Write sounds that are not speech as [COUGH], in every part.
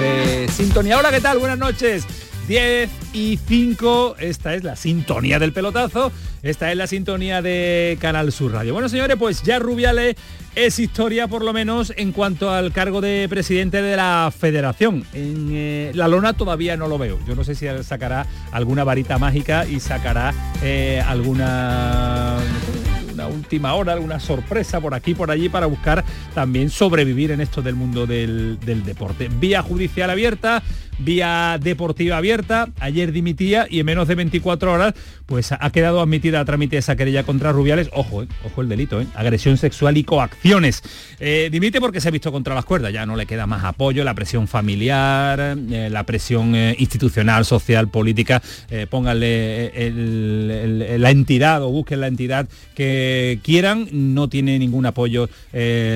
De sintonía. Hola, ¿qué tal? Buenas noches. 10 y 5, esta es la sintonía del pelotazo, esta es la sintonía de Canal Sur Radio. Bueno, señores, pues ya Rubiales es historia por lo menos en cuanto al cargo de presidente de la federación. En eh, la lona todavía no lo veo. Yo no sé si sacará alguna varita mágica y sacará eh, alguna una última hora, alguna sorpresa por aquí, por allí, para buscar también sobrevivir en esto del mundo del deporte. Vía judicial abierta, vía deportiva abierta, ayer dimitía y en menos de 24 horas pues ha quedado admitida a trámite esa querella contra Rubiales, ojo, eh, ojo el delito, eh, agresión sexual y coacciones. Eh, dimite porque se ha visto contra las cuerdas, ya no le queda más apoyo, la presión familiar, la presión institucional, social, política, pónganle la entidad o busquen la entidad que quieran, no tiene ningún apoyo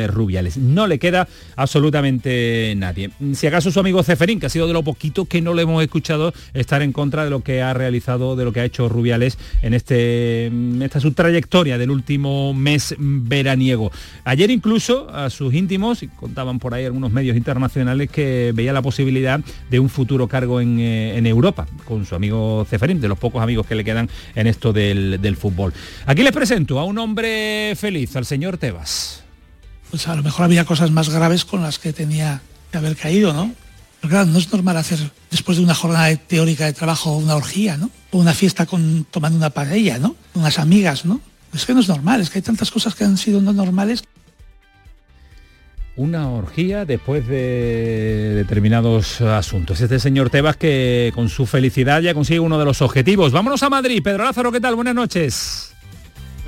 Rubiales. No le queda absolutamente nadie. Si acaso su amigo Ceferín, que ha sido de lo poquito que no le hemos escuchado estar en contra de lo que ha realizado, de lo que ha hecho Rubiales en este, esta su trayectoria del último mes veraniego. Ayer incluso a sus íntimos, contaban por ahí algunos medios internacionales, que veía la posibilidad de un futuro cargo en, eh, Europa, con su amigo Ceferín, de los pocos amigos que le quedan en esto del, del fútbol. Aquí les presento a un hombre feliz, al señor Tebas. Pues a lo mejor había cosas más graves con las que tenía que haber caído, ¿no? Pero claro, no es normal hacer después de una jornada teórica de trabajo una orgía, ¿no? O una fiesta con, tomando una paella, ¿no? Unas amigas, ¿no? Es que no es normal, es que hay tantas cosas que han sido no normales. Una orgía después de determinados asuntos. Este señor Tebas que con su felicidad ya consigue uno de los objetivos. Vámonos a Madrid. Pedro Lázaro, ¿qué tal? Buenas noches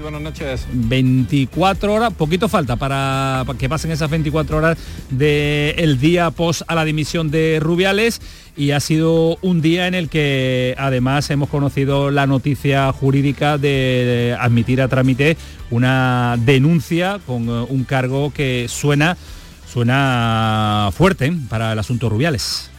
buenas noches. 24 horas, poquito falta para, que pasen esas 24 horas del día post a la dimisión de Rubiales y ha sido un día en el que además hemos conocido la noticia jurídica de admitir a trámite una denuncia con eh, un cargo que suena, suena fuerte para el asunto Rubiales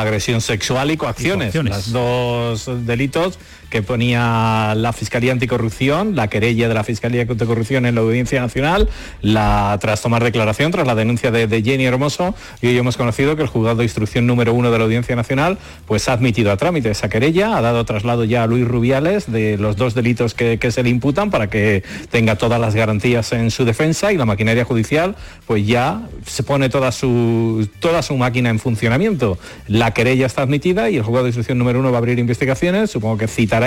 agresión sexual y coacciones, y coacciones. Los dos delitos que ponía la Fiscalía Anticorrupción, la querella de la Fiscalía Anticorrupción en la Audiencia Nacional, tras tomar declaración, tras la denuncia de, Jenny Hermoso, y hoy hemos conocido que el juzgado de instrucción número uno de la Audiencia Nacional pues ha admitido a trámite esa querella, ha dado traslado ya a Luis Rubiales de los dos delitos que, se le imputan para que tenga todas las garantías en su defensa y la maquinaria judicial pues ya se pone toda su, toda su máquina en funcionamiento. La querella está admitida y el juzgado de instrucción número uno va a abrir investigaciones, supongo que cita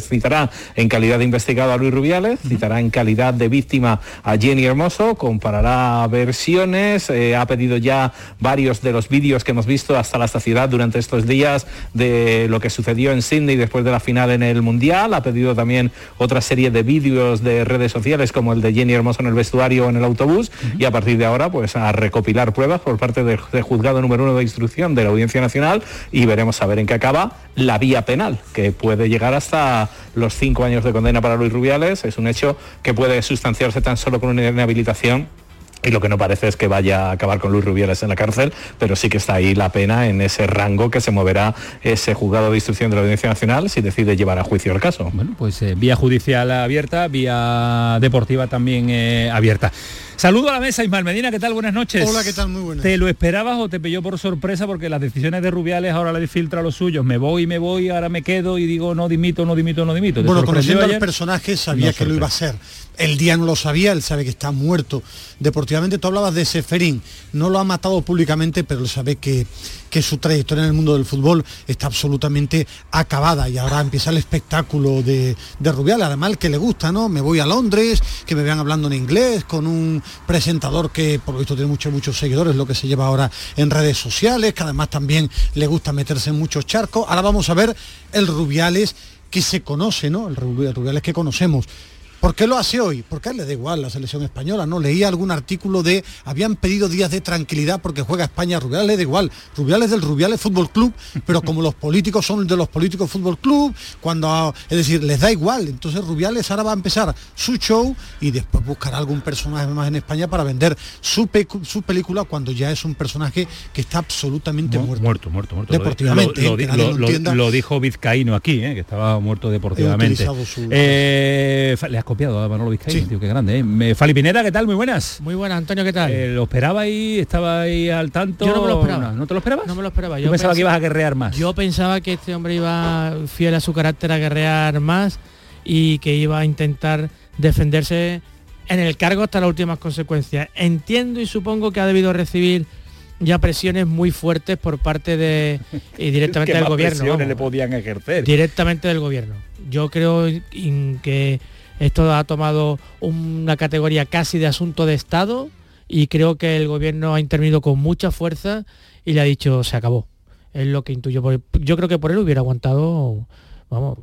citará, en calidad de investigado a Luis Rubiales, citará en calidad de víctima a Jenny Hermoso, comparará versiones, eh, ha pedido ya varios de los vídeos que hemos visto hasta la saciedad durante estos días de lo que sucedió en Sydney después de la final en el Mundial, ha pedido también otra serie de vídeos de redes sociales como el de Jenny Hermoso en el vestuario o en el autobús y a partir de ahora pues a recopilar pruebas por parte del juzgado número uno de instrucción de la Audiencia Nacional y veremos a ver en qué acaba la vía penal que puede llegar llegar hasta los cinco años de condena para Luis Rubiales. Es un hecho que puede sustanciarse tan solo con una inhabilitación y lo que no parece es que vaya a acabar con Luis Rubiales en la cárcel, pero sí que está ahí la pena en ese rango que se moverá ese juzgado de instrucción de la Audiencia Nacional si decide llevar a juicio el caso. Bueno, pues eh, vía judicial abierta, vía deportiva también eh, abierta. Saludo a la mesa, Ismael Medina, ¿qué tal? Buenas noches. Hola, ¿qué tal? Muy buenas. ¿Te lo esperabas o te pilló por sorpresa? Porque las decisiones de Rubiales ahora le filtra a los suyos. Me voy, me voy, ahora me quedo y digo no dimito, no dimito, no dimito. Bueno, conociendo al personaje sabía que lo iba a hacer. El día no lo sabía, él sabe que está muerto deportivamente tú hablabas de Seferín, no lo ha matado públicamente, pero él sabe que, que su trayectoria en el mundo del fútbol está absolutamente acabada y ahora empieza el espectáculo de, de Rubiales, además el que le gusta, ¿no? Me voy a Londres, que me vean hablando en inglés, con un presentador que por lo visto tiene muchos, muchos seguidores, lo que se lleva ahora en redes sociales, que además también le gusta meterse en muchos charcos. Ahora vamos a ver el Rubiales que se conoce, ¿no? El Rubiales que conocemos. ¿Por qué lo hace hoy? Porque a él le da igual la selección española, ¿no? Leía algún artículo de, habían pedido días de tranquilidad porque juega España, Rubiales le da igual. Rubiales del Rubiales Fútbol Club, pero como los políticos son de los políticos Fútbol Club, cuando, es decir, les da igual. Entonces Rubiales ahora va a empezar su show y después buscará algún personaje más en España para vender su, su película cuando ya es un personaje que está absolutamente muerto. Muerto, muerto, muerto. Deportivamente. Lo, ¿eh? lo, dijo Vizcaíno aquí, ¿eh? que estaba muerto deportivamente. Eh, copiado a Manolo Vizcaíno, sí. tío, qué grande. ¿eh? Fali Pineda, ¿qué tal? Muy buenas. Muy buenas, Antonio, ¿qué tal? Eh, ¿Lo esperaba ahí? ¿Estaba ahí al tanto? Yo no me lo esperaba. ¿No, te lo esperabas? No me lo esperaba. Yo, pensaba que ibas a guerrear más. Yo pensaba que este hombre iba fiel a su carácter a guerrear más y que iba a intentar defenderse en el cargo hasta las últimas consecuencias. Entiendo y supongo que ha debido recibir ya presiones muy fuertes por parte de [LAUGHS] y directamente del gobierno. le podían ejercer? Directamente del gobierno. Yo creo que esto ha tomado una categoría casi de asunto de Estado y creo que el gobierno ha intervenido con mucha fuerza y le ha dicho se acabó. Es lo que intuyo. Yo creo que por él hubiera aguantado, vamos,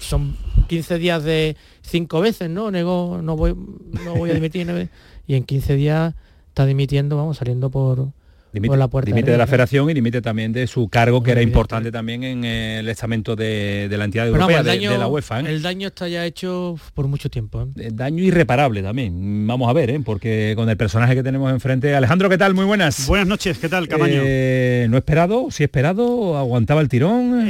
son 15 días de cinco veces, ¿no? Negó, no voy, no voy a dimitir. [LAUGHS] y en 15 días está dimitiendo, vamos, saliendo por, Dimite, la puerta de la federación y limite también de su cargo, que era importante también en el estamento de, la entidad europea, de, la UEFA. ¿eh? El daño está ya hecho por mucho tiempo. ¿eh? Daño irreparable también. Vamos a ver, ¿eh? porque con el personaje que tenemos enfrente. Alejandro, ¿qué tal? Muy buenas. Buenas noches, ¿qué tal, Camaño? ¿No esperado? ¿Sí esperado? ¿Aguantaba el tirón?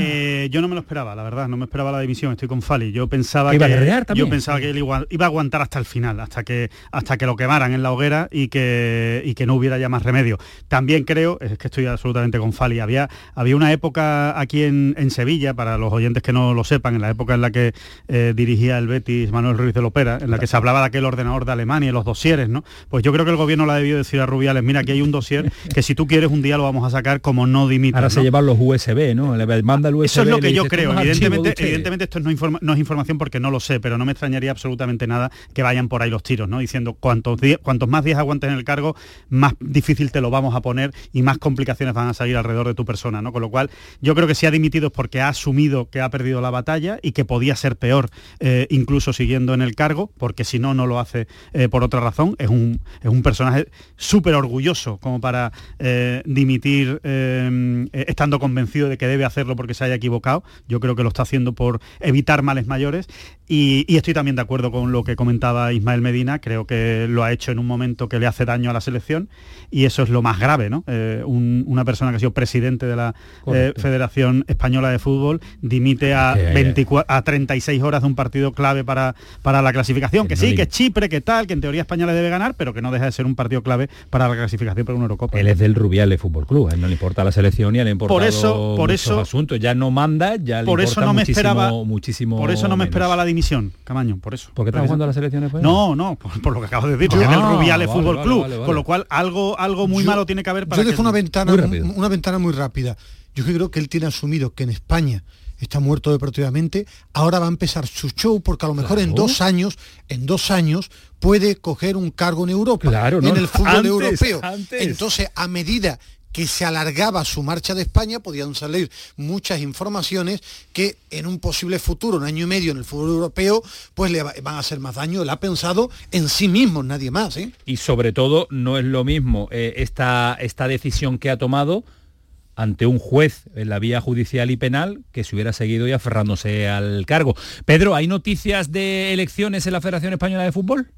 yo no me lo esperaba, la verdad, no me esperaba la división, estoy con Fali. Yo pensaba que, a yo pensaba que él iba, iba, a aguantar hasta el final, hasta que hasta que lo quemaran en la hoguera y que, y que no hubiera ya más remedio. También creo, es que estoy absolutamente con Fali. Había, había una época aquí en, Sevilla, para los oyentes que no lo sepan, en la época en la que eh, dirigía el Betis Manuel Ruiz de Lopera, en la que se hablaba de aquel ordenador de Alemania y los dosieres, ¿no? Pues yo creo que el gobierno le ha debido decir a Rubiales, mira, aquí hay un dossier que si tú quieres un día lo vamos a sacar como no dimite. Ahora se llevan los USB, ¿no? Le manda el USB. Eso es lo que yo creo. Evidentemente, evidentemente esto no, no, es información porque no lo sé, pero no me extrañaría absolutamente nada que vayan por ahí los tiros, ¿no? Diciendo cuantos, cuantos más días aguantes en el cargo, más difícil te lo vamos a poner y más complicaciones van a salir alrededor de tu persona, ¿no? Con lo cual, yo creo que si ha dimitido es porque ha asumido que ha perdido la batalla y que podía ser peor, eh, incluso siguiendo en el cargo, porque si no, no lo hace eh, por otra razón. Es un, es un personaje súper orgulloso como para eh, dimitir estando convencido de que debe hacerlo porque se haya equivocado. Yo creo que lo está haciendo por evitar males mayores y, estoy también de acuerdo con lo que comentaba Ismael Medina. Creo que lo ha hecho en un momento que le hace daño a la selección y eso es lo más grave, ¿no? una persona que ha sido presidente de la eh, Federación Española de Fútbol, dimite a, 24, a 36 horas de un partido clave para, para la clasificación. Que, sí, que Chipre, que tal, que en teoría España le debe ganar, pero que no deja de ser un partido clave para la clasificación para una Eurocopa. Él es del Rubiales Fútbol Club, él no le importa la selección y le importa por eso, por eso, asuntos. Ya no manda, ya por le eso no me esperaba, muchísimo Por eso no me esperaba la dimisión, Camaño, por eso. ¿Por qué está jugando la selección española? No, no, por, lo que acabo de decir, porque es del Rubiales Fútbol Club, con lo cual algo, algo muy malo tiene que haber para yo dejo una ventana, una ventana muy rápida. Yo creo que él tiene asumido que en España está muerto deportivamente, ahora va a empezar su show porque a lo mejor en dos años, en dos años puede coger un cargo en Europa, claro, en el fútbol europeo. Entonces, a medida que se alargaba su marcha de España, podían salir muchas informaciones que en un posible futuro, un año y medio en el fútbol europeo, pues le van a hacer más daño. Él ha pensado en sí mismo, nadie más. ¿eh? Y sobre todo, no es lo mismo eh, esta, esta decisión que ha tomado ante un juez en la vía judicial y penal que se hubiera seguido y aferrándose al cargo. Pedro, ¿hay noticias de elecciones en la Federación Española de Fútbol?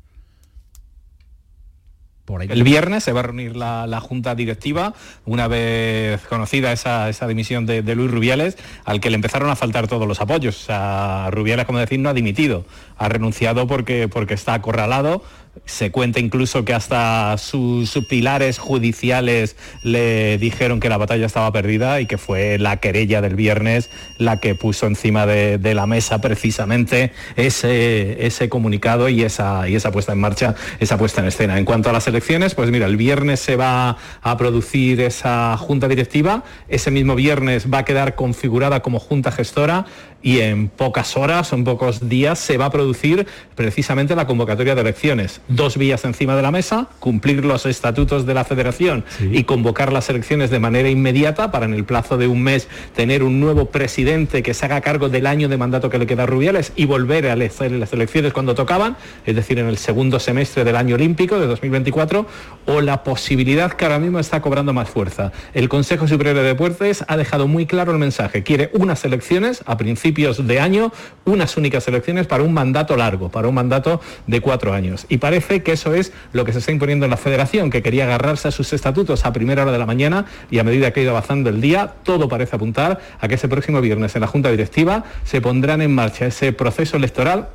El viernes se va a reunir la, junta directiva, una vez conocida esa, dimisión de, Luis Rubiales, al que le empezaron a faltar todos los apoyos. O Rubiales, como decir, no ha dimitido, ha renunciado porque, porque está acorralado Se cuenta incluso que hasta sus, pilares judiciales le dijeron que la batalla estaba perdida y que fue la querella del viernes la que puso encima de, la mesa precisamente ese, ese comunicado y esa, y esa puesta en marcha, esa puesta en escena. En cuanto a las elecciones, pues mira, el viernes se va a producir esa junta directiva, ese mismo viernes va a quedar configurada como junta gestora y en pocas horas o en pocos días se va a producir precisamente la convocatoria de elecciones. Dos vías encima de la mesa, cumplir los estatutos de la federación y convocar las elecciones de manera inmediata para en el plazo de un mes tener un nuevo presidente que se haga cargo del año de mandato que le queda a Rubiales y volver a hacer las elecciones cuando tocaban, es decir, en el segundo semestre del año olímpico de 2024, o la posibilidad que ahora mismo está cobrando más fuerza. El Consejo Superior de Deportes ha dejado muy claro el mensaje, quiere unas elecciones a principios de año unas únicas elecciones para un mandato largo, para un mandato de cuatro años. Y parece que eso es lo que se está imponiendo en la federación, que quería agarrarse a sus estatutos a primera hora de la mañana y a medida que ha ido avanzando el día, todo parece apuntar a que ese próximo viernes en la Junta Directiva se pondrán en marcha ese proceso electoral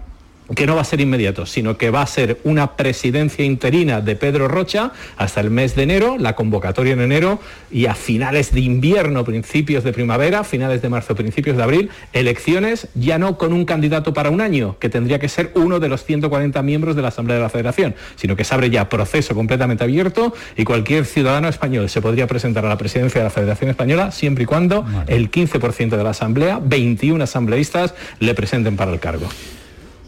que no va a ser inmediato, sino que va a ser una presidencia interina de Pedro Rocha hasta el mes de enero, la convocatoria en enero y a finales de invierno, principios de primavera, finales de marzo, principios de abril, elecciones ya no con un candidato para un año, que tendría que ser uno de los 140 miembros de la Asamblea de la Federación, sino que se abre ya proceso completamente abierto y cualquier ciudadano español se podría presentar a la presidencia de la Federación Española siempre y cuando el 15% de la Asamblea, 21 asambleístas, le presenten para el cargo.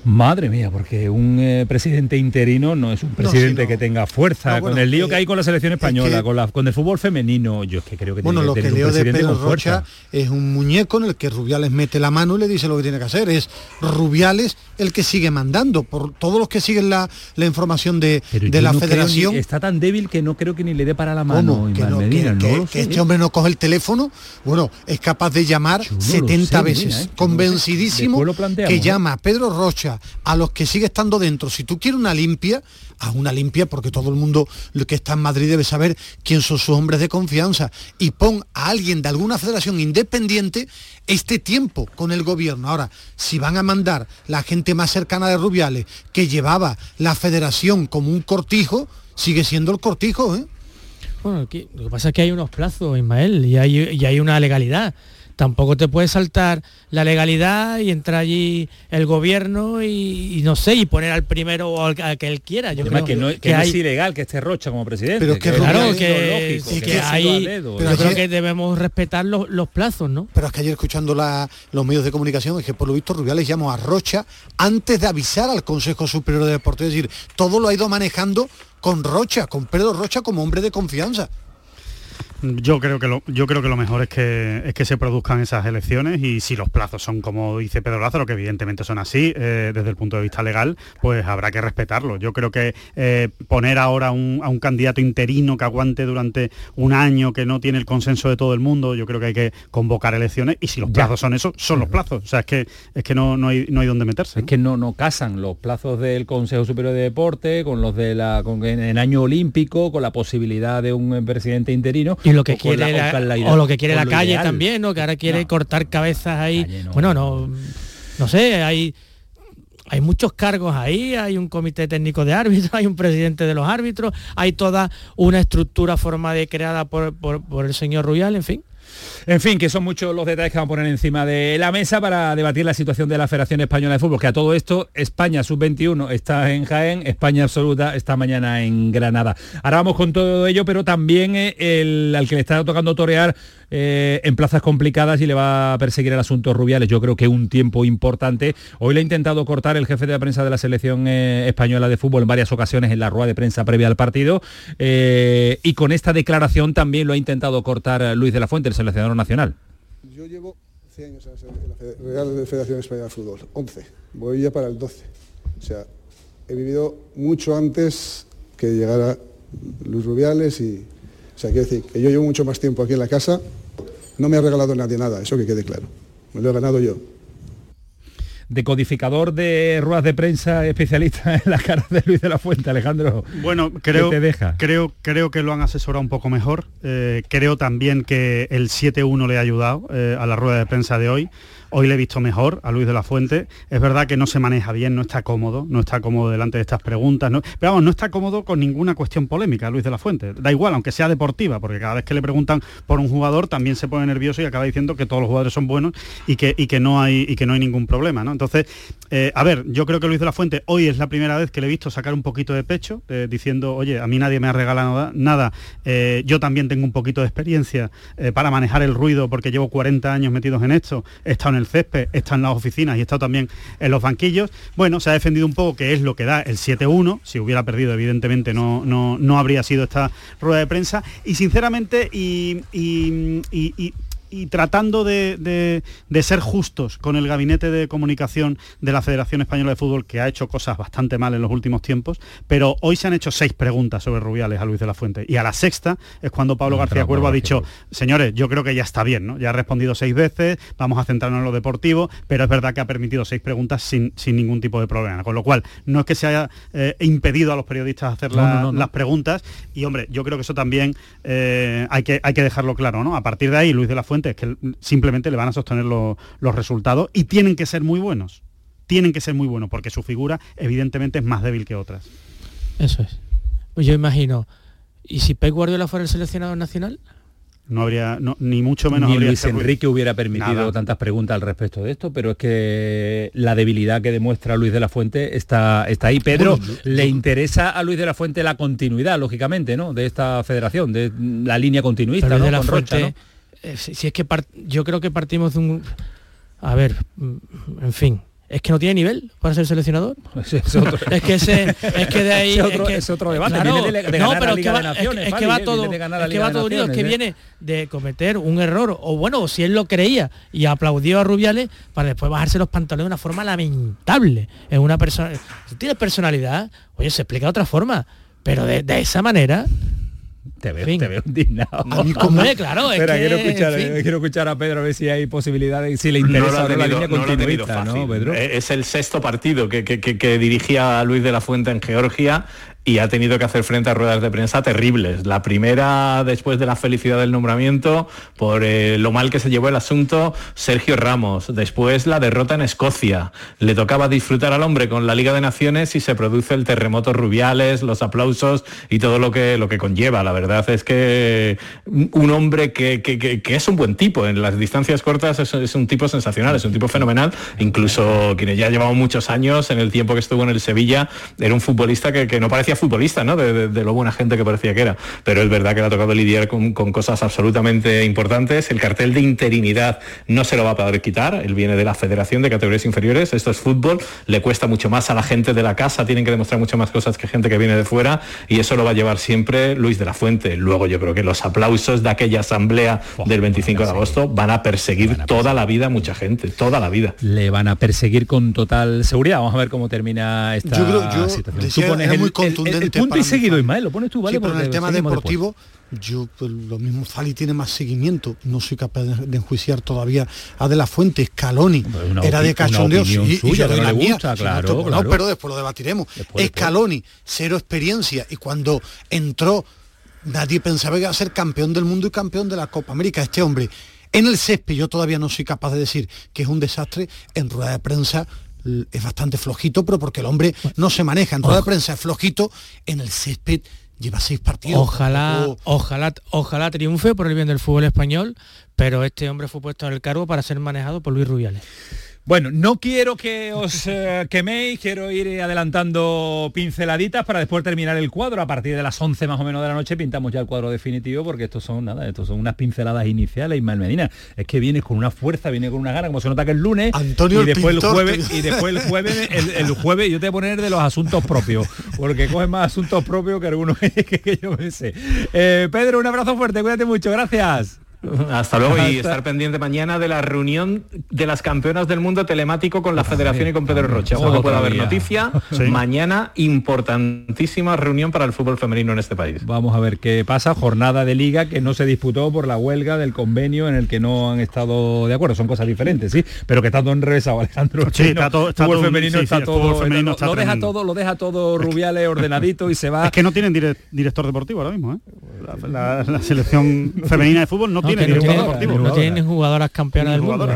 Madre mía, porque un eh, presidente interino no es un presidente que tenga fuerza. con el lío que, hay con la selección española, con, la, con el fútbol femenino, yo es que creo que Bueno, lo que, leo de Pedro Rocha es un muñeco en el que Rubiales mete la mano y le dice lo que tiene que hacer. Es Rubiales el que sigue mandando. Por todos los que siguen la, información de, la federación. está tan débil que no creo que ni le dé para la mano. Que, este hombre no coge el teléfono. Bueno, es capaz de llamar 70 veces. Eh, convencidísimo que llama a Pedro Rocha a los que sigue estando dentro. Si tú quieres una limpia, haz una limpia porque todo el mundo que está en Madrid debe saber quién son sus hombres de confianza y pon a alguien de alguna federación independiente este tiempo con el gobierno. Ahora, si van a mandar la gente más cercana de Rubiales que llevaba la federación como un cortijo, sigue siendo el cortijo, ¿eh? Bueno, lo que pasa es que hay unos plazos, Ismael, y hay una legalidad tampoco te puede saltar la legalidad y entrar allí el gobierno y, no sé, y poner al primero o al, que él quiera. Yo creo que, no, es ilegal que esté Rocha como presidente. Pero que, claro, que, yo creo que debemos respetar los, plazos, ¿no? Pero es que ayer escuchando los medios de comunicación es que por lo visto Rubiales llamó a Rocha antes de avisar al Consejo Superior de Deportes, es decir, todo lo ha ido manejando con Rocha, con Pedro Rocha como hombre de confianza. Yo creo que lo, yo creo que lo mejor es que, es que se produzcan esas elecciones y si los plazos son como dice Pedro Lázaro, que evidentemente son así eh, desde el punto de vista legal, pues habrá que respetarlo. Yo creo que eh, poner ahora a un candidato interino que aguante durante un año, que no tiene el consenso de todo el mundo, yo creo que hay que convocar elecciones y si los plazos son esos, son los plazos. O sea, es que es que no, no hay no hay dónde meterse. Es que no, no casan los plazos del Consejo Superior de Deporte con los de la con, en año olímpico, con la posibilidad de un presidente interino y lo que quiere la, o lo que quiere la calle también, ¿no? Que ahora quiere cortar cabezas ahí. bueno, no, no sé, hay hay muchos cargos ahí, hay un comité técnico de árbitros, [LAUGHS] hay un presidente de los árbitros, hay toda una estructura formada y creada por, por el señor Rubial, en fin. En fin, que son muchos los detalles que vamos a poner encima de la mesa para debatir la situación de la Federación Española de Fútbol, que a todo esto España sub-21 está en Jaén, España absoluta está mañana en Granada. Ahora vamos con todo ello, pero también eh, el, al que le está tocando torear eh, en plazas complicadas y le va a perseguir el asunto Rubiales, yo creo que un tiempo importante. Hoy le ha intentado cortar el jefe de la prensa de la selección eh, española de fútbol en varias ocasiones en la rueda de prensa previa al partido y con esta declaración también lo ha intentado cortar Luis de la Fuente, el seleccionador nacional. Yo llevo 11 años en la Real Federación Española de Fútbol, 11, voy ya para el 12. O sea, he vivido mucho antes que llegara Luis Rubiales y... O sea, quiero decir que yo llevo mucho más tiempo aquí en la casa, no me ha regalado nadie nada, eso que quede claro, me lo he ganado yo. decodificador de ruedas de prensa especialista [LAUGHS] en la cara de Luis de la Fuente, Alejandro. Bueno, creo, creo, creo que lo han asesorado un poco mejor. Eh, creo también que el 7-1 le ha ayudado eh, a la rueda de prensa de hoy. Hoy le he visto mejor a Luis de la Fuente. Es verdad que no se maneja bien, no está cómodo, no está cómodo delante de estas preguntas. Pero vamos, no está cómodo con ninguna cuestión polémica Luis de la Fuente. Da igual, aunque sea deportiva, porque cada vez que le preguntan por un jugador también se pone nervioso y acaba diciendo que todos los jugadores son buenos y que, y que, no, hay, y que no hay ningún problema. ¿no? Entonces, eh, a ver, yo creo que Luis de la Fuente hoy es la primera vez que le he visto sacar un poquito de pecho, eh, diciendo, oye, a mí nadie me ha regalado nada, eh, yo también tengo un poquito de experiencia para manejar el ruido porque llevo 40 años metidos en esto, he estado en el césped, he estado en las oficinas y he estado también en los banquillos. Bueno, se ha defendido un poco que es lo que da el 7-1, si hubiera perdido evidentemente no, no, no habría sido esta rueda de prensa. Y sinceramente y, y y tratando de, ser justos con el gabinete de comunicación de la Federación Española de Fútbol, que ha hecho cosas bastante mal en los últimos tiempos, pero hoy se han hecho seis preguntas sobre Rubiales a Luis de la Fuente. Y a la sexta es cuando Pablo García Cuervo ha dicho, señores, yo creo que ya está bien, ¿no? Ya ha respondido seis veces, vamos a centrarnos en lo deportivo, pero es verdad que ha permitido seis preguntas sin, sin ningún tipo de problema. Con lo cual, no es que se haya eh, impedido a los periodistas hacer las preguntas, y hombre, yo creo que eso también eh, hay, que, hay que dejarlo claro, ¿no? A partir de ahí, Luis de la Fuente es que simplemente le van a sostener los resultados y tienen que ser muy buenos. Tienen que ser muy buenos porque su figura evidentemente es más débil que otras. Eso es. Pues yo imagino, ¿y si Pep Guardiola fuera el seleccionado nacional? no habría ni mucho menos ni Luis Enrique hubiera permitido tantas preguntas al respecto de esto pero es que la debilidad que demuestra Luis de la Fuente está está ahí Pedro le interesa a Luis de la Fuente la continuidad lógicamente no de esta federación de la línea continuista de la Fuente, si, es que yo creo que partimos de un... A ver, mm, en fin, es que no tiene nivel para ser seleccionador. [LAUGHS] Es, que ese, es que de ahí es otro, debate. viene de, no, pero es que, va, es, que va todo, es que va todo unido, es que ¿eh? viene de cometer un error o bueno, si él lo creía y aplaudió a Rubiales para después bajarse los pantalones de una forma lamentable. Es una persona, si tiene personalidad, oye, se explica de otra forma, pero de, de esa manera te veo, te veo indignado. A mí como... claro, es que, quiero, escuchar, quiero escuchar a Pedro a ver si hay posibilidades, si le interesa la línea continuista, ¿no, Pedro? Es el sexto partido que, que, que, dirigía Luis de la Fuente en Georgia y ha tenido que hacer frente a ruedas de prensa terribles. La primera, después de la felicidad del nombramiento, por eh, lo mal que se llevó el asunto, Sergio Ramos. Después la derrota en Escocia. Le tocaba disfrutar al hombre con la Liga de Naciones y se produce el terremoto Rubiales, los aplausos y todo lo que, lo que conlleva. La verdad es que un hombre que, es un buen tipo. En las distancias cortas es, un tipo sensacional, es un tipo fenomenal. Incluso quienes ya llevamos muchos años, en el tiempo que estuvo en el Sevilla, era un futbolista que, que no parecía futbolista, ¿no? De, lo buena gente que parecía que era. Pero es verdad que le ha tocado lidiar con, cosas absolutamente importantes. El cartel de interinidad no se lo va a poder quitar. Él viene de la Federación de Categorías Inferiores. Esto es fútbol. Le cuesta mucho más a la gente de la casa. Tienen que demostrar mucho más cosas que gente que viene de fuera. Y eso lo va a llevar siempre Luis de la Fuente. Luego yo creo que los aplausos de aquella asamblea del 25 de agosto van a perseguir toda la vida a mucha gente. Toda la vida. Le van a perseguir con total seguridad. Vamos a ver cómo termina esta yo situación. muy el, punto y seguido, Ismael, lo pones tú, ¿vale? pero en el tema deportivo, yo pues, lo mismo Fali tiene más seguimiento. No soy capaz de, enjuiciar todavía a de la fuente Scaloni era de cachondeo sí, y yo la gusta, claro, pero después lo debatiremos. Scaloni cero experiencia y cuando entró nadie pensaba que iba a ser campeón del mundo y campeón de la Copa América. Este hombre en el césped yo todavía no soy capaz de decir que es un desastre en rueda de prensa es bastante flojito, pero porque el hombre no se maneja. En toda la prensa es flojito, en el césped lleva seis partidos. Ojalá, ojalá, ojalá triunfe por el bien del fútbol español, pero este hombre fue puesto en el cargo para ser manejado por Luis Rubiales. Bueno, no quiero que os eh, queméis, quiero ir adelantando pinceladitas para después terminar el cuadro. A partir de las 11 más o menos de la noche pintamos ya el cuadro definitivo porque estos son nada, estos son unas pinceladas iniciales, Ismael Medina. Es que vienes con una fuerza, viene con una gana, como se nota que es lunes. Antonio y después el, jueves, y después [LAUGHS] el jueves, el, jueves yo te voy a poner de los asuntos propios, porque coges más asuntos propios que algunos [LAUGHS] que, yo me sé. Eh, Pedro, un abrazo fuerte, cuídate mucho, gracias. Hasta luego y estar pendiente mañana de la reunión de las campeonas del mundo telemático con la Federación y con Pedro Rocha. Ojo puede haber noticia. Mañana importantísima reunión para el fútbol femenino en este país. Vamos a ver qué pasa. Jornada de liga que no se disputó por la huelga del convenio en el que no han estado de acuerdo. Son cosas diferentes, sí, pero que está todo enrevesado, Alejandro. Sí, está todo, está fútbol femenino está todo, lo, deja todo, lo deja todo Rubiales ordenadito y se [LAUGHS] va. Es que no tienen director deportivo ahora mismo, ¿eh? la, selección femenina de fútbol no, tiene, no tiene, ni jugadoras campeonas del mundo.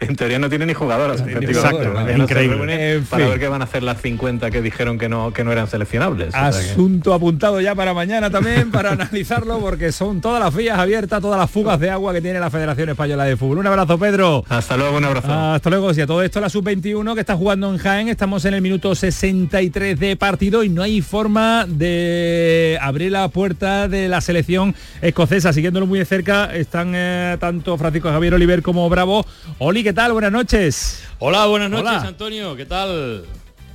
En teoría no tiene ni jugadoras. Exacto, es increíble. Para ver qué van a hacer las 50 que dijeron que no, que no eran seleccionables. Asunto apuntado ya para mañana también, para [LAUGHS] analizarlo, porque son todas las vías abiertas, todas las fugas de agua que tiene la Federación Española de Fútbol. Un abrazo, Pedro. Hasta luego, un abrazo. Hasta luego. Si a todo esto la sub-21 que está jugando en Jaén, estamos en el minuto 63 de partido y no hay forma de abrir la puerta de la selección escocesa. Siguiéndolo muy de cerca están eh, tanto Francisco Javier Oliver como Bravo. Oli, ¿qué tal? Buenas noches. Hola, buenas noches, Antonio. ¿Qué tal?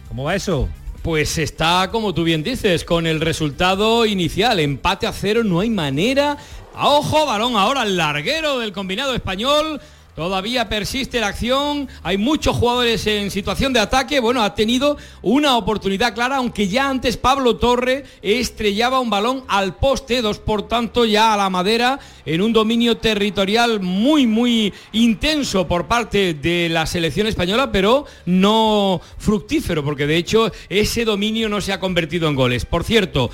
¿Cómo va eso? Pues está, como tú bien dices, con el resultado inicial, empate a cero, no hay manera. A ojo, balón ahora al larguero del combinado español. Todavía persiste la acción, hay muchos jugadores en situación de ataque. Bueno, ha tenido una oportunidad clara, aunque ya antes Pablo Torre estrellaba un balón al poste, dos por tanto ya a la madera, en un dominio territorial muy, muy intenso por parte de la selección española, pero no fructífero, porque de hecho ese dominio no se ha convertido en goles. Por cierto,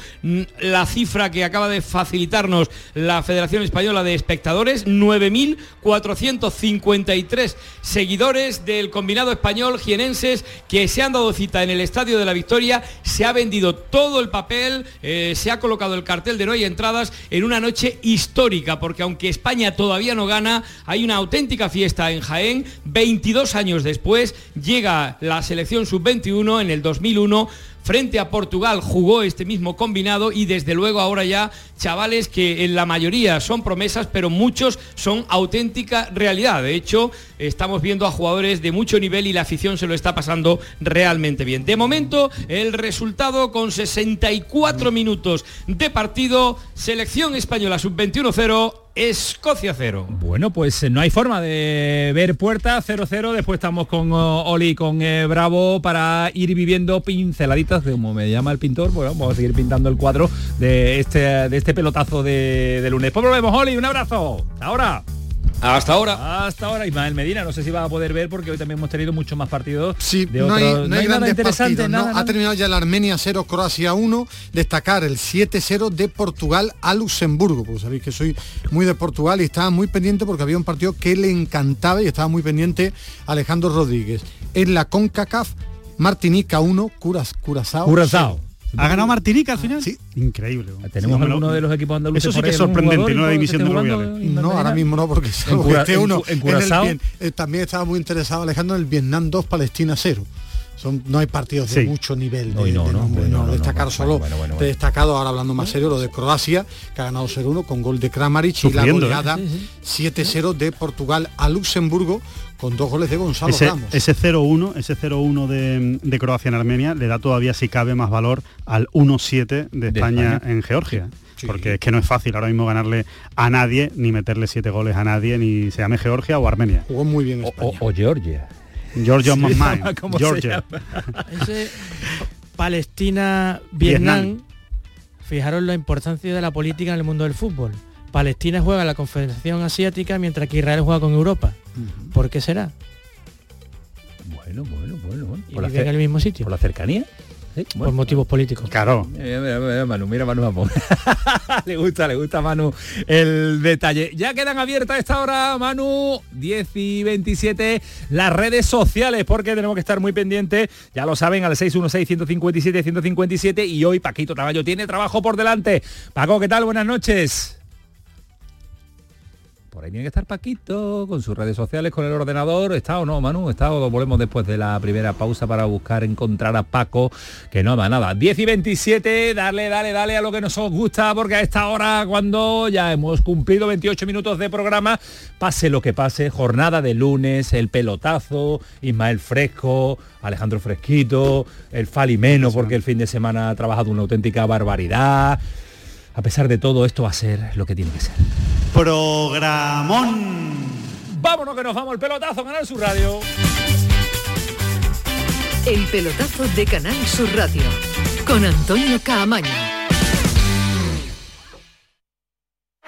la cifra que acaba de facilitarnos la Federación Española de Espectadores, 9.450 53 seguidores del combinado español jienenses que se han dado cita en el Estadio de la Victoria. Se ha vendido todo el papel, eh, se ha colocado el cartel de no hay entradas en una noche histórica, porque aunque España todavía no gana, hay una auténtica fiesta en Jaén. 22 años después llega la selección sub-21 en el 2001 frente a Portugal jugó este mismo combinado y desde luego ahora ya chavales que en la mayoría son promesas, pero muchos son auténtica realidad. De hecho, estamos viendo a jugadores de mucho nivel y la afición se lo está pasando realmente bien. De momento, el resultado con 64 minutos de partido, selección española sub-21 0, Escocia 0. Bueno, pues eh, no hay forma de ver puerta 0-0. Después estamos con oh, Oli, con eh, Bravo para ir viviendo pinceladitas de como me llama el pintor. Bueno, vamos a seguir pintando el cuadro de este, de este pelotazo de, de lunes. Pues volvemos, Oli. Un abrazo. Ahora. Hasta ahora. Hasta ahora, Ismael Medina, no sé si va a poder ver porque hoy también hemos tenido muchos más partidos. Sí, no, hay, no, hay, nada interesante. Nada, Ha terminado ya la Armenia 0, Croacia 1. Destacar el 7-0 de Portugal a Luxemburgo, porque sabéis que soy muy de Portugal y estaba muy pendiente porque había un partido que le encantaba y estaba muy pendiente Alejandro Rodríguez. En la CONCACAF, Martinica 1, Curas, Curazao. Curazao. ¿Ha ganado Martinica al final? Sí. Increíble. Tenemos alguno de los equipos andaluces. Eso sí que es sorprendente, no la división de Rubiales. No, ahora mismo no, porque este uno en, Curazao. Eh, también estaba muy interesado Alejandro en el Vietnam 2, Palestina 0. Son, no hay partidos de mucho nivel de, no, no, destacar solo de destacado ahora hablando más serio lo de Croacia que ha ganado 0-1 con gol de Kramaric y la goleada 7-0 de Portugal a Luxemburgo con dos goles de Gonzalo ese, Ramos. Ese 0-1, ese 0-1 de, de, Croacia en Armenia le da todavía si cabe más valor al 1-7 de, España, en Georgia. Porque es que no es fácil ahora mismo ganarle a nadie, ni meterle siete goles a nadie, ni se llame Georgia o Armenia. Jugó muy bien España. O, Georgia. Georgia Georgia. Ese Palestina, Vietnam, fijaros la importancia de la política en el mundo del fútbol. Palestina juega en la Confederación Asiática mientras que Israel juega con Europa. ¿Por qué será? Bueno, bueno, bueno. bueno. ¿Y por en el mismo sitio? ¿Por la cercanía? Por motivos políticos. Claro. Mira, mira, Manu, mira Manu [LAUGHS] le gusta, le gusta Manu el detalle. Ya quedan abiertas a esta hora, Manu, 10 y 27, las redes sociales, porque tenemos que estar muy pendientes, ya lo saben, al 616-157-157 y hoy Paquito Traballo tiene trabajo por delante. Paco, ¿qué tal? Buenas noches. Por tiene que estar Paquito, con sus redes sociales, con el ordenador. ¿Está o no, Manu? ¿Está o volvemos después de la primera pausa para buscar encontrar a Paco? Que no va nada. 10 y 27, dale, dale, dale a lo que nos gusta, porque a esta hora, cuando ya hemos cumplido 28 minutos de programa, pase lo que pase, jornada de lunes, el pelotazo, Ismael Fresco, Alejandro Fresquito, el Falimeno, porque el fin de semana ha trabajado una auténtica barbaridad a pesar de todo, esto va a ser lo que tiene que ser. Programón. Vámonos que nos vamos el pelotazo, Canal Sur Radio. El pelotazo de Canal Sur Radio con Antonio Caamaño.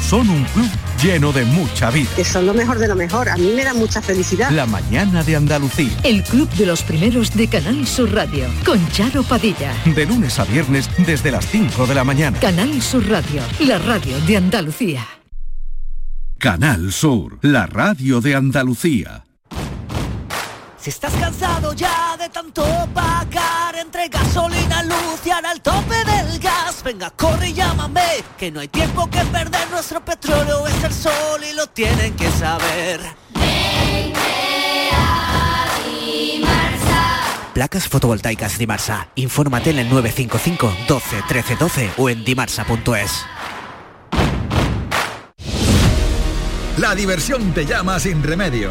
Son un club lleno de mucha vida. Que son lo mejor de lo mejor. A mí me da mucha felicidad. La mañana de Andalucía. El Club de los Primeros de Canal Sur Radio con Charo Padilla. De lunes a viernes desde las 5 de la mañana. Canal Sur Radio, la radio de Andalucía. Canal Sur, la radio de Andalucía. Si estás cansado ya de tanto pagar entre gasolina, luz y ahora el tope del gas, venga, corre y llámame, que no hay tiempo que perder, nuestro petróleo es el sol y lo tienen que saber. Placas fotovoltaicas Dimarsa. Infórmate en el 955 12 13 12 o en dimarsa.es. La diversión te llama sin remedio.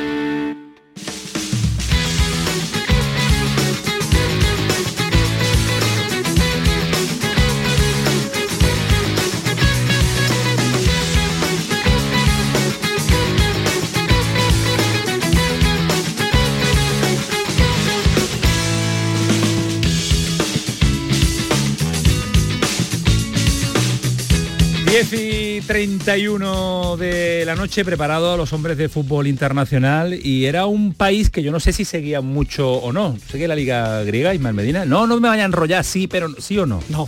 Y 31 de la noche preparado a los hombres de fútbol internacional y era un país que yo no sé si seguía mucho o no. ¿Seguía la Liga Griega, Ismael Medina? No, no me vaya a enrollar, sí, pero sí o no. No.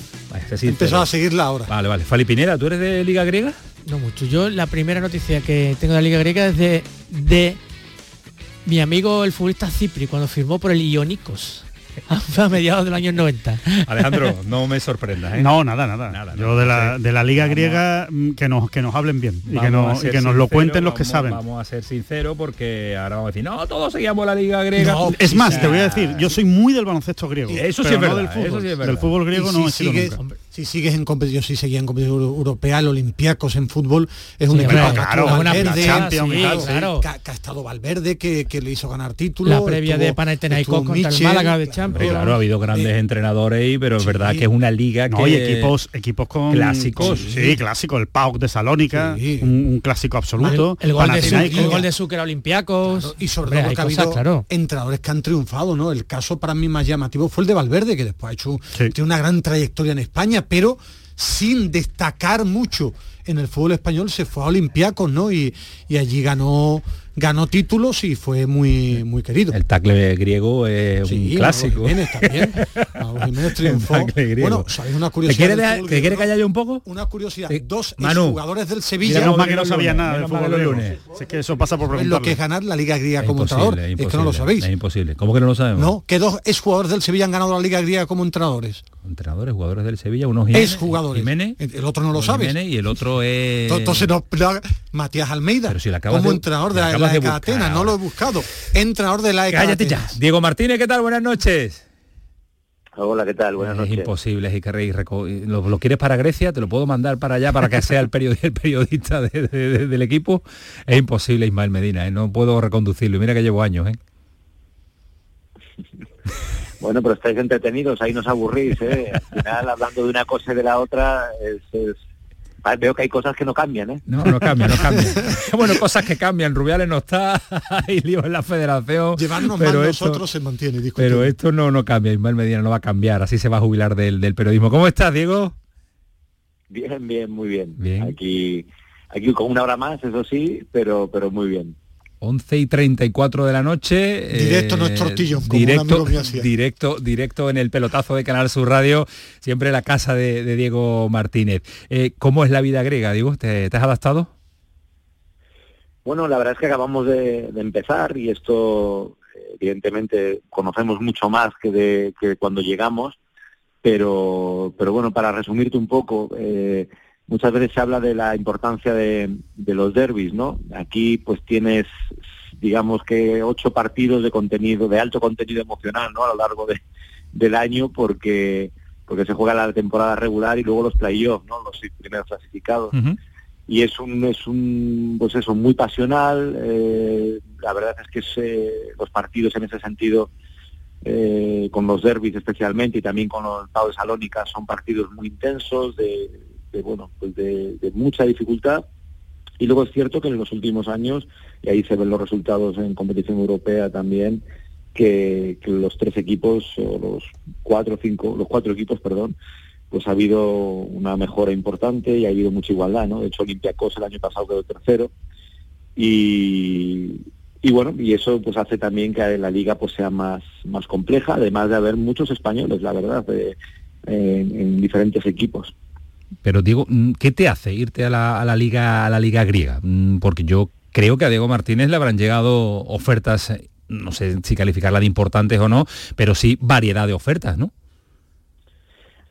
Empezaba a seguirla ahora. Vale, vale. Fali Pinera, ¿tú eres de Liga Griega? No mucho. Yo la primera noticia que tengo de la Liga Griega es de, de mi amigo el futbolista Cipri cuando firmó por el Ionicos. [LAUGHS] a mediados del año 90. Alejandro, no me sorprenda. ¿eh? No, nada, nada. Yo de, la, de la Liga Griega mm, que nos, que nos hablen bien y que, nos lo cuenten los que saben. Vamos a ser sinceros porque ahora vamos a decir, no, todos seguíamos la Liga Griega. es más, te voy a decir, yo soy muy del baloncesto griego. Eso sí es verdad, del fútbol. Del fútbol griego no si si sigues en competición, si seguía en competición europea, el Olympiacos en fútbol es un equipo claro, Valverde, que, ha estado Valverde, que, le hizo ganar títulos. La previa de Panathinaikos contra el Málaga de Champions. Claro, ha habido grandes eh, entrenadores ahí, pero es verdad que es una liga que... hay equipos, equipos con... Clásicos. sí, clásico. El PAOK de Salónica, un, clásico absoluto. El, gol, de Zucker a Olympiacos. y sobre todo que ha habido entrenadores que han triunfado, ¿no? El caso para mí más llamativo fue el de Valverde, que después ha hecho tiene una gran trayectoria en España, pero sin destacar mucho en el fútbol español se fue a Olympiacos, ¿no? Y, allí ganó ganó títulos y fue muy muy querido. El tacle griego es un clásico. Jiménez también. Jiménez [LAUGHS] triunfó. Bueno, ¿sabéis una curiosidad? ¿Te quiere, que haya un poco? Una curiosidad. Eh, Dos Manu, jugadores del Sevilla. Menos mal que no sabía nada del fútbol lunes. Es que eso pasa por lo que es ganar la Liga Griega como entrenador. Es que no lo sabéis. Es imposible. ¿Cómo que no lo sabemos? No, que dos exjugadores del Sevilla han ganado la Liga Griega como entrenadores. Entrenadores, jugadores del Sevilla, unos Jiménez. Es jugadores. Jiménez, el otro no lo sabe. y el otro es. Entonces no, Matías Almeida. Pero si la como entrenador de la, la de Atenas, no lo he buscado. Entrenador de la Cállate ya. Diego Martínez, ¿qué tal? Buenas noches. Hola, ¿qué tal? Buenas es noches. imposible, es que lo, lo, quieres para Grecia, te lo puedo mandar para allá para que sea el, periodista, del equipo. Es imposible, Ismael Medina, ¿eh? no puedo reconducirlo. Mira que llevo años. ¿eh? [LAUGHS] Bueno, pero estáis entretenidos, ahí nos aburrís. ¿eh? Al final, hablando de una cosa y de la otra, es veo que hay cosas que no cambian, ¿eh? No, no cambian, no cambian. [LAUGHS] bueno, cosas que cambian. Rubiales no está, [LAUGHS] hay lío en la federación. Llevarnos pero mal nosotros se mantiene, Pero esto no, no cambia, Ismael Medina no va a cambiar, así se va a jubilar del, del periodismo. ¿Cómo estás, Diego? Bien, bien, muy bien. bien. Aquí, aquí con una hora más, eso sí, pero, pero muy bien. 11 y 34 de la noche. Directo nuestro tortillo, directo, directo, directo en el pelotazo de Canal Sur Radio, siempre la casa de, Diego Martínez. Eh, ¿Cómo es la vida griega, Diego? ¿Te, has adaptado? Bueno, la verdad es que acabamos de, empezar y esto, evidentemente, conocemos mucho más que, de, que cuando llegamos, pero, pero bueno, para resumirte un poco, eh, muchas veces se habla de la importancia de, los derbis, ¿no? Aquí pues tienes, digamos que ocho partidos de contenido, de alto contenido emocional, ¿no? A lo largo de, del año porque porque se juega la temporada regular y luego los playoffs, ¿no? Los primeros clasificados. Y es un, es un, pues eso, muy pasional. Eh, la verdad es que los partidos en ese sentido, eh, con los derbis especialmente y también con los Pau de Salónica, son partidos muy intensos, de, de bueno, pues de, mucha dificultad. Y luego es cierto que en los últimos años, y ahí se ven los resultados en competición europea también, que, los tres equipos, o los cuatro, cinco, los cuatro equipos, perdón, pues ha habido una mejora importante y ha habido mucha igualdad, ¿no? De hecho, Olympiacos el año pasado quedó tercero. Y, y bueno, y eso pues hace también que la liga pues sea más, más compleja, además de haber muchos españoles, la verdad, en diferentes equipos. Pero digo, mm, ¿qué te hace irte a la, liga a la liga griega? Mm, porque yo creo que a Diego Martínez le habrán llegado ofertas, eh, no sé si calificarla de importantes o no, pero sí variedad de ofertas, ¿no?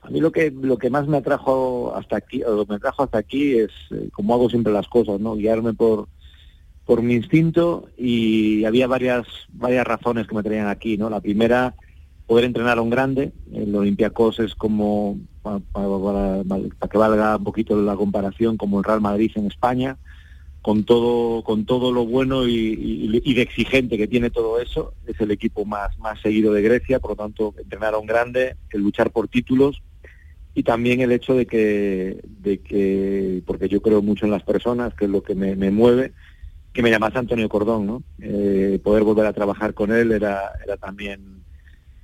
A mí lo que lo que más me atrajo hasta aquí, o me atrajo hasta aquí es eh, como hago siempre las cosas, ¿no? Guiarme por por mi instinto y había varias varias razones que me traían aquí, ¿no? La primera poder entrenar a un grande. El Olympiacos es como, para, que valga un poquito la comparación, como el Real Madrid en España, con todo, con todo lo bueno y, de exigente que tiene todo eso. Es el equipo más, más seguido de Grecia, por lo tanto, entrenar a un grande, el luchar por títulos y también el hecho de que, de que porque yo creo mucho en las personas, que es lo que me, mueve, que me llamase Antonio Cordón, ¿no? Eh, poder volver a trabajar con él era, era también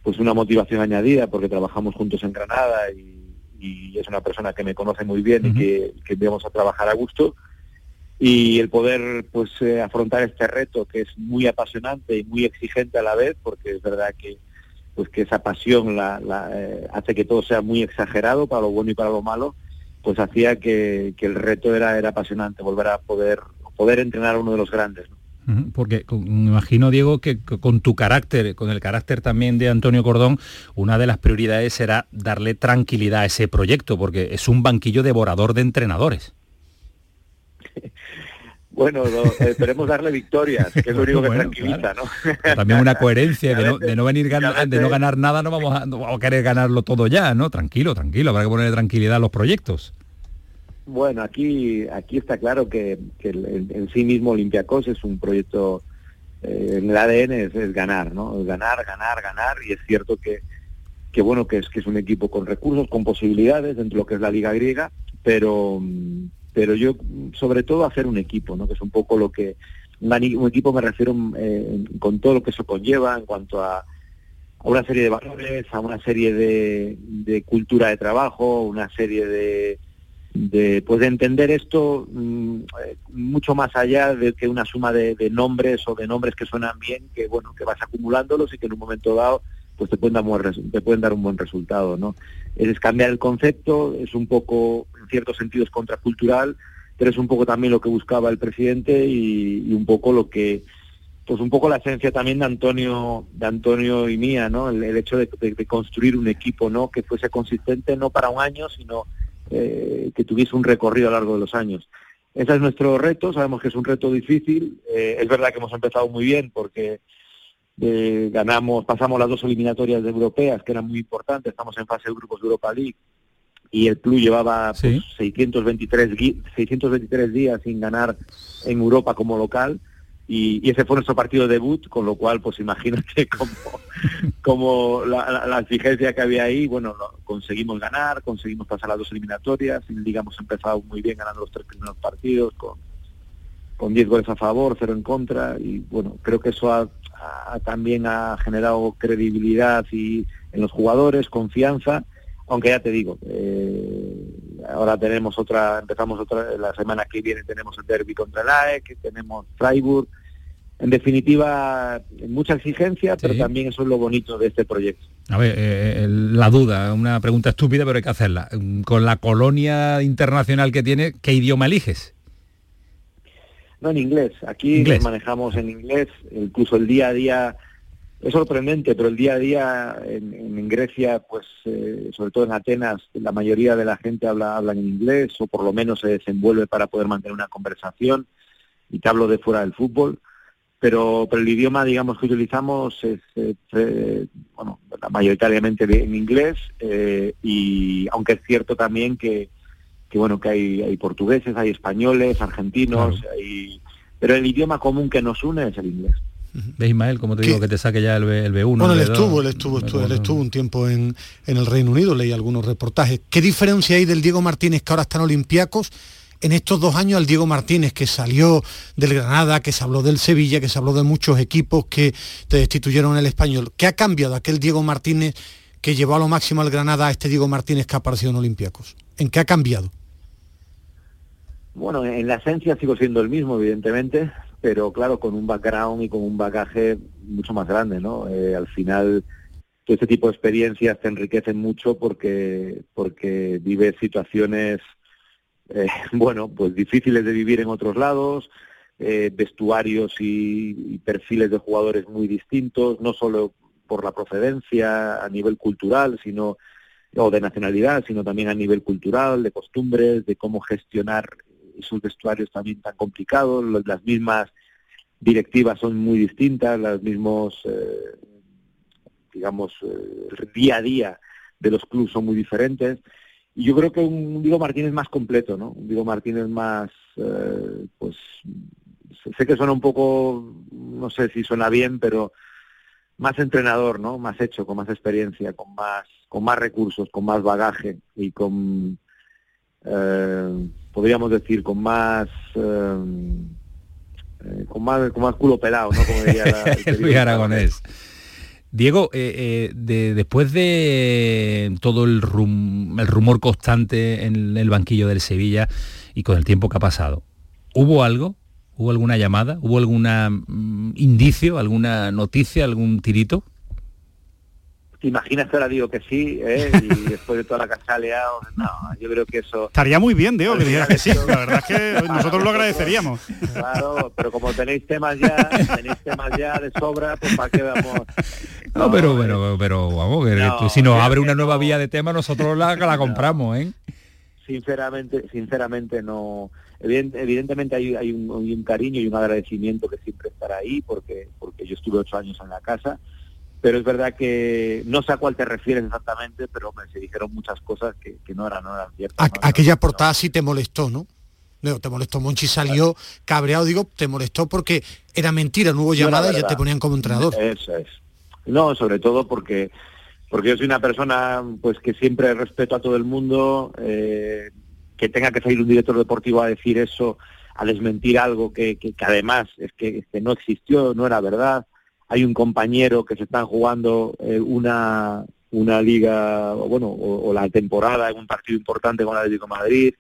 pues una motivación añadida porque trabajamos juntos en Granada y, es una persona que me conoce muy bien y que, que vamos a trabajar a gusto. Y el poder pues eh, afrontar este reto que es muy apasionante y muy exigente a la vez porque es verdad que pues que esa pasión la, eh, hace que todo sea muy exagerado para lo bueno y para lo malo pues hacía que, que el reto era era apasionante volver a poder poder entrenar a uno de los grandes porque me imagino, Diego, que con tu carácter, con el carácter también de Antonio Cordón, una de las prioridades será darle tranquilidad a ese proyecto, porque es un banquillo devorador de entrenadores. [LAUGHS] Bueno, esperemos darle victorias, que es lo único que tranquiliza, ¿no? También una coherencia [LAUGHS] de no, de no venir de no ganar nada, no vamos, a, no vamos a querer ganarlo todo ya, ¿no? Tranquilo, tranquilo, habrá que ponerle tranquilidad a los proyectos. Bueno, aquí, aquí está claro que, en, sí mismo Olympiacos es un proyecto, eh, en el ADN es, ganar, ¿no? ganar, ganar, ganar, y es cierto que, que bueno, que es, que es un equipo con recursos, con posibilidades dentro de lo que es la liga griega, pero, pero yo sobre todo hacer un equipo, ¿no? Que es un poco lo que, un, equipo me refiero eh, con todo lo que eso conlleva en cuanto a, una serie de valores, a una serie de, de cultura de trabajo, una serie de de, pues de entender esto mm, eh, mucho más allá de que una suma de, nombres o de nombres que suenan bien, que bueno, que vas acumulándolos y que en un momento dado pues te pueden dar, te pueden dar un buen resultado, ¿no? Es cambiar el concepto, es un poco, en ciertos sentidos, contracultural, pero es un poco también lo que buscaba el presidente y, un poco lo que, pues un poco la esencia también de Antonio, de Antonio y mía, ¿no? El, hecho de, de, construir un equipo, ¿no? Que fuese consistente no para un año, sino eh, que tuviese un recorrido a lo largo de los años. Ese es nuestro reto, sabemos que es un reto difícil, eh, es verdad que hemos empezado muy bien porque eh, ganamos, pasamos las dos eliminatorias de europeas que eran muy importantes, estamos en fase de grupos de Europa League y el club llevaba 623, pues, 623 días sin ganar en Europa como local y, ese fue nuestro partido de debut, con lo cual, pues imagínate [LAUGHS] cómo, como la, exigencia que había ahí, bueno, conseguimos ganar, conseguimos pasar las dos eliminatorias, digamos empezado muy bien ganando los tres primeros partidos, con, con 10 goles a favor, cero en contra, y bueno, creo que eso también ha generado credibilidad y en los jugadores, confianza, aunque ya te digo, eh, ahora tenemos otra, empezamos otra, la semana que viene tenemos el derby contra el AEC, tenemos Freiburg, en definitiva, mucha exigencia, pero también eso es lo bonito de este proyecto. A ver, eh, la duda, una pregunta estúpida, pero hay que hacerla. Con la colonia internacional que tiene, ¿qué idioma eliges? No, en inglés. Aquí manejamos en inglés, incluso el día a día es sorprendente, pero el día a día en, Grecia, pues eh, sobre todo en Atenas, la mayoría de la gente habla, habla en inglés o por lo menos se desenvuelve para poder mantener una conversación. Y te hablo de fuera del fútbol, pero, pero el idioma, digamos, que utilizamos es, eh, bueno, mayoritariamente en inglés eh, y aunque es cierto también que, que bueno, que hay, hay portugueses, hay españoles, argentinos, pero el idioma común que nos une es el inglés. ¿Ves, Ismael, como te digo, que te saque ya el, B, 1 Bueno, él estuvo, él estuvo, él estuvo un tiempo en, en, el Reino Unido, leí algunos reportajes. ¿Qué diferencia hay del Diego Martínez que ahora está en Olympiacos en estos dos años al Diego Martínez, que salió del Granada, que se habló del Sevilla, que se habló de muchos equipos que te destituyeron el español? ¿Qué ha cambiado aquel Diego Martínez que llevó a lo máximo al Granada a este Diego Martínez que apareció en Olympiacos? ¿En qué ha cambiado? Bueno, en la esencia sigo siendo el mismo, evidentemente, pero claro, con un background y con un bagaje mucho más grande, ¿no? Eh, al final, todo este tipo de experiencias te enriquecen mucho porque, porque vives situaciones, eh, [LAUGHS] bueno, pues difíciles de vivir en otros lados, eh, vestuarios y, perfiles de jugadores muy distintos, no solo por la procedencia a nivel cultural, sino o de nacionalidad, sino también a nivel cultural, de costumbres, de cómo gestionar esos vestuarios también tan complicados, las mismas directivas son muy distintas, los mismos, eh, digamos, eh, día a día de los clubes son muy diferentes. Y yo creo que un Diego Martínez más completo, ¿no? Un Diego Martínez más, eh, pues, sé que suena un poco, no sé si suena bien, pero más entrenador, ¿no? Más hecho, con más experiencia, con más, con más recursos, con más bagaje y con, podríamos decir, con más, eh, eh, con más, con más culo pelado, ¿no? Como diría la, [LAUGHS] Aragonés. Diego, eh, de, después de todo el, el rumor constante en el banquillo del Sevilla y con el tiempo que ha pasado, ¿hubo algo? ¿Hubo alguna llamada? ¿Hubo algún mm, indicio, alguna noticia, algún tirito? ¿Te imaginas que ahora digo que sí? ¿eh? [LAUGHS] Y después de toda la casa liado, no, yo creo que eso... Estaría muy bien, Diego, que dijeras que sí. La verdad es que nosotros lo agradeceríamos. Claro, pero como tenéis temas ya, tenéis temas ya de sobra, pues para qué vamos... No, pero, pero, pero vamos, que si nos abre una nueva vía de tema, nosotros la, la compramos, ¿eh? Sinceramente, sinceramente no... Evidentemente hay, hay, un, hay un cariño y un agradecimiento que siempre estará ahí, porque, porque yo estuve ocho años en la casa pero es verdad que no sé a cuál te refieres exactamente, pero me se dijeron muchas cosas que, no, eran, no eran ciertas. aquella portada sí te molestó, ¿no? No, te molestó. Monchi salió cabreado, digo, te molestó porque era mentira, no hubo llamada y ya te ponían como entrenador. Eso es. No, sobre todo porque porque yo soy una persona pues que siempre respeto a todo el mundo, eh, que tenga que salir un director deportivo a decir eso, a desmentir algo que, que, además es que, que no existió, no era verdad hay un compañero que se están jugando eh, una, una liga, bueno, o, la temporada en un partido importante con el Atlético de Madrid,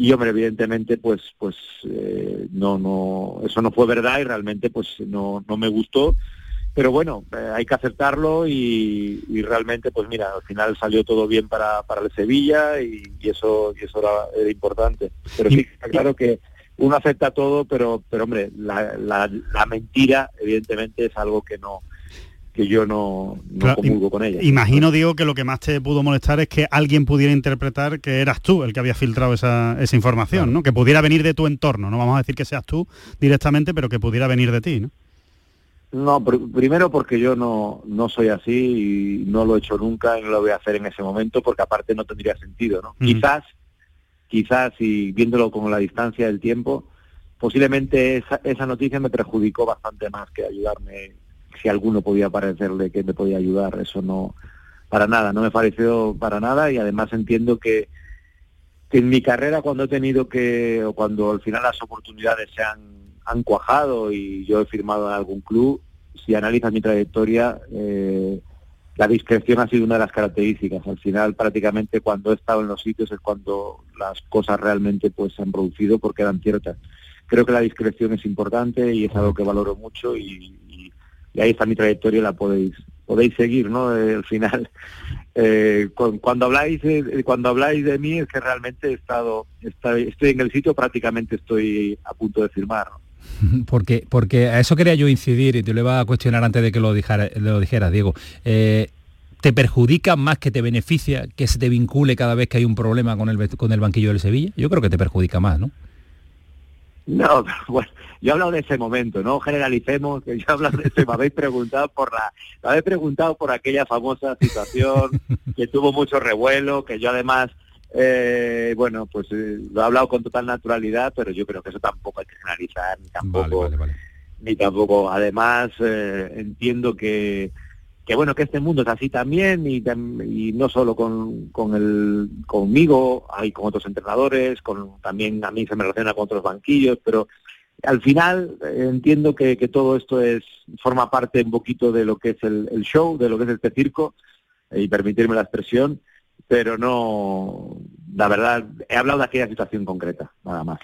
y hombre evidentemente pues pues eh, no no eso no fue verdad y realmente pues no no me gustó. Pero bueno eh, hay que aceptarlo y, realmente pues mira al final salió todo bien para, para el Sevilla y, eso y eso era, importante. Pero sí claro que uno acepta todo pero pero hombre la, la, la mentira evidentemente es algo que no que yo no, no con ella. Imagino, Diego, que lo que más te pudo molestar es que alguien pudiera interpretar que eras tú el que había filtrado esa, esa información, ¿no? Que pudiera venir de tu entorno, no vamos a decir que seas tú directamente, pero que pudiera venir de ti, ¿no? No, primero porque yo no, no soy así y no lo he hecho nunca y no lo voy a hacer en ese momento porque aparte no tendría sentido, ¿no? Quizás, quizás y viéndolo con la distancia del tiempo, posiblemente esa, esa noticia me perjudicó bastante más que ayudarme si alguno podía parecerle que me podía ayudar, eso no, para nada, no me pareció para nada y además entiendo que, que en mi carrera cuando he tenido que, o cuando al final las oportunidades se han, han cuajado y yo he firmado en algún club, si analizas mi trayectoria, eh, la discreción ha sido una de las características. Al final, prácticamente cuando he estado en los sitios es cuando las cosas realmente pues se han producido porque eran ciertas. Creo que la discreción es importante y es algo que valoro mucho y, ahí está mi trayectoria, la podéis podéis seguir, ¿no? Eh, al final, [LAUGHS] eh, cuando habláis cuando habláis de mí es que realmente he estado, estoy, en el sitio, prácticamente estoy a punto de firmar. [LAUGHS] Porque, porque a eso quería yo incidir y te lo iba a cuestionar antes de que lo dijera, lo dijera Diego. Eh, ¿Te perjudica más que te beneficia que se te vincule cada vez que hay un problema con el, con el banquillo del Sevilla? Yo creo que te perjudica más, ¿no? No, [LAUGHS] bueno, yo he hablado de ese momento, no generalicemos, que yo he hablado de ese, me habéis preguntado por la, me habéis preguntado por aquella famosa situación [LAUGHS] que tuvo mucho revuelo, que yo además, eh, bueno, pues eh, lo he hablado con total naturalidad, pero yo creo que eso tampoco hay que generalizar, ni tampoco, ni tampoco, además eh, entiendo que que bueno que este mundo es así también y, y no solo con, con el conmigo hay con otros entrenadores con también a mí se me relaciona con otros banquillos pero al final eh, entiendo que, todo esto es forma parte un poquito de lo que es el, show de lo que es este circo y permitirme la expresión pero no la verdad he hablado de aquella situación concreta nada más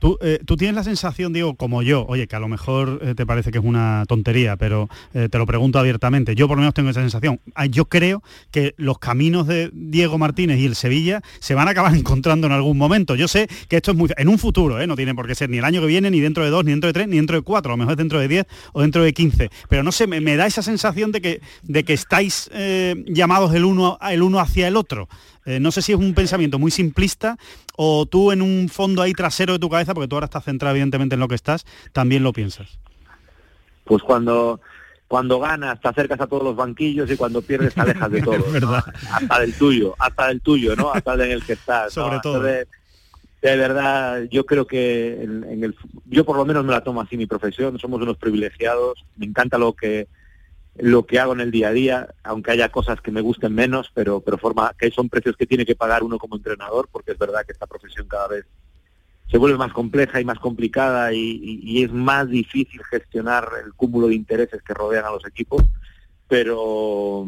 ¿Tú, eh, tú, tienes la sensación, Diego, como yo, oye, que a lo mejor eh, te parece que es una tontería, pero eh, te lo pregunto abiertamente. Yo por lo menos tengo esa sensación. Ah, yo creo que los caminos de Diego Martínez y el Sevilla se van a acabar [LAUGHS] encontrando en algún momento. Yo sé que esto es muy... En un futuro, no tiene por qué ser ni el año que viene, ni dentro de dos, ni dentro de tres, ni dentro de cuatro. A lo mejor es dentro de diez o dentro de quince. Pero no sé, me, da esa sensación de que, de que estáis llamados el uno, el uno hacia el otro. Eh, no sé si es un pensamiento muy simplista o tú en un fondo ahí trasero de tu cabeza, porque tú ahora estás centrado evidentemente en lo que estás, también lo piensas. Pues cuando cuando ganas te acercas a todos los banquillos y cuando pierdes te alejas de [LAUGHS] todo. verdad. Hasta del tuyo, hasta del tuyo, ¿no? Hasta del en el que estás. Sobre todo. De, verdad, yo creo que en, el, yo por lo menos me la tomo así mi profesión, somos unos privilegiados, me encanta lo que lo que hago en el día a día, aunque haya cosas que me gusten menos, pero, pero forma que son precios que tiene que pagar uno como entrenador, porque es verdad que esta profesión cada vez se vuelve más compleja y más complicada y, es más difícil gestionar el cúmulo de intereses que rodean a los equipos, pero,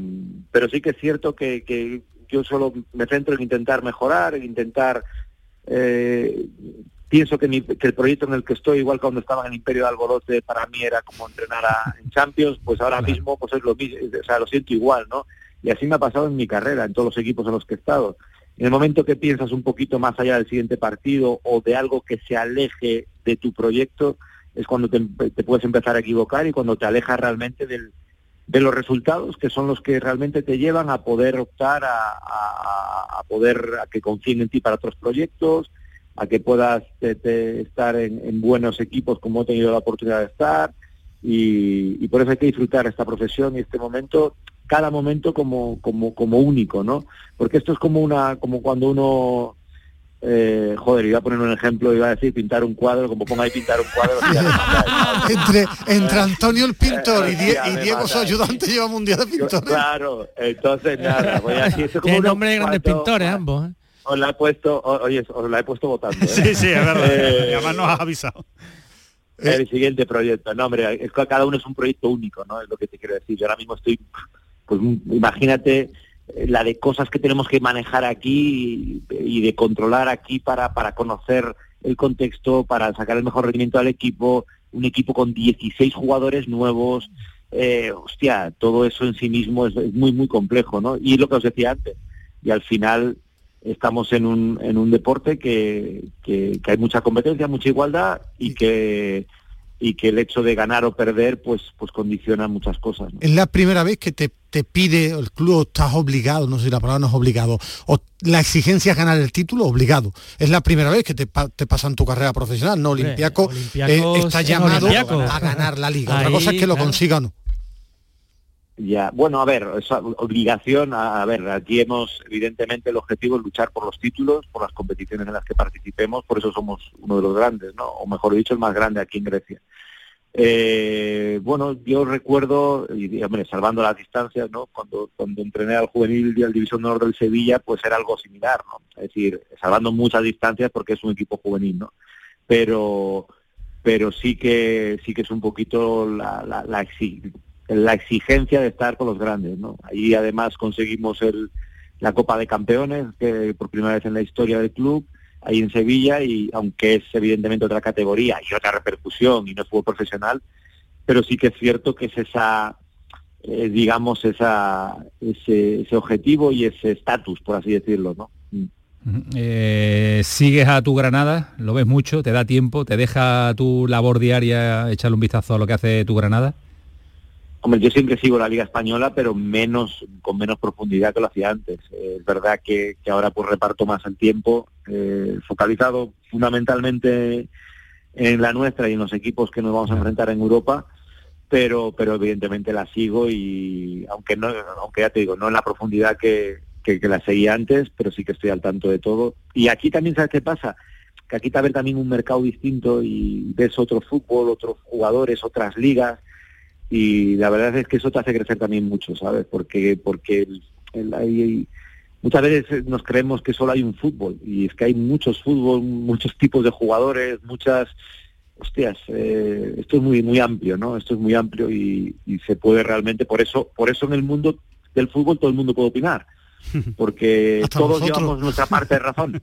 pero sí que es cierto que, que yo solo me centro en intentar mejorar, en intentar eh, pienso que, el proyecto en el que estoy, igual cuando estaba en el Imperio de Alborote, para mí era como entrenar a, en Champions, pues ahora mismo pues es lo mismo, o sea, lo siento igual, ¿no? Y así me ha pasado en mi carrera, en todos los equipos en los que he estado. En el momento que piensas un poquito más allá del siguiente partido o de algo que se aleje de tu proyecto, es cuando te, puedes empezar a equivocar y cuando te alejas realmente del, de los resultados que son los que realmente te llevan a poder optar a, a poder a que confíen en ti para otros proyectos, a que puedas estar en, buenos equipos como he tenido la oportunidad de estar y, por eso hay que disfrutar esta profesión y este momento cada momento como como como único no porque esto es como una como cuando uno eh, joder, iba a poner un ejemplo, iba a decir pintar un cuadro, como ponga ahí pintar un cuadro. [LAUGHS] entre, entre Antonio el pintor y, Diego su ayudante llevamos un día de pintor. Claro, entonces nada, voy a decir, como nombre de grandes pintores ambos. ¿eh? Os la he puesto, oye, os la he puesto votando. ¿eh? [LAUGHS] Sí, sí, es verdad. Eh, además nos has avisado. El siguiente proyecto, no, hombre, es que cada uno es un proyecto único, ¿no? Es lo que te quiero decir. Yo ahora mismo estoy, pues imagínate eh, la de cosas que tenemos que manejar aquí y, de controlar aquí para, para conocer el contexto, para sacar el mejor rendimiento al equipo, un equipo con 16 jugadores nuevos, eh, hostia, todo eso en sí mismo es, muy, muy complejo, ¿no? Y lo que os decía antes, y al final estamos en un, en un deporte que, que, hay mucha competencia, mucha igualdad y que y que el hecho de ganar o perder pues pues condiciona muchas cosas. Es la primera vez que te, te pide el club estás obligado, no sé si la palabra no es obligado, o la exigencia es ganar el título obligado. Es la primera vez que te, te pasa en tu carrera profesional, no Olimpiaco eh, está llamado a ganar la liga. Otra cosa es que lo consiga o no. Ya, bueno, a ver, esa obligación, a, ver, aquí hemos, evidentemente, el objetivo es luchar por los títulos, por las competiciones en las que participemos, por eso somos uno de los grandes, ¿no? O mejor dicho, el más grande aquí en Grecia. Eh, bueno, yo recuerdo, y hombre, salvando las distancias, ¿no? Cuando, cuando entrené al juvenil y al División de Honor del Sevilla, pues era algo similar, ¿no? Es decir, salvando muchas distancias porque es un equipo juvenil, ¿no? Pero pero sí que sí que es un poquito la, la, la, la exigencia de estar con los grandes, ¿no? Ahí además conseguimos el, la Copa de Campeones, que por primera vez en la historia del club, ahí en Sevilla, y aunque es evidentemente otra categoría y otra repercusión y no es fútbol profesional, pero sí que es cierto que es esa, eh, digamos, esa, ese, ese, objetivo y ese estatus, por así decirlo, ¿no? Mm. Eh, sigues a tu Granada, lo ves mucho, te da tiempo, te deja tu labor diaria echarle un vistazo a lo que hace tu Granada. Hombre, yo siempre sigo la Liga Española, pero menos con menos profundidad que lo hacía antes. Eh, es verdad que, ahora pues reparto más el tiempo, eh, focalizado fundamentalmente en la nuestra y en los equipos que nos vamos a enfrentar en Europa, pero pero evidentemente la sigo y aunque no aunque ya te digo no en la profundidad que, que, la seguía antes, pero sí que estoy al tanto de todo. Y aquí también sabes qué pasa, que aquí te ver también un mercado distinto y ves otro fútbol, otros jugadores, otras ligas y la verdad es que eso te hace crecer también mucho, ¿sabes? Porque porque muchas veces nos creemos que solo hay un fútbol y es que hay muchos fútbol, muchos tipos de jugadores, muchas hostias, eh, esto es muy muy amplio, ¿no? Esto es muy amplio y, y se puede realmente por eso por eso en el mundo del fútbol todo el mundo puede opinar [LAUGHS] porque todos llevamos nuestra parte de razón.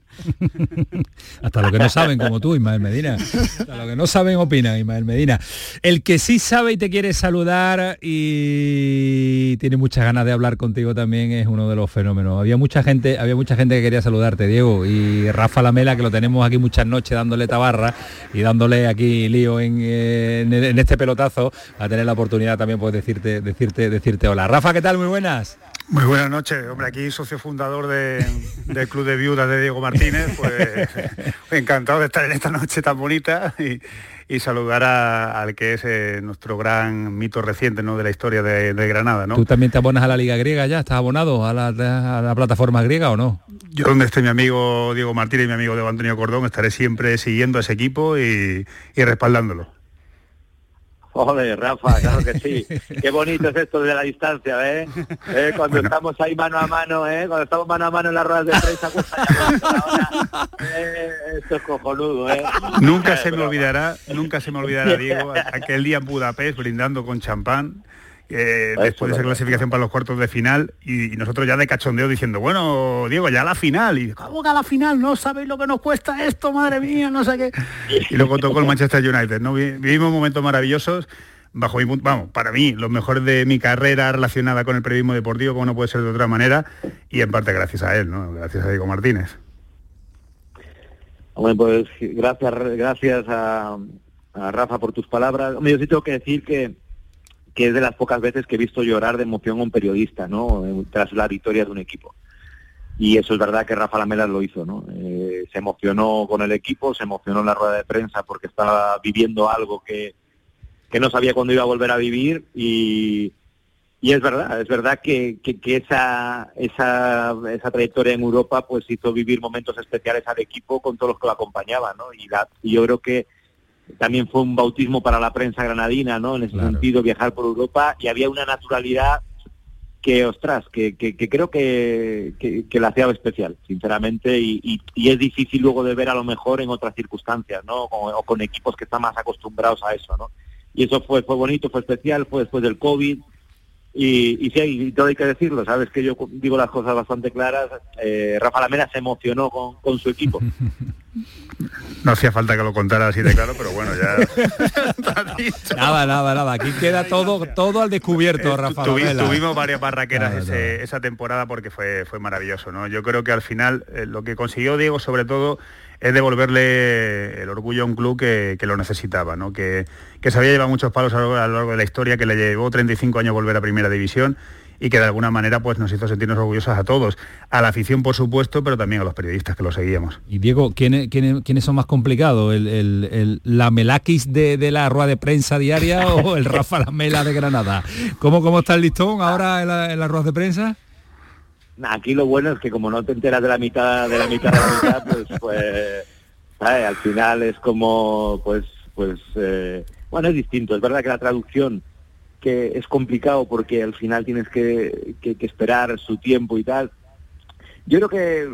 [LAUGHS] Hasta lo que no saben, como tú, Ismael Medina. Hasta lo que no saben, opinan, Ismael Medina. El que sí sabe y te quiere saludar y tiene muchas ganas de hablar contigo también es uno de los fenómenos. Había mucha gente, había mucha gente que quería saludarte, Diego, y Rafa Lamela, que lo tenemos aquí muchas noches dándole tabarra y dándole aquí lío en, en, este pelotazo, a tener la oportunidad también pues decirte, decirte, decirte hola. Rafa, ¿qué tal? Muy buenas. Muy buenas noches, hombre, aquí socio fundador del Club de Viudas de Diego Martínez, pues encantado de estar en esta noche tan bonita y, saludar al que es eh, nuestro gran mito reciente ¿no? de la historia de, Granada. ¿no? ¿Tú también te abonas a la Liga Griega ya? ¿Estás abonado a la, plataforma griega o no? Yo donde esté mi amigo Diego Martínez y mi amigo Diego Antonio Cordón estaré siempre siguiendo a ese equipo y respaldándolo. Joder, Rafa, claro que sí. [LAUGHS] Qué bonito es esto de la distancia, ¿eh? ¿Eh? Cuando estamos ahí mano a mano, ¿eh? Cuando estamos mano a mano en las ruedas de prensa, pues, [LAUGHS] eh, esto es cojonudo, ¿eh? Nunca se me olvidará, nunca se me olvidará, Diego, [LAUGHS] aquel día en Budapest brindando con champán después de esa clasificación para los cuartos de final y, nosotros ya de cachondeo diciendo, bueno, Diego, ya la final. Y ¿cómo que a la final? No sabéis lo que nos cuesta esto, madre mía, no sé qué. Y luego tocó el Manchester United, ¿no? Vivimos momentos maravillosos bajo mi punto, vamos, para mí, los mejores de mi carrera relacionada con el periodismo deportivo, como no puede ser de otra manera, y en parte gracias a él, ¿no? Gracias a Diego Martínez. Bueno, pues gracias, gracias a, Rafa por tus palabras. yo sí tengo que decir que, que es de las pocas veces que he visto llorar de emoción a un periodista, ¿no? Tras la victoria de un equipo. Y eso es verdad que Rafa Lamelas lo hizo, ¿no? Eh, se emocionó con el equipo, se emocionó en la rueda de prensa porque estaba viviendo algo que, que no sabía cuándo iba a volver a vivir y, y es verdad, es verdad que, que, esa, esa, esa trayectoria en Europa pues hizo vivir momentos especiales al equipo con todos los que lo acompañaban, ¿no? Y yo creo que también fue un bautismo para la prensa granadina, ¿no? En ese sentido, viajar por Europa y había una naturalidad que, ostras, que, que, creo que, que, la hacía especial, sinceramente, y, y, es difícil luego de ver a lo mejor en otras circunstancias, ¿no? O, con equipos que están más acostumbrados a eso, ¿no? Y eso fue, fue bonito, fue especial, fue después del COVID, Y, y sí, y todo hay que decirlo, sabes que yo digo las cosas bastante claras. Eh, Rafa Lamela se emocionó con, con su equipo. [LAUGHS] No hacía falta que lo contara así de claro, pero bueno, ya. [LAUGHS] nada, nada, nada. Aquí queda todo, todo al descubierto, Eh, Rafa. tuvi- tuvimos varias barraqueras Claro, ese- esa temporada porque fue, fue maravilloso, ¿no? Yo creo que al final eh, lo que consiguió Diego, sobre todo, es devolverle el orgullo a un club que, que lo necesitaba, ¿no? Que, que se había llevado muchos palos a lo, a lo largo de la historia, que le llevó 35 años volver a Primera División y que de alguna manera pues nos hizo sentirnos orgullosos a todos, a la afición por supuesto, pero también a los periodistas que lo seguíamos. Y Diego, ¿quiénes, quiénes, quiénes son más complicados? ¿El, el, el- la Melakis de, de la rueda de prensa diaria o el [LAUGHS] Rafa Lamela de Granada? ¿Cómo, cómo está el listón ahora en la, en la rueda de prensa? Aquí lo bueno es que como no te enteras de la mitad de la mitad de la mitad, pues, pues ¿sabes? al final es como, pues, pues, eh, bueno, es distinto. Es verdad que la traducción que es complicado porque al final tienes que esperar su tiempo y tal. Yo creo que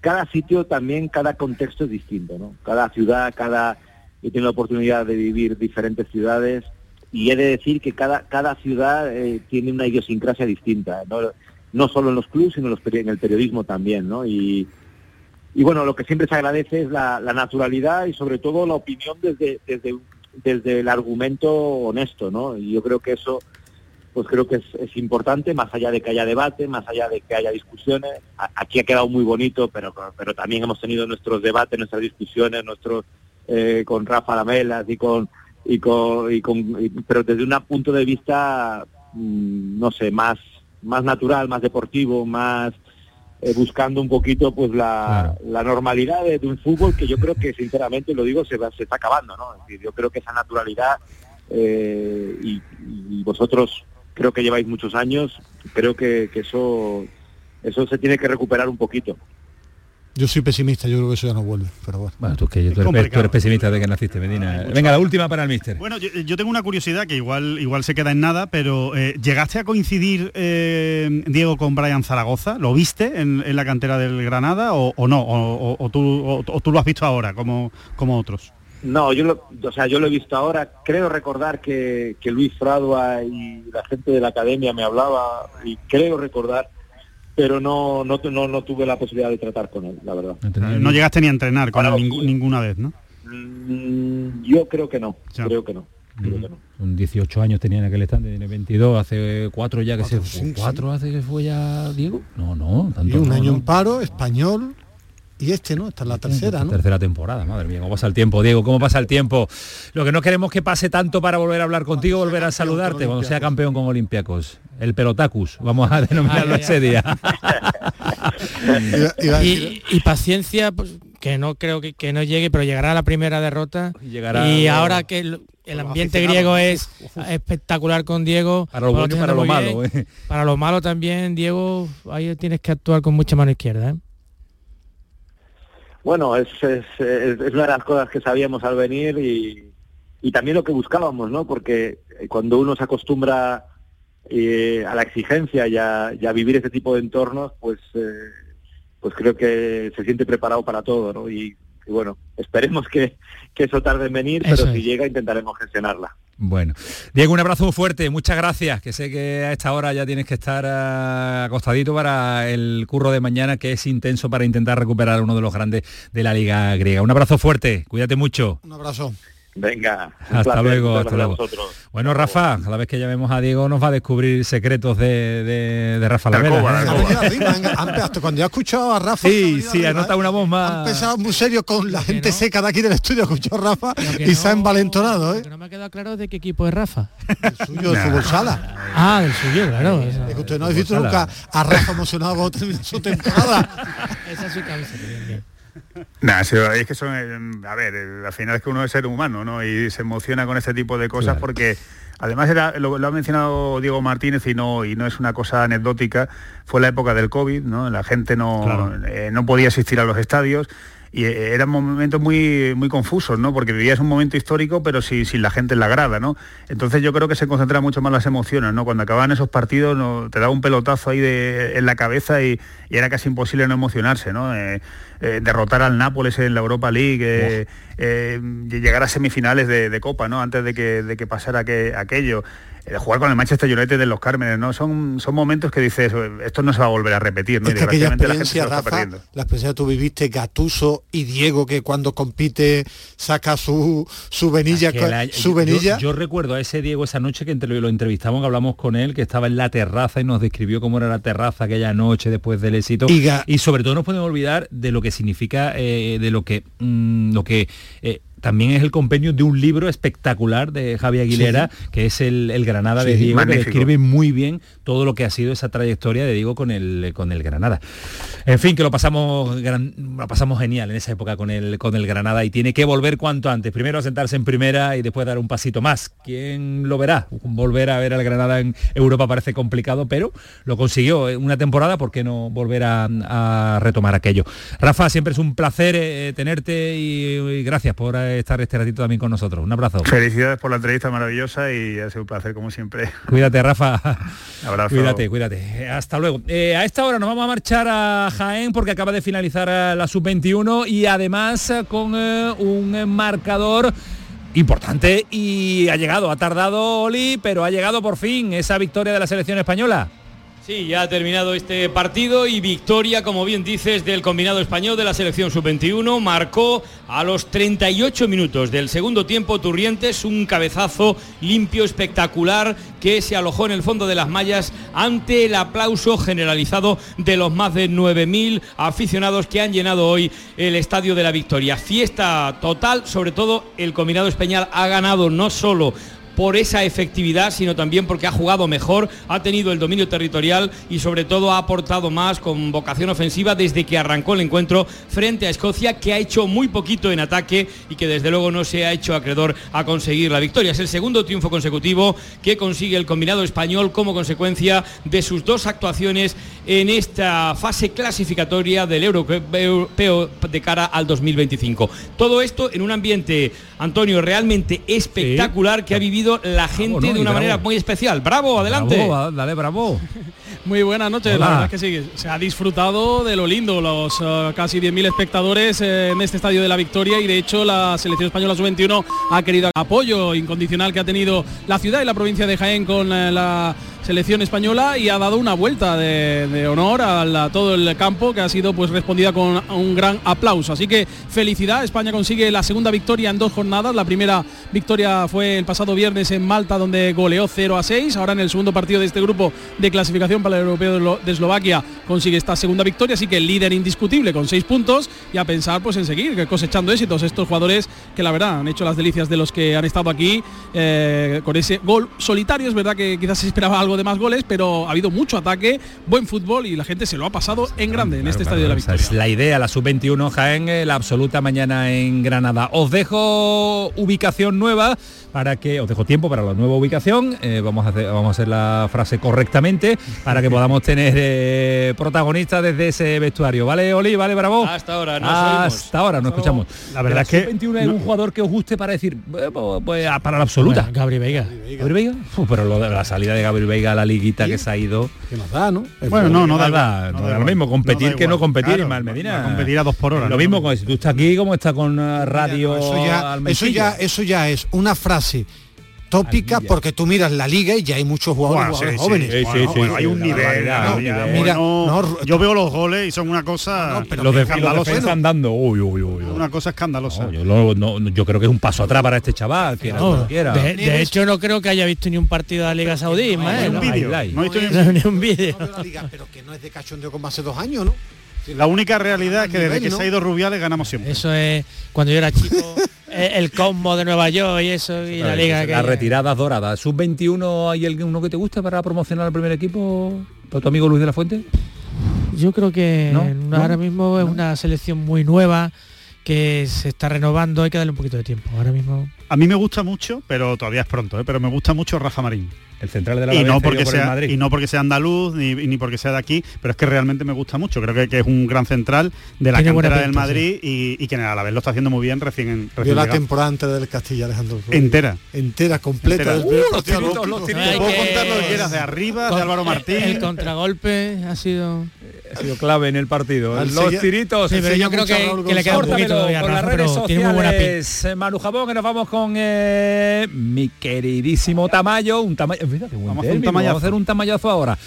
cada sitio también, cada contexto es distinto, ¿no? Cada ciudad, cada... Yo tengo la oportunidad de vivir diferentes ciudades y he de decir que cada, cada ciudad eh, tiene una idiosincrasia distinta, ¿no? No solo en los clubes, sino en, el periodismo también, ¿no? Y, bueno, lo que siempre se agradece es la, naturalidad y sobre todo la opinión desde, desde, desde el argumento honesto, ¿no? Y yo creo que eso, pues creo que es, importante, más allá de que haya debate, más allá de que haya discusiones. Aquí ha quedado muy bonito, pero, pero también hemos tenido nuestros debates, nuestras discusiones, nuestros eh, con Rafa Lamelas y con y con, y con pero desde un punto de vista mm, no sé más más natural más deportivo más eh, buscando un poquito pues la, la normalidad de, de un fútbol que yo creo que sinceramente lo digo se va, se está acabando no es decir, yo creo que esa naturalidad eh, y, y vosotros creo que lleváis muchos años creo que, que eso eso se tiene que recuperar un poquito Yo soy pesimista, yo creo que eso ya no vuelve, pero bueno. Bueno, tú, que, tú, eres, tú eres pesimista de que naciste, Medina. Venga, la última para el mister. Bueno, yo, yo tengo una curiosidad que igual, igual se queda en nada, pero eh, ¿llegaste a coincidir, eh, Diego, con Brian Zaragoza? ¿Lo viste en, en la cantera del Granada o, o no? O, o- o tú, o- o tú lo has visto ahora, como, como otros? No, yo lo, o sea, yo lo he visto ahora. Creo recordar que, que Luis Fradua y la gente de la academia me hablaba y creo recordar, pero no, no, no, no tuve la posibilidad de tratar con él, la verdad. No llegaste ni a entrenar con él ninguna vez, ¿no? Mm, yo creo que no, creo que no. creo que no. Con 18 años tenía en aquel stand, tiene 22, hace cuatro ya que se Cuatro, sí, ¿Cuatro hace que fue ya Diego? No, no, tanto Y un no, año no. en paro, español, y este, ¿no? Esta es la tercera, ¿no? Tercera temporada, madre mía, cómo pasa el tiempo, Diego, cómo pasa el tiempo. Lo que no queremos que pase tanto para volver a hablar contigo, volver a saludarte cuando sea campeón con Olympiacos. El pelotacus, vamos a denominarlo ese día. [LAUGHS] y, y paciencia, pues, que no creo que, que no llegue, pero llegará la primera derrota. llegará y ahora que el, ambiente griego es espectacular con Diego. Para lo pues bueno y para lo malo, bien. ¿eh? Para lo malo también, Diego, ahí tienes que actuar con mucha mano izquierda. ¿eh? Bueno, es, es, es- es una de las cosas que sabíamos al venir y, y también lo que buscábamos, ¿no? Porque cuando uno se acostumbra eh, a la exigencia y a, y a vivir ese tipo de entornos, pues, eh, pues creo que se siente preparado para todo, ¿no? Y, y bueno, esperemos que, que eso tarde en venir, Eso pero si llega intentaremos gestionarla. Bueno, Diego, un abrazo muy fuerte, muchas gracias, que sé que a esta hora ya tienes que estar ah, acostadito para el curro de mañana, que es intenso para intentar recuperar uno de los grandes de la Liga griega. Un abrazo fuerte, cuídate mucho. Un abrazo. Venga, Hasta placer, luego, hasta a luego. Bueno, Rafa, cada vez que llamemos a Diego nos va a descubrir secretos de, de- de Rafa La Lamela. alcoba, ¿eh? la han- cuando yo he escuchado a Rafa Sí, sí, arriba, anota una voz más. empezado muy serio con la gente seca de aquí del estudio, escuchó a Rafa y se ha envalentonado, ¿eh? No me ha quedado claro de qué equipo es Rafa. El suyo, el fútbol sala. Ah, del suyo, claro. Es que usted no ha visto nunca a Rafa emocionado cuando termina su temporada. [LAUGHS] Esa es su bien. Nah, es que son, eh, a ver, eh, al final es que uno es ser humano, ¿no? Y se emociona con este tipo de cosas porque además era, lo, lo ha mencionado Diego Martínez y no, y no es una cosa anecdótica, fue la época del COVID, ¿no? La gente no, Claro. eh, no podía asistir a los estadios y eh, eran momentos muy, muy confusos, ¿no? Porque vivías un momento histórico pero sin, sin la gente en la grada, ¿no? Entonces yo creo que se concentran mucho más las emociones, ¿no? Cuando acababan esos partidos no, te daba un pelotazo ahí de, en la cabeza y, y era casi imposible no emocionarse, ¿no? Eh, eh, derrotar al Nápoles en la Europa League, eh, llegar a semifinales de, Copa, ¿no? Antes de que, de que pasara que, aquello. Eh, jugar con el Manchester United de los Cármenes, ¿no? Son, son momentos que dices, esto no se va a volver a repetir, ¿no? Es que aquella experiencia, la, Rafa, la experiencia que tú viviste, Gatuso y Diego, que cuando compite saca su, su venilla, su venilla. Yo, recuerdo a ese Diego esa noche que lo entrevistamos, que hablamos con él, que estaba en la terraza y nos describió cómo era la terraza aquella noche después del éxito. Y, sobre todo no podemos olvidar de lo que significa, eh, de lo que, mm, lo que eh, también es el compendio de un libro espectacular de Javi Aguilera, que es el, Granada de Diego, que describe muy bien todo lo que ha sido esa trayectoria de Diego con el, con el Granada. En fin, que lo pasamos, lo pasamos genial en esa época con el, con el Granada y tiene que volver cuanto antes. Primero a sentarse en primera y después dar un pasito más. ¿Quién lo verá? Volver a ver al Granada en Europa parece complicado, pero lo consiguió una temporada, ¿por qué no volver a, retomar aquello? Rafa, siempre es un placer eh, tenerte y, gracias por eh, estar este ratito también con nosotros. Un abrazo. Felicidades por la entrevista maravillosa y ha sido un placer como siempre. Cuídate, Rafa. [LAUGHS] Abrazo. Cuídate, cuídate. Hasta luego. Eh, a esta hora nos vamos a marchar a Jaén porque acaba de finalizar eh, la sub-21 y además eh, con un marcador importante y ha llegado, ha tardado Oli, pero ha llegado por fin esa victoria de la selección española. Sí, ya ha terminado este partido y victoria, como bien dices, del combinado español de la selección sub-21. Marcó a los 38 minutos del segundo tiempo Turrientes un cabezazo limpio, espectacular, que se alojó en el fondo de las mallas ante el aplauso generalizado de los más de 9.000 aficionados que han llenado hoy el Estadio de la Victoria. Fiesta total, sobre todo el combinado español ha ganado no solo por esa efectividad, sino también porque ha jugado mejor, ha tenido el dominio territorial y sobre todo ha aportado más con vocación ofensiva desde que arrancó el encuentro frente a Escocia, que ha hecho muy poquito en ataque y que desde luego no se ha hecho acreedor a conseguir la victoria. Es el segundo triunfo consecutivo que consigue el combinado español como consecuencia de sus dos actuaciones en esta fase clasificatoria del europeo de cara al 2025. Todo esto en un ambiente, Antonio, realmente espectacular que ha vivido la gente de una manera muy especial. Bravo, adelante. dale, bravo. [LAUGHS] Muy buenas noches, la verdad es que sí, se ha disfrutado de lo lindo, los uh, casi 10.000 espectadores eh, en este estadio de la Victoria y de hecho la selección española sub-21 ha querido apoyo incondicional que ha tenido la ciudad y la provincia de Jaén con eh, la selección española y ha dado una vuelta de, honor a, todo el campo que ha sido pues respondida con un gran aplauso. Así que felicidad, España consigue la segunda victoria en dos jornadas. La primera victoria fue el pasado viernes en Malta donde goleó 0 a 6. Ahora en el segundo partido de este grupo de clasificación para el europeo de Eslovaquia consigue esta segunda victoria, así que líder indiscutible con seis puntos y a pensar pues en seguir cosechando éxitos estos jugadores que la verdad han hecho las delicias de los que han estado aquí eh, con ese gol solitario. Es verdad que quizás se esperaba algo de más goles, pero ha habido mucho ataque, buen fútbol y la gente se lo ha pasado en grande en este estadio de la Victoria. es la idea, la sub-21 Jaén, eh, la absoluta mañana en Granada. Os dejo ubicación nueva para que os dejo tiempo para la nueva ubicación. Eh, vamos, a hacer, vamos a hacer la frase correctamente para que [LAUGHS] podamos tener eh, protagonistas desde ese vestuario. ¿Vale, Oli? ¿Vale, Bravo? Hasta ahora, no Hasta ahora, no escuchamos. La verdad es que 21 es un jugador que os guste para decir, pues, pues para la absoluta. Gabriel Veiga. Gabriel Veiga. pero lo de la salida de Gabriel Veiga a la liguita que se ha ido. Que nos da, ¿no? Bueno, no, no da, no lo mismo competir que no competir, y mal Medina. Competir a dos por hora. Lo mismo con si tú estás aquí como está con uh, radio. eso ya, eso ya es una frase tópica porque tú miras la liga y ya hay muchos jugadores, jóvenes. hay un nivel. Mira, yo veo los goles y son una cosa los de están dando una cosa escandalosa. Yo, creo que es un paso atrás para este chaval. Que de, hecho, no creo que haya visto ni un partido de la Liga Saudí. No, un vídeo. No he visto ni un vídeo. Pero que no es de cachondeo como hace dos años, ¿no? La única realidad es que desde que se ha ido Rubiales ganamos siempre. Eso es cuando yo era chico. [LAUGHS] el combo de Nueva York y eso y la liga que las retiradas doradas. Sub 21 hay alguno que te guste para promocionar al primer equipo para tu amigo Luis de la Fuente yo creo que ahora mismo es una selección muy nueva que se está renovando hay que darle un poquito de tiempo. Ahora mismo a mí me gusta mucho pero todavía es pronto ¿eh? pero me gusta mucho Rafa Marín. El central de la y no porque sea y no porque sea andaluz ni, porque sea de aquí pero es que realmente me gusta mucho. Creo que, es un gran central de la cantera del Madrid y, que a la vez lo está haciendo muy bien recién, recién la temporada entera del Castilla Alejandro. Entera. Entera completa. Uh, los tiritos, los tiritos. puedo contar lo que quieras de arriba de Álvaro Martín. el contragolpe ha sido ha sido clave en el partido. Los tiritos. Sí, pero yo creo que, que le queda un poquito todavía, con las redes pero tiene muy buena sociales. Eh, Manu Jabón, que nos vamos con eh, mi queridísimo Tamayo. Un tamayo. Vamos a hacer un término, tamallazo. vamos a hacer un tamallazo ahora.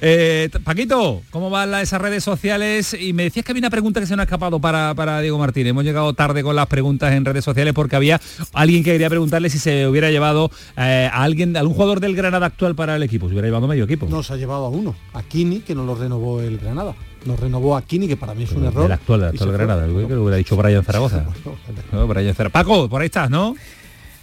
Eh, Paquito, ¿cómo van la- esas redes sociales? Y me decías que había una pregunta que se nos ha escapado para, para Diego Martínez. Hemos llegado tarde con las preguntas en redes sociales porque había alguien que quería preguntarle si se hubiera llevado eh, a alguien, a algún jugador del Granada actual para el equipo. Se hubiera llevado medio equipo. Nos ha llevado a uno, a Kini, que no lo renovó el Granada. Nos renovó a Kini, que para mí es un error. El actual, el actual. Granada, el que lo hubiera dicho Brian Zaragoza. No, Brian Zaragoza. Paco, por ahí estás, ¿no?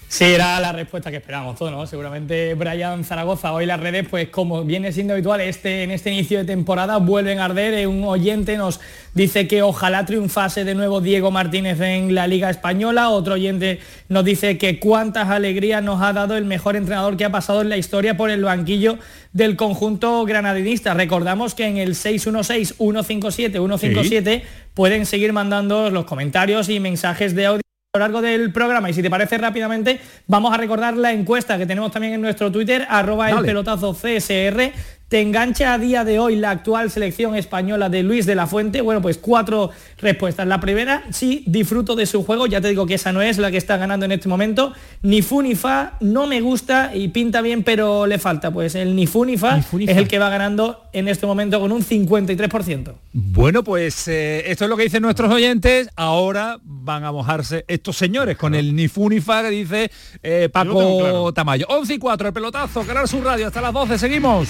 Sí, era la respuesta que esperábamos todos, ¿no? Seguramente Brian Zaragoza, hoy las redes, pues como viene siendo habitual este, en este inicio de temporada, vuelven a arder. Eh, Un oyente nos dice que ojalá triunfase de nuevo Diego Martínez en la Liga Española. Otro oyente nos dice que cuántas alegrías nos ha dado el mejor entrenador que ha pasado en la historia por el banquillo del conjunto granadinista. Recordamos que en el 616-157-157 pueden seguir mandando los comentarios y mensajes de audio lo largo del programa y si te parece rápidamente vamos a recordar la encuesta que tenemos también en nuestro Twitter arroba el pelotazo CSR ¿Te engancha a día de hoy la actual selección española de Luis de la Fuente? Bueno, pues cuatro respuestas. La primera, sí, disfruto de su juego, ya te digo que esa no es la que está ganando en este momento. Ni fu ni fa, no me gusta y pinta bien, pero le falta. Pues el ni fu ni fa, fu ni es el que va ganando en este momento con un 53%. Bueno, pues eh, esto es lo que dicen nuestros oyentes. Ahora van a mojarse estos señores con el ni fu ni fa que dice eh, Paco claro. Tamayo. 11 y 4, el pelotazo, Canal Sur Radio, hasta las 12, seguimos.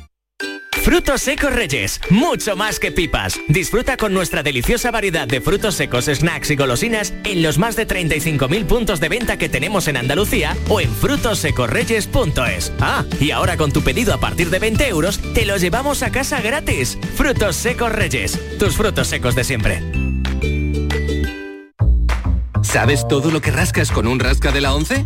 Frutos secos Reyes, mucho más que pipas. Disfruta con nuestra deliciosa variedad de frutos secos, snacks y golosinas en los más de 35.000 puntos de venta que tenemos en Andalucía o en frutosecorreyes.es. Ah, y ahora con tu pedido a partir de 20 euros, te lo llevamos a casa gratis. Frutos secos Reyes, tus frutos secos de siempre. ¿Sabes todo lo que rascas con un rasca de la 11?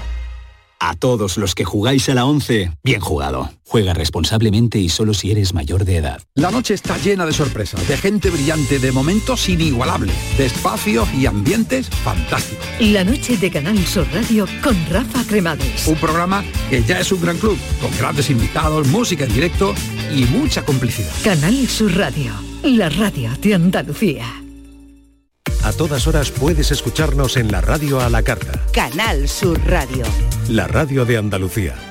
A todos los que jugáis a la 11, bien jugado. Juega responsablemente y solo si eres mayor de edad. La noche está llena de sorpresas, de gente brillante, de momentos inigualables, de espacios y ambientes fantásticos. La noche de Canal Sur Radio con Rafa Cremades. Un programa que ya es un gran club, con grandes invitados, música en directo y mucha complicidad. Canal Sur Radio, la radio de Andalucía. A todas horas puedes escucharnos en la radio a la carta, Canal Sur Radio. la radio de Andalucía.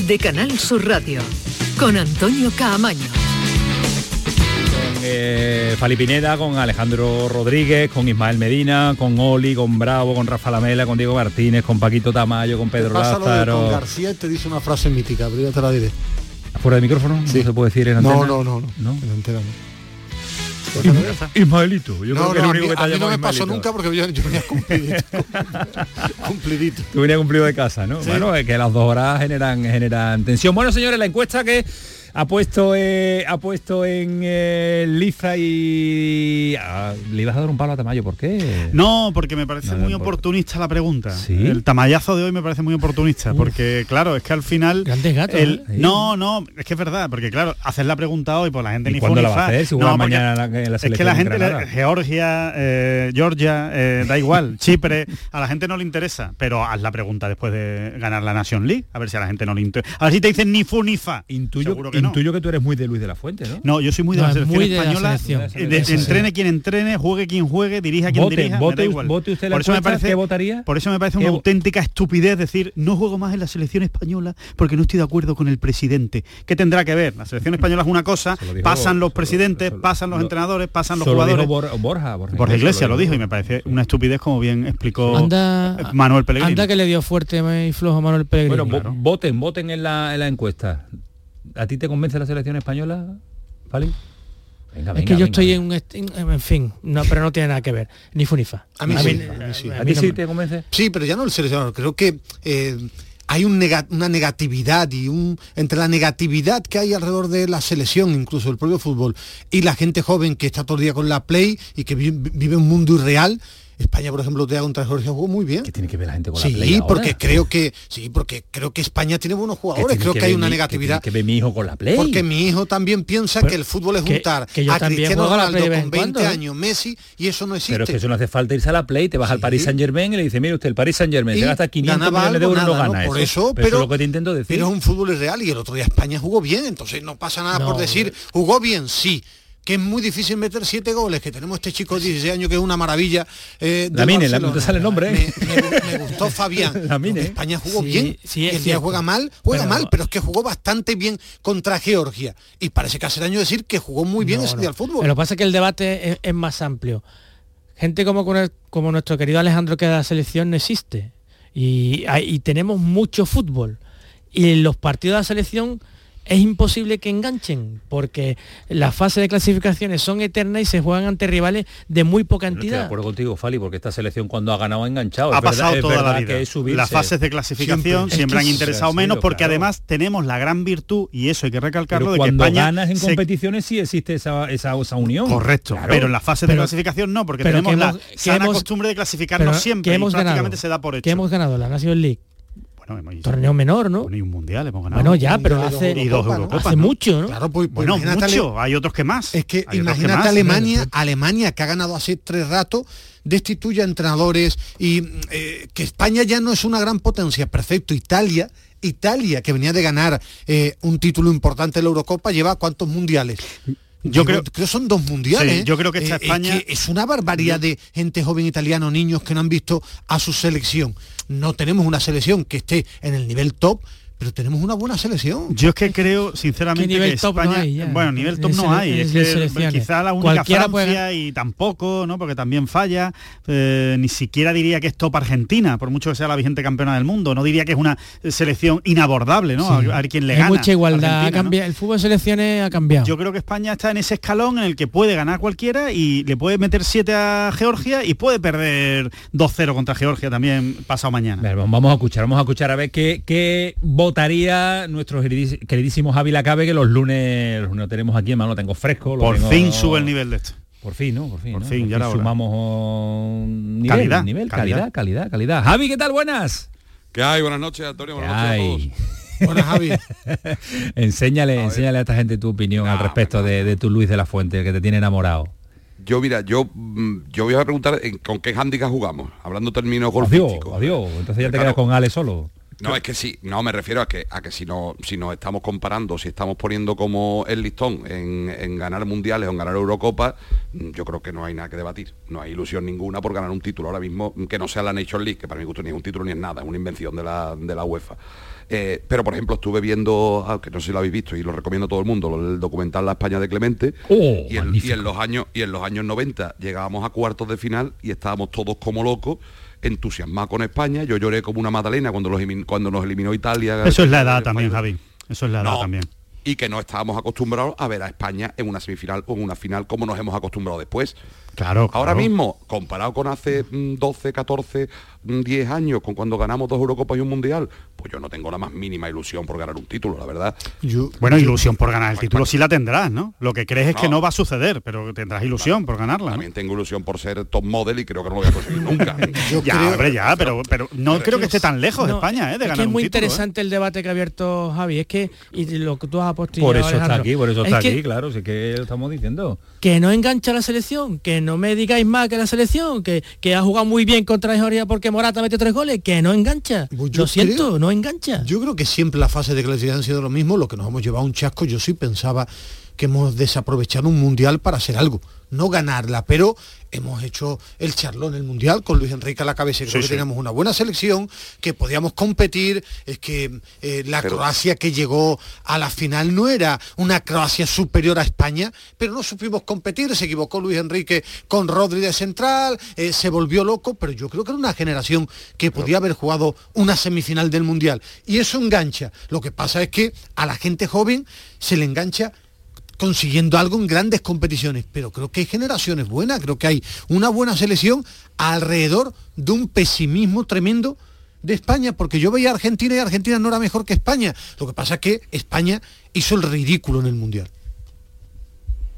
De Canal Sur Radio con Antonio Caamaño. Con eh, Fali Pineda, con Alejandro Rodríguez, con Ismael Medina, con Oli, con Bravo, con Rafa Lamela, con Diego Martínez, con Paquito Tamayo, con Pedro Pasa lo de con Lázaro. García te dice una frase mítica, pero ya te la diré. ¿Fuera de micrófono? No se puede decir en No, antena. no, no, no. En antena no. Ismaelito, yo no, creo que no, el único que te a mí no me pasó Ismaelito. nunca porque yo, yo venía cumplidito. [LAUGHS] cumplidito. Tú venías cumplido de casa, ¿no? Sí. Bueno, es que las dos horas generan, generan tensión. Bueno, señores, la encuesta que ha puesto eh, ha puesto en eh, Liza y ah, le ibas a dar un palo a Tamayo, ¿por qué? No, porque me parece No, muy por- oportunista la pregunta. ¿Sí? El tamallazo de hoy me parece muy oportunista, porque claro, es que al final... Grandes gatos, el- ¿eh? No, no, es que es verdad, porque claro, hacer la pregunta hoy, pues la gente ¿Y ni cuándo la va a fa. hacer? Si juega No, porque mañana la- en la Es que la en gente, la-. Georgia, eh, Georgia, eh, da igual, [LAUGHS] Chipre, a la gente no le interesa, pero haz la pregunta después de ganar la Nation League, a ver si a la gente no le interesa. A ver si te dicen ni fu ni fa. Intuyo, Seguro que no. intuyo que tú eres muy de Luis de la Fuente, ¿no? No, yo soy muy de No, la selección muy de la española. selección. de- Eso sí. entrene quien entrene, juegue quien juegue, dirija quien Vote, dirija. me vote igual. vote usted la por eso me parece, ¿qué votaría? Por eso me parece ¿Qué una auténtica estupidez decir no juego más en la selección española porque no estoy de acuerdo con el presidente. ¿Qué tendrá que ver? La selección española es una cosa, lo pasan los presidentes, pasan los lo- entrenadores, pasan los jugadores. Borja, Borja, Borja Iglesias lo dijo. y me parece una estupidez como bien explicó Anda, Manuel Pellegrini. anda que le dio fuerte y flojo a Manuel Pellegrini. Bueno, vo- voten, voten en la, en la encuesta. ¿A ti te convence la selección española, Fali? Venga, es venga, que yo venga. estoy en un... en fin, no, pero no tiene nada que ver. Ni fu ni fa. A mí sí, a mí sí. a ¿A mí ti no sí me- te convence? Sí, pero ya no el seleccionador. Creo que eh, hay un nega- una negatividad y un entre la negatividad que hay alrededor de la selección, incluso el propio fútbol, y la gente joven que está todo el día con la play y que vi- vive un mundo irreal. España, por ejemplo, te contra Georgia jugó muy bien. ¿Qué tiene que ver la gente con Sí, la play ahora? porque creo que sí, porque creo que España tiene buenos ¿Qué jugadores. Creo que, hay una mi- negatividad. tiene que ver mi hijo con la play? Porque mi hijo también piensa Pero que el fútbol es que- juntar que yo a Cristiano Ronaldo con en 20 cuando, ¿eh? años, Messi, y eso no existe. Pero es que eso no hace falta irse a la play, te vas al Paris Saint Germain y le dices, mire usted, el Paris Saint Germain se gasta 500 ganaba millones de euros y no nada, gana ¿no? Por eso. eso, pero, pero- es lo que te intento decir. Pero es un fútbol irreal y el otro día España jugó bien, entonces no pasa nada por decir, jugó bien, sí. Que es muy difícil meter siete goles, que tenemos este chico de 16 años que es una maravilla. Eh, Lamine, la- no te sale el nombre, ¿eh? Me, me- me gustó [LAUGHS] Fabián. Porque España jugó Sí, bien. sí, el día juega mal, juega Pero- mal, pero es que jugó bastante bien contra Georgia. Y parece que hace daño decir que jugó muy bien No, ese no. día al fútbol. Pero lo que pasa es que el debate es, es más amplio. Gente como, el- nuestro querido Alejandro que la selección no existe. Y, y tenemos mucho fútbol. Y en los partidos de la selección es imposible que enganchen, porque las fases de clasificaciones son eternas y se juegan ante rivales de muy poca No estoy de entidad. acuerdo contigo, Fali, porque esta selección cuando ha ganado ha enganchado. ha Es verdad- pasado es toda la vida. que. Las fases de clasificación Siempre. siempre, Es que han es- interesado sido, menos porque claro. además tenemos la gran virtud, y eso hay que recalcarlo, Pero de que cuando España ganas en se- competiciones sí existe esa, esa, esa unión. Correcto, Claro. pero en las fases de Pero- clasificación no, porque tenemos que la hemos- sana hemos- costumbre de clasificarnos Pero siempre que y hemos prácticamente ganado, se da por hecho. que hemos ganado la National League, Bueno, hemos- torneo menor, ¿no? bueno, y un mundial hemos ganado. Bueno, ya, pero hace, dos y dos Eurocopas, ¿no? Eurocopas, hace ¿no? mucho, ¿no? Claro, pues, pues Bueno, mucho, hay otros que más. Es que Hay imagínate más. Alemania, Alemania que ha ganado hace tres ratos, destituye a entrenadores y eh, que España ya no es una gran potencia, perfecto. Italia, Italia que venía de ganar eh, un título importante en la Eurocopa, lleva cuántos mundiales. Yo creo- que son dos mundiales. Sí, yo creo que esta Eh, es España- que es una barbaridad de gente joven italiano, niños que no han visto a su selección. No tenemos una selección que esté en el nivel top, pero tenemos una buena selección. Yo es que creo, sinceramente, ¿Qué nivel que top no España, hay ya? bueno, nivel top no hay, es que quizá la única Cualquiera puede Francia y tampoco, ¿no? Porque también falla, eh, ni siquiera diría que es top Argentina, por mucho que sea la vigente campeona del mundo, no diría que es una selección inabordable, ¿no? Sí. A, quién le Hay gana. mucha igualdad, ¿no? cambiado- el fútbol de selecciones ha cambiado. Yo creo que España está en ese escalón en el que puede ganar cualquiera y le puede meter 7 a Georgia y puede perder 2-0 contra Georgia también pasado mañana. Ver, vamos a escuchar, vamos a escuchar a ver qué, qué votaría nuestro queridís- queridísimo Javi Lacabe, que los lunes, los lunes lo tenemos aquí, hermano, lo tengo fresco. lo Por tengo- fin sube el nivel de esto. Por fin, ¿no? Por fin, Por ¿no? fin, ya sumamos oh, nivel, Calidad, nivel, calidad. calidad, calidad, calidad. Javi, ¿qué tal? Buenas. ¿Qué hay? Buenas noches, Antonio. Buenas noches a todos. Buenas, Javi. [LAUGHS] enséñale, enséñale a esta gente tu opinión al respecto de, de tu Luis de la Fuente, el que te tiene enamorado. Yo, mira, yo, mm, yo voy a preguntar en- con qué handicap jugamos, hablando términos Adiós, golfísticos. adiós. Entonces ya te Claro. quedas con Ale solo. No, es que sí, no, me refiero a que, a que si, no, si nos estamos comparando, si estamos poniendo como el listón en, en ganar mundiales o en ganar Eurocopa, mm, yo creo que no hay nada que debatir. No hay ilusión ninguna por ganar un título ahora mismo mm, que no sea la Nation League, que para mi gusto ni es un título ni es nada, es una invención de la, de la UEFA. Eh, pero por ejemplo estuve viendo, ah, que no sé si lo habéis visto y lo recomiendo a todo el mundo, el documental La España de Clemente. Oh, y, en, y en los años y en los años 90 llegábamos a cuartos de final y estábamos todos como locos entusiasmados con España yo lloré como una magdalena cuando los cuando nos eliminó Italia Eso es la edad también, Javi. Eso es la edad No, también. y que no estábamos acostumbrados a ver a España en una semifinal o en una final como nos hemos acostumbrado después Claro, ahora claro. mismo comparado con hace mm, 12 14 mm, 10 años con cuando ganamos dos Eurocopas y un Mundial pues pues yo no tengo la más mínima ilusión por ganar un título, la verdad. bueno, ilusión por ganar el título sí la tendrás, ¿no? Lo que crees es que no va a suceder, pero tendrás ilusión por ganarla. También tengo ilusión por ser top model y creo que no lo voy a conseguir nunca. [LAUGHS] ya, hombre, ya, pero, pero no creo que esté tan lejos España, ¿eh? De es ganar que es muy un título, ¿eh? interesante el debate que ha abierto Javi, es que y lo que tú has apostillado, Por eso está aquí, por eso es está que- aquí, claro, sí que lo estamos diciendo. Que no engancha la selección, que no me digáis más que la selección, que, que ha jugado muy bien contra Georgia porque Morata metió tres goles, que no engancha. Pues yo lo siento, creo- no engancha. Yo creo que siempre las fases de clasificación han sido lo mismo, lo que nos hemos llevado un chasco, yo sí pensaba que hemos desaprovechado un mundial para hacer algo, no ganarla, pero hemos hecho el charlón el mundial con Luis Enrique a la cabeza, creo Sí, que sí. teníamos una buena selección, que podíamos competir, es que eh, la Pero- Croacia que llegó a la final no era una Croacia superior a España, pero no supimos competir, se equivocó Luis Enrique con Rodri de central, eh, se volvió loco, pero yo creo que era una generación que podía haber jugado una semifinal del Mundial. Y eso engancha. Lo que pasa es que a la gente joven se le engancha consiguiendo algo en grandes competiciones, pero creo que hay generaciones buenas, creo que hay una buena selección alrededor de un pesimismo tremendo de España, porque yo veía a Argentina y Argentina no era mejor que España. Lo que pasa es que España hizo el ridículo en el Mundial.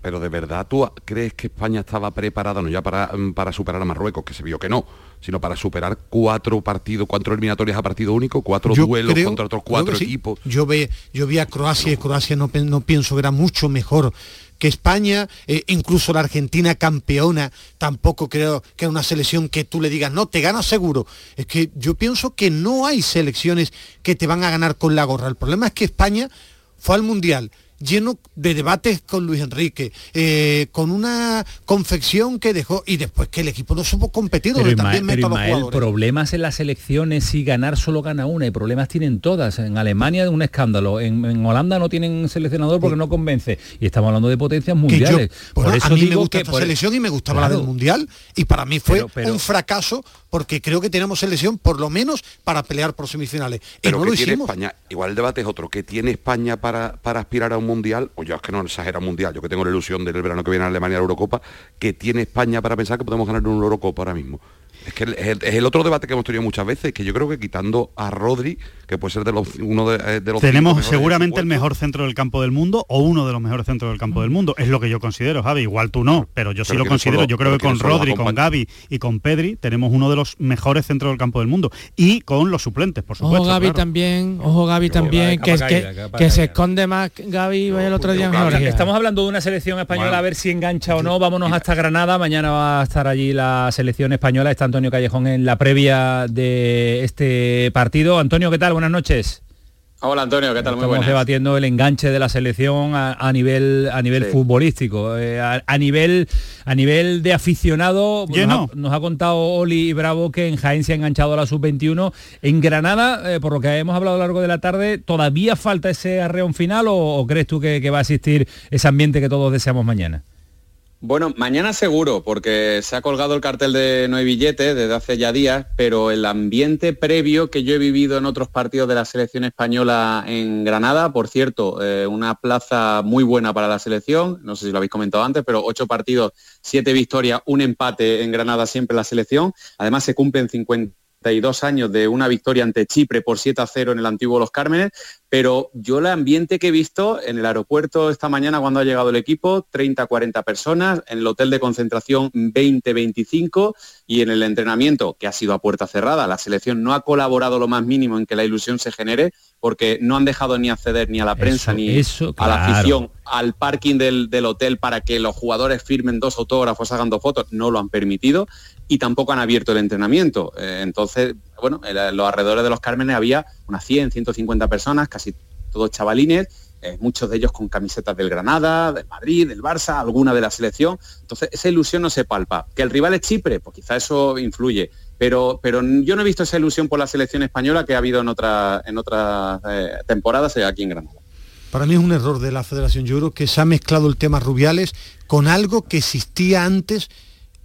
Pero de verdad tú crees que España estaba preparada no ya para, mm, para superar a Marruecos, que se vio que no, sino para superar cuatro partidos, cuatro eliminatorias a partido único, cuatro Yo duelos creo- contra otros cuatro sí. equipos. Yo, ve, yo vi a Croacia y Croacia no, no pienso que era mucho mejor que España, eh, incluso la Argentina campeona, tampoco creo que es una selección que tú le digas, no, te ganas seguro. Es que yo pienso que no hay selecciones que te van a ganar con la gorra. El problema es que España fue al Mundial lleno de debates con Luis Enrique, eh, con una confección que dejó y después que el equipo no supo competir, Pero, Ismael, también pero Ismael, problemas en las selecciones si ganar solo gana una y problemas tienen todas. En Alemania es un escándalo, en, en Holanda no tienen seleccionador porque no convence y estamos hablando de potencias yo- mundiales. bueno, por eso a mí me gusta que esta por- selección y me gustaba la Claro. del mundial y para mí fue Pero- pero- un fracaso porque creo que tenemos selección por lo menos para pelear por semifinales. Y Pero no que lo tiene hicimos. España, igual el debate es otro, ¿qué tiene España para, para aspirar a un mundial? O yo es que no exagera un mundial, yo que tengo la ilusión del verano que viene a Alemania a la Eurocopa, ¿qué tiene España para pensar que podemos ganar una Eurocopa ahora mismo? Es que es el, es el otro debate que hemos tenido muchas veces, que yo creo que quitando a Rodri, que puede ser de los, uno de, eh, de los Tenemos seguramente el mejor centro del campo del mundo o uno de los mejores centros del campo del mundo. Es lo que yo considero, Javi. Igual tú no, pero yo sí Pero lo ¿quiénes considero. Yo creo que con Rodri, con Gaby y con Pedri tenemos uno de los mejores centros del campo del mundo. Y con los suplentes, por supuesto. Ojo Gaby claro. también, ojo Gaby también, que, caída, que, se esconde más Gaby el otro día en. Estamos hablando de una selección española Bueno. a ver si engancha o no. Vámonos hasta Granada. Mañana va a estar allí la selección española. Está Antonio Callejón en la previa de este partido. Antonio, ¿qué tal? Buenas noches. Hola Antonio, ¿qué tal? Muy Estamos buenas. debatiendo el enganche de la selección a, a nivel a nivel Sí. futbolístico, Eh, a, a nivel a nivel de aficionado. Lleno. Nos ha, nos ha contado Oli Bravo que en Jaén se ha enganchado a la sub-21. En Granada, eh, por lo que hemos hablado a lo largo de la tarde, ¿todavía falta ese arreón final o, o crees tú que, que va a existir ese ambiente que todos deseamos mañana? Bueno, mañana seguro, porque se ha colgado el cartel de no hay billete desde hace ya días, pero el ambiente previo que yo he vivido en otros partidos de la selección española en Granada, por cierto, eh, una plaza muy buena para la selección, no sé si lo habéis comentado antes, pero ocho partidos, siete victorias, un empate en Granada siempre la selección. Además se cumplen 52 años de una victoria ante Chipre por 7 a 0 en el antiguo Los Cármenes, pero yo el ambiente que he visto en el aeropuerto esta mañana cuando ha llegado el equipo, 30, 40 personas, en el hotel de concentración 20, 25 y en el entrenamiento, que ha sido a puerta cerrada, la selección no ha colaborado lo más mínimo en que la ilusión se genere porque no han dejado ni acceder ni a la prensa Eso, ni eso, a la afición al parking del, del hotel para que los jugadores firmen dos autógrafos, hagan dos fotos, no lo han permitido y tampoco han abierto el entrenamiento. Eh, entonces, bueno, en los alrededores de los Cármenes había unas 100, 150 personas, casi todos chavalines, eh, muchos de ellos con camisetas del Granada, del Madrid, del Barça, alguna de la selección. Entonces, esa ilusión no se palpa. ¿Que el rival es Chipre? Pues quizá eso influye. Pero, pero yo no he visto esa ilusión por la selección española que ha habido en, otra, en otras eh, temporadas aquí en Granada. Para mí es un error de la federación. Yo creo que se ha mezclado el tema Rubiales con algo que existía antes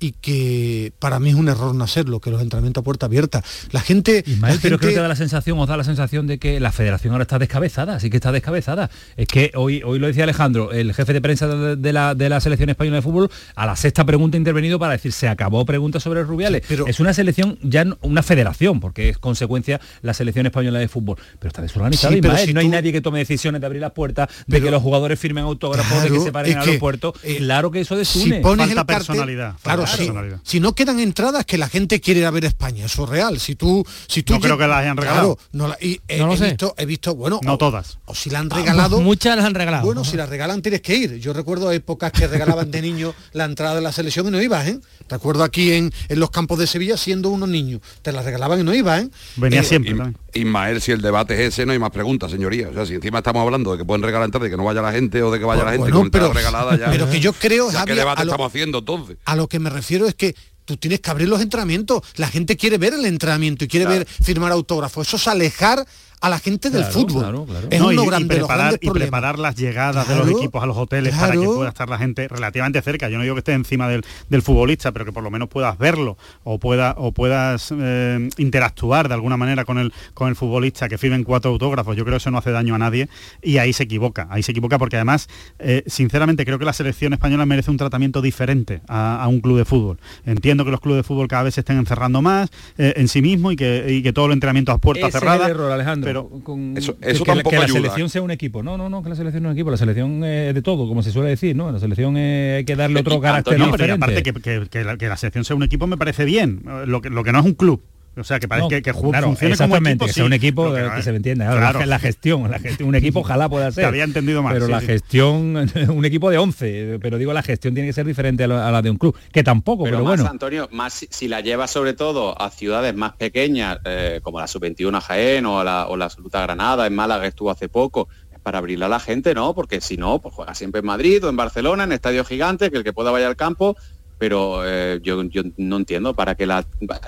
y que para mí es un error no hacerlo, que los entrenamientos a puerta abierta. La gente... Ismael, la pero creo que da la sensación, os da la sensación de que la federación ahora está descabezada, sí que está descabezada. Es que hoy, hoy lo decía Alejandro, el jefe de prensa de, la, de la selección española de fútbol, a la sexta pregunta ha intervenido para decir se acabó pregunta sobre Rubiales. es una selección, ya una federación, porque es consecuencia la selección española de fútbol. Pero está desorganizada, Sí, pero si no hay nadie que tome decisiones de abrir las puertas, de que los jugadores firmen autógrafos, de que se paren en el aeropuerto. claro que eso desune. si pones el cartel- claro, si, si no quedan entradas que la gente quiere ir a ver España, eso es real. Si tú, si tú No creo que las hayan regalado. Claro, no la- y, eh, No lo he sé. visto, he visto, bueno, No o- todas. O si la han Ah, regalado. [LAUGHS] muchas las han regalado. Bueno, si las regalan tienes que ir. Yo recuerdo épocas que regalaban de niño la entrada de la selección y no ibas, ¿eh? Recuerdo aquí en, en los campos de Sevilla siendo unos niños. Te la regalaban y no ibas, ¿eh? Venía Eh, siempre. Ismael, si el debate es ese, no hay más preguntas, señoría. O sea, si encima estamos hablando de que pueden regalar entradas, de que no vaya la gente o de que vaya la gente Bueno, con pero- regalada ya. pero que yo creo, ya, ¿Qué Javi, debate lo- estamos haciendo entonces? A lo que me refiero es que tú tienes que abrir los entrenamientos. La gente quiere ver el entrenamiento y quiere ver firmar autógrafos. Eso es alejar a la gente del Claro, fútbol. claro, claro. Es No, uno y, grande, preparar, y preparar las llegadas de los equipos a los hoteles para que pueda estar la gente relativamente cerca. Yo no digo que esté encima del, del futbolista, pero que por lo menos puedas verlo o, pueda, o puedas eh, interactuar de alguna manera con el, con el futbolista, que firmen cuatro autógrafos. Yo creo que eso no hace daño a nadie y ahí se equivoca. Ahí se equivoca porque además, eh, sinceramente, creo que la selección española merece un tratamiento diferente a, a un club de fútbol. Entiendo que los clubes de fútbol cada vez se estén encerrando más eh, en sí mismo y que, y que todo el entrenamiento a puertas Ese es cerradas. el error, Alejandro. Pero con- Eso- que- eso que, la- tampoco que la ayuda. selección sea un equipo. No, no, no, que la selección no es un equipo. La selección es de todo, como se suele decir, ¿no? La selección eh, hay que darle otro carácter No, diferente. aparte que, que- que la, que la selección sea un equipo me parece bien. Eh, Lo que, lo que no es un club. O sea, que parece No, que, que claro, funcione como exactamente, equipo. que sea un equipo eh, no que, es- se me entienda. Claro. La, [LAUGHS] la gestión, la gestión, un equipo ojalá pueda ser. Te había entendido mal, Pero sí, la sí. gestión, [LAUGHS] un equipo de 11, pero digo la gestión tiene que ser diferente a la, a la de un club, que tampoco, pero, Pero, más, bueno. Antonio, más si, si la lleva sobre todo a ciudades más pequeñas, eh, como la Sub-21 Jaén o la, o la Absoluta Granada, en Málaga estuvo hace poco, es para abrirle a la gente, ¿no? Porque si no, pues juega siempre en Madrid o en Barcelona, en estadios gigantes, que el que pueda vaya al campo, pero eh, yo, yo no entiendo para qué la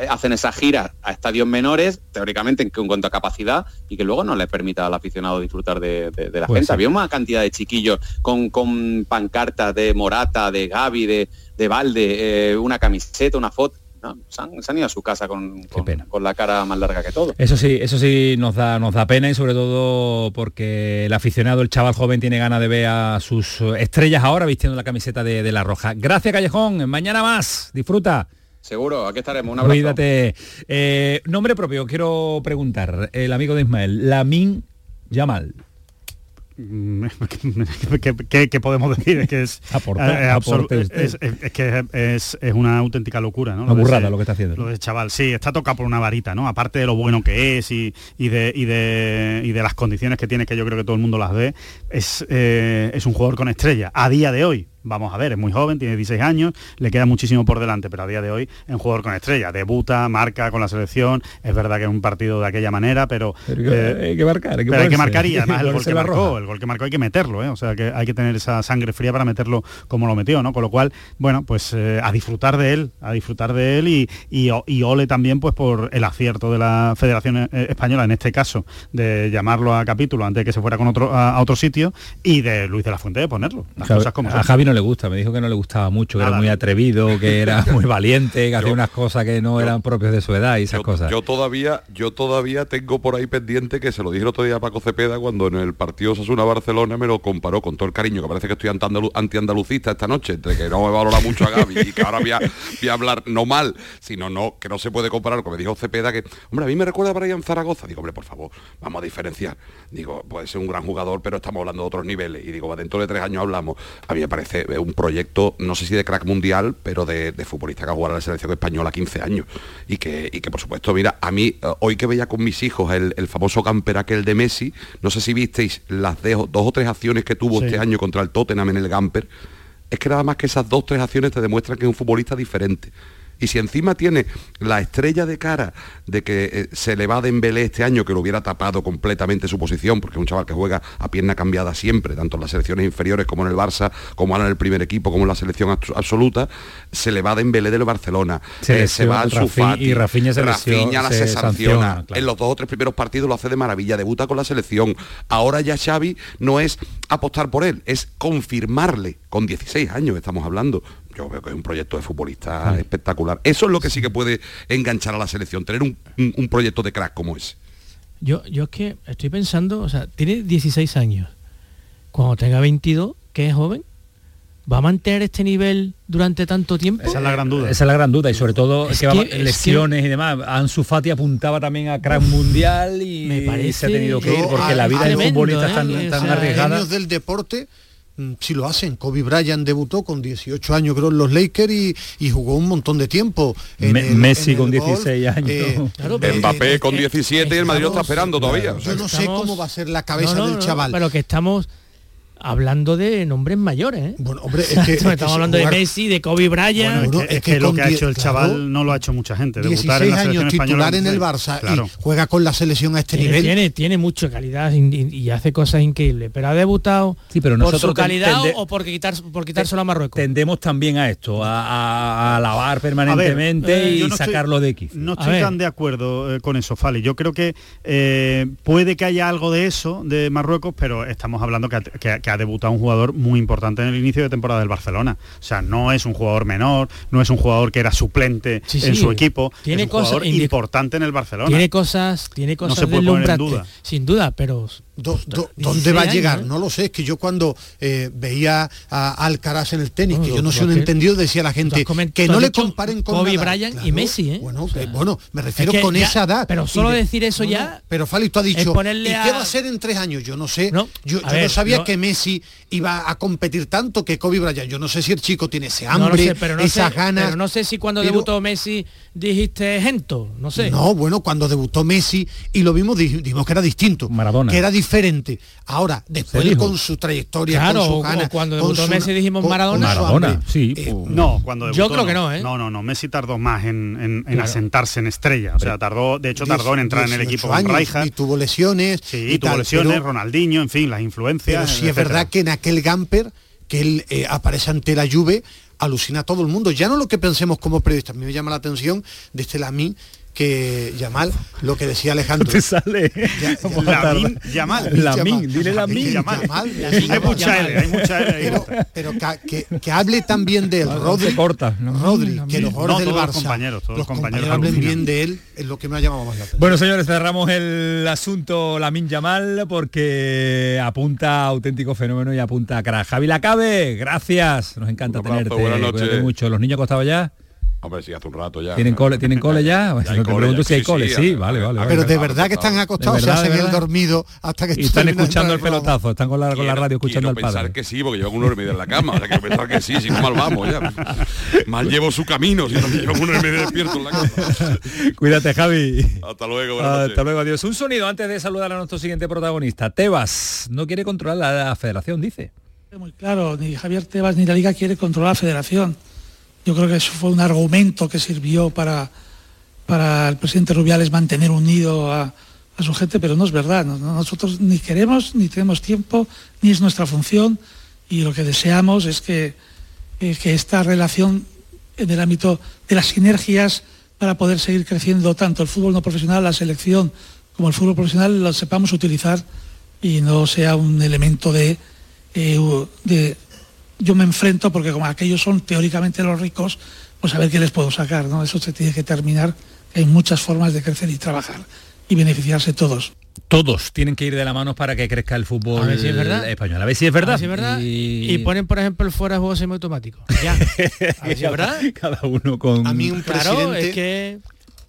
hacen esas giras a estadios menores, teóricamente en, en cuanto a capacidad, y que luego no le permita al aficionado disfrutar de, de- de la Pues gente. sí. Había una cantidad de chiquillos con, con pancartas de Morata, de Gaby, de, de Valde, eh, una camiseta, una foto. No, se, han, se han ido a su casa con, con- con la cara más larga que todo. Eso sí, eso sí nos da, nos da pena y sobre todo porque el aficionado, el chaval joven, tiene ganas de ver a sus estrellas ahora vistiendo la camiseta de, de la roja. Gracias Callejón, mañana más, disfruta. Seguro, aquí estaremos. Un abrazo. Cuídate. Eh, nombre propio, quiero preguntar, el amigo de Ismael, Lamin Yamal. [LAUGHS] ¿Qué, qué- qué podemos decir? Es que es, Aporta, eh, absolu- aporte usted. es, es- es que es, es una auténtica locura, ¿no? Una de burrada ese- lo que está haciendo. Lo de chaval, sí, está tocado por una varita, ¿no? Aparte de lo bueno que es y, y de, y, de, y de las condiciones que tiene, que yo creo que todo el mundo las ve, es, eh, es un jugador con estrella. A día de hoy, vamos a ver, es muy joven, tiene 16 años, le queda muchísimo por delante, pero a día de hoy es un jugador con estrella. Debuta, marca con la selección, es verdad que es un partido de aquella manera, pero... Pero que- hay que marcar, hay que pero hay que marcar y además [LAUGHS] el gol que marcó, roja. el gol que marcó hay que meterlo, ¿eh? o sea que hay que tener esa sangre fría para meterlo como lo metió, ¿no? Con lo cual, bueno, pues eh, a disfrutar de él, a disfrutar de él y, y, y ole también pues por el acierto de la Federación eh, Española, en este caso, de llamarlo a capítulo antes de que se fuera con otro, a, a otro sitio y de Luis de la Fuente de ponerlo. Las Javi- cosas como a son. Javi no le gusta, me dijo que no le gustaba mucho, que era muy atrevido, que era [LAUGHS] muy valiente, que hacía unas cosas que no eran propias de su edad y esas cosas. Yo todavía, yo todavía tengo por ahí pendiente que se lo dije el otro día a Paco Cepeda cuando en el partido Osasuna Barcelona me lo comparó con todo el cariño, que parece que estoy anti-andalu- antiandalucista esta noche, entre que no me valora mucho a Gaby y que ahora voy a, voy a hablar no mal, sino no, que no se puede comparar, como me dijo Cepeda que, hombre, a mí me recuerda a Brian Zaragoza. Digo, hombre, por favor, vamos a diferenciar. Digo, puede ser un gran jugador, pero estamos hablando de otros niveles. Y digo, dentro de tres años hablamos. A mí me parece eh, un proyecto, no sé si de crack mundial, pero de, de futbolista que ha jugado a la selección española 15 años. Y que, y que por supuesto, mira, a mí, eh, hoy que veía con mis hijos el, el famoso camper aquel de Messi, no sé si visteis las de- dos o tres acciones que tuvo Sí. este año contra el Tottenham en el camper. Es que nada más que esas dos tres acciones te demuestran que es un futbolista diferente. Y si encima tiene la estrella de cara de que eh, se le va a Dembélé este año, que lo hubiera tapado completamente su posición, porque es un chaval que juega a pierna cambiada siempre, tanto en las selecciones inferiores como en el Barça, como ahora en el primer equipo, como en la selección abs- absoluta, se le va a Dembélé del Barcelona, Se eh, se va a lesiona Ansu Rafi- Fati, y Rafinha se Rafinha la se se sanciona, sanciona, claro. en los dos o tres primeros partidos lo hace de maravilla, debuta con la selección. Ahora ya Xavi no es apostar por él, es confirmarle, con 16 años estamos hablando. Yo veo que es un proyecto de futbolista espectacular. Eso es lo que sí que puede enganchar a la selección, tener un, un- un proyecto de crack como ese. Yo, yo es que estoy pensando, o sea, tiene 16 años. Cuando tenga 22, que es joven, ¿va a mantener este nivel durante tanto tiempo? Esa es la gran duda. Esa es la gran duda y sobre todo Es que, va- que- es lesiones y demás. Ansu Fati apuntaba también a crack mundial y Me parece- se ha tenido que ir porque la vida del tremendo, futbolista es tan, ¿eh? tan O sea, arriesgada. del deporte si lo hacen. Kobe Bryant debutó con 18 años creo en los Lakers y, y jugó un montón de tiempo. en Me- el- Messi en con el golf. 16 años. Eh, Claro, [LAUGHS] eh, Mbappé eh, con 17 y el Madrid lo está esperando todavía. o sea yo no sé cómo va a ser la cabeza No, no, del no, chaval. Pero que estamos hablando de nombres mayores, ¿eh? Bueno, hombre, es [LAUGHS] que- es que estamos hablando jugar- de Messi, de Kobe Bryant. Bueno, es que, es que lo que ha hecho el chaval no lo ha hecho mucha gente. Debutar 16 en la años titular en el Barça Claro. y juega con la selección a este tiene, nivel. tiene, tiene mucha calidad y, hace cosas increíbles, pero ha debutado Sí, pero por nosotros su calidad tende- o por quitar por quitárselo a Marruecos. Tendemos también a esto, a, a- a alabar permanentemente A ver, eh, y estoy- sacarlo de X. No A estoy ver. tan de acuerdo eh, con eso, Fali. Yo creo que eh, puede que haya algo de eso de Marruecos, pero estamos hablando que que ha- debutado un jugador muy importante en el inicio de temporada del Barcelona. O sea, no es un jugador menor, no es un jugador que era suplente Sí, en sí. su equipo. Tiene es un cosas jugador importante en el Barcelona. Tiene cosas, tiene cosas se puede poner en duda. sin duda, pero Do- do- 16 ¿Dónde va a años, llegar? ¿eh? No lo sé, es que yo cuando eh, veía a Alcaraz en el tenis, No, que yo no lo soy un entendido, decía la gente que no le comparen con Kobe. Bryant y Messi, ¿eh? Bueno, O sea, eh, bueno, me refiero que con ya- esa edad. pero solo de- decir eso no, no, ya pero Fali, tú has dicho, ponerle ¿y a- qué va a ser en tres años? Yo no sé. No, yo no sabía no- que Messi iba a competir tanto que Kobe Bryant. Yo no sé si el chico tiene ese hambre, sé, pero no esas sé, ganas. pero no sé si cuando pero- debutó Messi dijiste Gento, no sé. No, bueno, cuando debutó Messi y lo vimos, di- dijimos que era distinto. Maradona. Que era diferente. Ahora, después con su trayectoria, Claro, con su o cuando con debutó su- Messi dijimos con- Maradona. con su Maradona, hambre. sí. Eh, pues, No, cuando Yo creo que no, ¿eh? No, no, no. Messi tardó más en, en- en Claro. asentarse en estrella. O sea, tardó, de hecho, tardó en entrar en el 18 equipo con años, Rijkaard. Y tuvo lesiones. Sí, y tuvo tal, lesiones, pero- Ronaldinho, en fin, las influencias. Pero sí es etcétera. verdad que en aquel Gamper que él eh, aparece ante la Juve, alucina a todo el mundo. Ya no lo que pensemos como periodistas. A mí me llama la atención de este Lamín que Yamal, lo que decía Alejandro. te sale. Ya- [LAUGHS] Lamin. Yamal. Lamin, dile Lamin. Yamal. Yamal, Hay mucha L, hay mucha L. Pero, pero que, que- que hable también de él, No Rodri, se corta, no. Rodri, que los jugadores No, del todos Barça, los compañeros, todos los compañeros hablen bien de él, es lo que me ha llamado más la atención. Bueno, señores, cerramos el asunto Lamin Yamal porque apunta a auténtico fenómeno y apunta a crack. Javi Lacabe, gracias. Nos encanta Un abrazo, tenerte. buenas noches. Cuídate mucho. ¿Los niños acostados ya? Hombre, sí, hace un rato ya. ¿Tienen cole, ¿tienen cole ya? [LAUGHS] Ya hay te cole, pregunto ya, si hay sí, cole. sí, Sí, ya. vale, vale. Pero vale. de verdad que están acostados, De se verdad, hacen de el verdad. dormido hasta que Y están escuchando el pelotazo, están con la, con la Quiero- radio escuchando al pensar padre. que sí, porque llevan una hora y media en la cama. O sea, quiero pensar que sí, si no mal vamos ya. Mal llevo su camino, si no llevo una hora y media despierto en la cama. [LAUGHS] Cuídate, Javi. Hasta luego, buenas noches. Hasta luego, adiós. Un sonido antes de saludar a nuestro siguiente protagonista. Tebas no quiere controlar la, la federación, dice. Muy claro, ni Javier Tebas ni la Liga quiere controlar la federación. Yo creo que eso fue un argumento que sirvió para, para el presidente Rubiales mantener unido a, su gente, pero no es verdad. No- no- Nosotros ni queremos, ni tenemos tiempo, ni es nuestra función, y lo que deseamos es que, eh, que esta relación en el ámbito de las sinergias para poder seguir creciendo tanto el fútbol no profesional, la selección, como el fútbol profesional, lo sepamos utilizar y no sea un elemento de, eh, de yo me enfrento porque como aquellos son teóricamente los ricos, pues a ver qué les puedo sacar, ¿no? Eso se tiene que terminar. Hay muchas formas de crecer y trabajar y beneficiarse todos. Todos tienen que ir de la mano para que crezca el fútbol A ver si es verdad. español. A ver si es verdad. A ver si es verdad. Y, Y, ponen, por ejemplo, el fuera de juego semiautomático. Ya. [LAUGHS] A ver si es verdad. Cada uno con... A mí un Claro, es que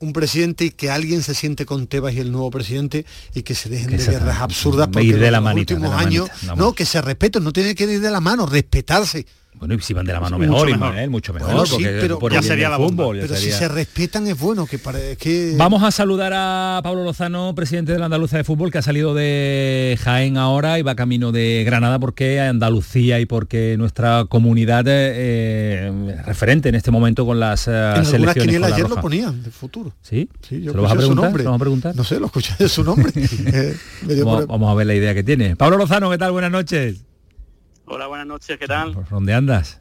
un presidente y que alguien se siente con Tebas y el nuevo presidente y que se dejen Que de se- guerras absurdas ir porque de la en los manita, de últimos la años manita, vamos. no que se respeten, no tiene que ir de la mano, respetarse. Bueno, y si van de la mano Mucho mejor, mejor. Mucho mejor. Sí, porque pero por ya sería la bomba. fútbol, Pero si se respetan es bueno, que parece que Vamos a saludar a Pablo Lozano, presidente de la Andaluza de Fútbol, que ha salido de Jaén ahora y va camino de Granada porque Andalucía y porque nuestra comunidad eh, referente en este momento con las eh, en selecciones. con la ayer lo roja. ponían de futuro. ¿Sí? Sí, yo ¿Se lo vas a preguntar? nombre. ¿Se lo vas a preguntar? No sé, lo escuché de su nombre. [LAUGHS] Eh, Vamos, por- vamos a ver la idea que tiene. Pablo Lozano, ¿qué tal? Buenas noches. Hola, buenas noches, ¿qué tal? ¿Por dónde andas?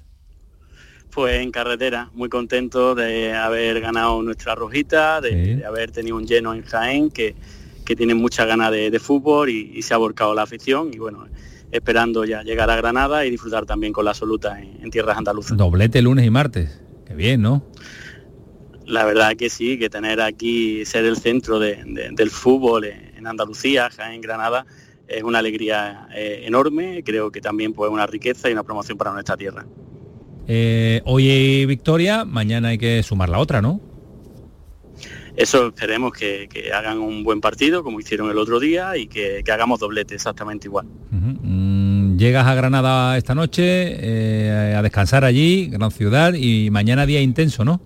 Pues en carretera, muy contento de haber ganado nuestra rojita, de, Sí. de haber tenido un lleno en Jaén que, que tienen muchas ganas de, de fútbol y, y se ha volcado la afición y bueno, esperando ya llegar a Granada y disfrutar también con la absoluta en, tierras andaluzas. Doblete lunes y martes. Qué bien, ¿no? La verdad que sí, que tener aquí, ser el centro del fútbol en Andalucía, en Granada, es una alegría eh, enorme, creo que también pues una riqueza y una promoción para nuestra tierra. Eh, hoy hay victoria, mañana hay que sumar la otra, ¿no? Eso esperemos que, hagan un buen partido, como hicieron el otro día, y que, hagamos doblete exactamente igual. Mm, llegas a Granada esta noche eh, a descansar allí, gran ciudad, y mañana día intenso, ¿no?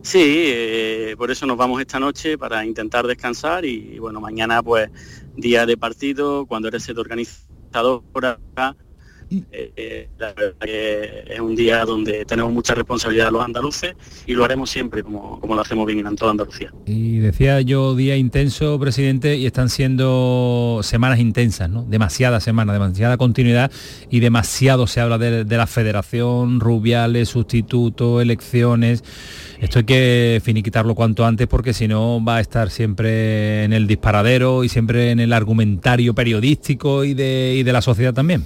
Sí, eh, por eso nos vamos esta noche para intentar descansar y, bueno, mañana pues día de partido, cuando eres el organizador por acá, eh, la verdad que es un día donde tenemos mucha responsabilidad los andaluces y lo haremos siempre como, como lo hacemos bien en toda Andalucía. Y decía yo día intenso, presidente, y están siendo semanas intensas, ¿no? Demasiadas semanas, demasiada continuidad y demasiado se habla de, la federación, rubiales, sustituto, elecciones. Esto hay que finiquitarlo cuanto antes porque si no va a estar siempre en el disparadero y siempre en el argumentario periodístico y de, y de la sociedad también.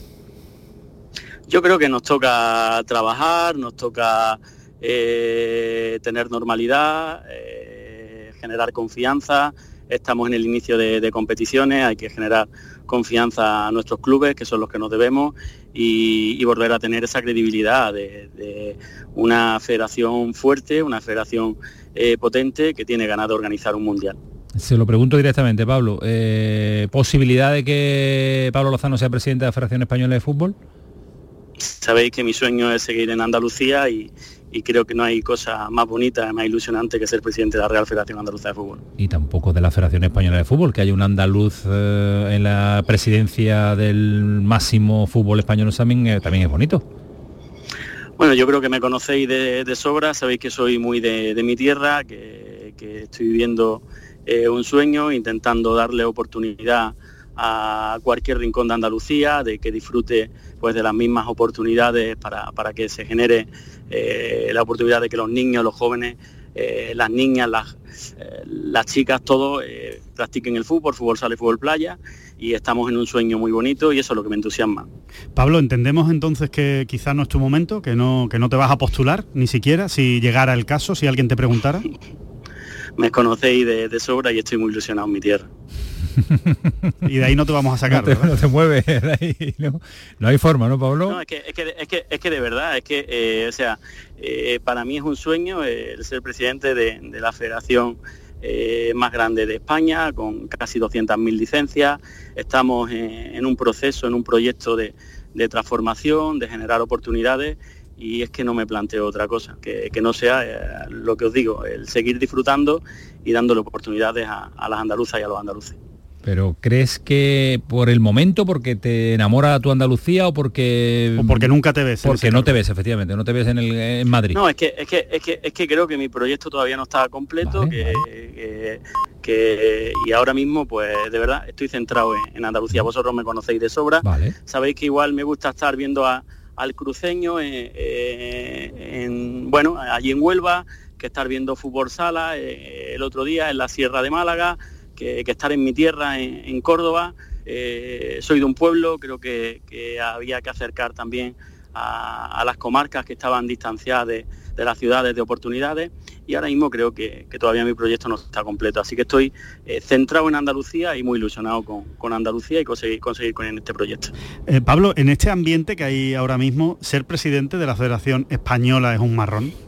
Yo creo que nos toca trabajar, nos toca eh, tener normalidad, eh, generar confianza. Estamos en el inicio de, competiciones, hay que generar confianza a nuestros clubes, que son los que nos debemos, y, volver a tener esa credibilidad de, una federación fuerte, una federación eh, potente que tiene ganado organizar un mundial. Se lo pregunto directamente, Pablo. ¿Posibilidad de que Pablo Lozano sea presidente de la Federación Española de Fútbol? Sabéis que mi sueño es seguir en Andalucía y, creo que no hay cosa más bonita, más ilusionante que ser presidente de la Real Federación Andaluza de Fútbol. Y tampoco de la Federación Española de Fútbol, que haya un andaluz eh, en la presidencia del máximo fútbol español también, eh, también es bonito. Bueno, yo creo que me conocéis de, sobra, sabéis que soy muy de, mi tierra, que, estoy viviendo eh, un sueño, intentando darle oportunidad a cualquier rincón de Andalucía, de que disfrute pues, de las mismas oportunidades para, que se genere eh, la oportunidad de que los niños, los jóvenes, eh, las niñas, las, eh, las chicas, todos practiquen el fútbol, fútbol sale, fútbol playa y estamos en un sueño muy bonito y eso es lo que me entusiasma. Pablo, entendemos entonces que quizás no es tu momento, que no, que no te vas a postular ni siquiera si llegara el caso, si alguien te preguntara. [LAUGHS] me conocéis de, de sobra y estoy muy ilusionado en mi tierra y de ahí no te vamos a sacar. [LAUGHS] No te, mueve, no, hay forma, ¿no, Pablo? No, es que, es que, es que, es que de verdad, es que, eh, o sea, eh, para mí es un sueño el ser presidente de, la federación eh, más grande de España, con casi 200.000 licencias. Estamos en, un proceso, en un proyecto de, transformación, de generar oportunidades y es que no me planteo otra cosa, que, no sea lo que os digo, el seguir disfrutando y dándole oportunidades a, a las andaluzas y a los andaluces. Pero ¿crees que por el momento, porque te enamora tu Andalucía o porque... O porque nunca te ves. Porque no te ves, efectivamente, no te ves en, el, en Madrid. No, es que, es, que, es, que, es que creo que mi proyecto todavía no está completo, que, que, y ahora mismo, pues de verdad, estoy centrado en, Andalucía. Vosotros me conocéis de sobra. Sabéis que igual me gusta estar viendo al cruceño, eh, eh, en, bueno, allí en Huelva, que estar viendo fútbol sala eh, el otro día en la Sierra de Málaga que, estar en mi tierra, en, Córdoba. Eh, soy de un pueblo, creo que, había que acercar también a, las comarcas que estaban distanciadas de, las ciudades de oportunidades y ahora mismo creo que, todavía mi proyecto no está completo. Así que estoy eh, centrado en Andalucía y muy ilusionado con, Andalucía y conseguir, conseguir con este proyecto. Eh, Pablo, en este ambiente que hay ahora mismo, ser presidente de la Federación Española es un marrón.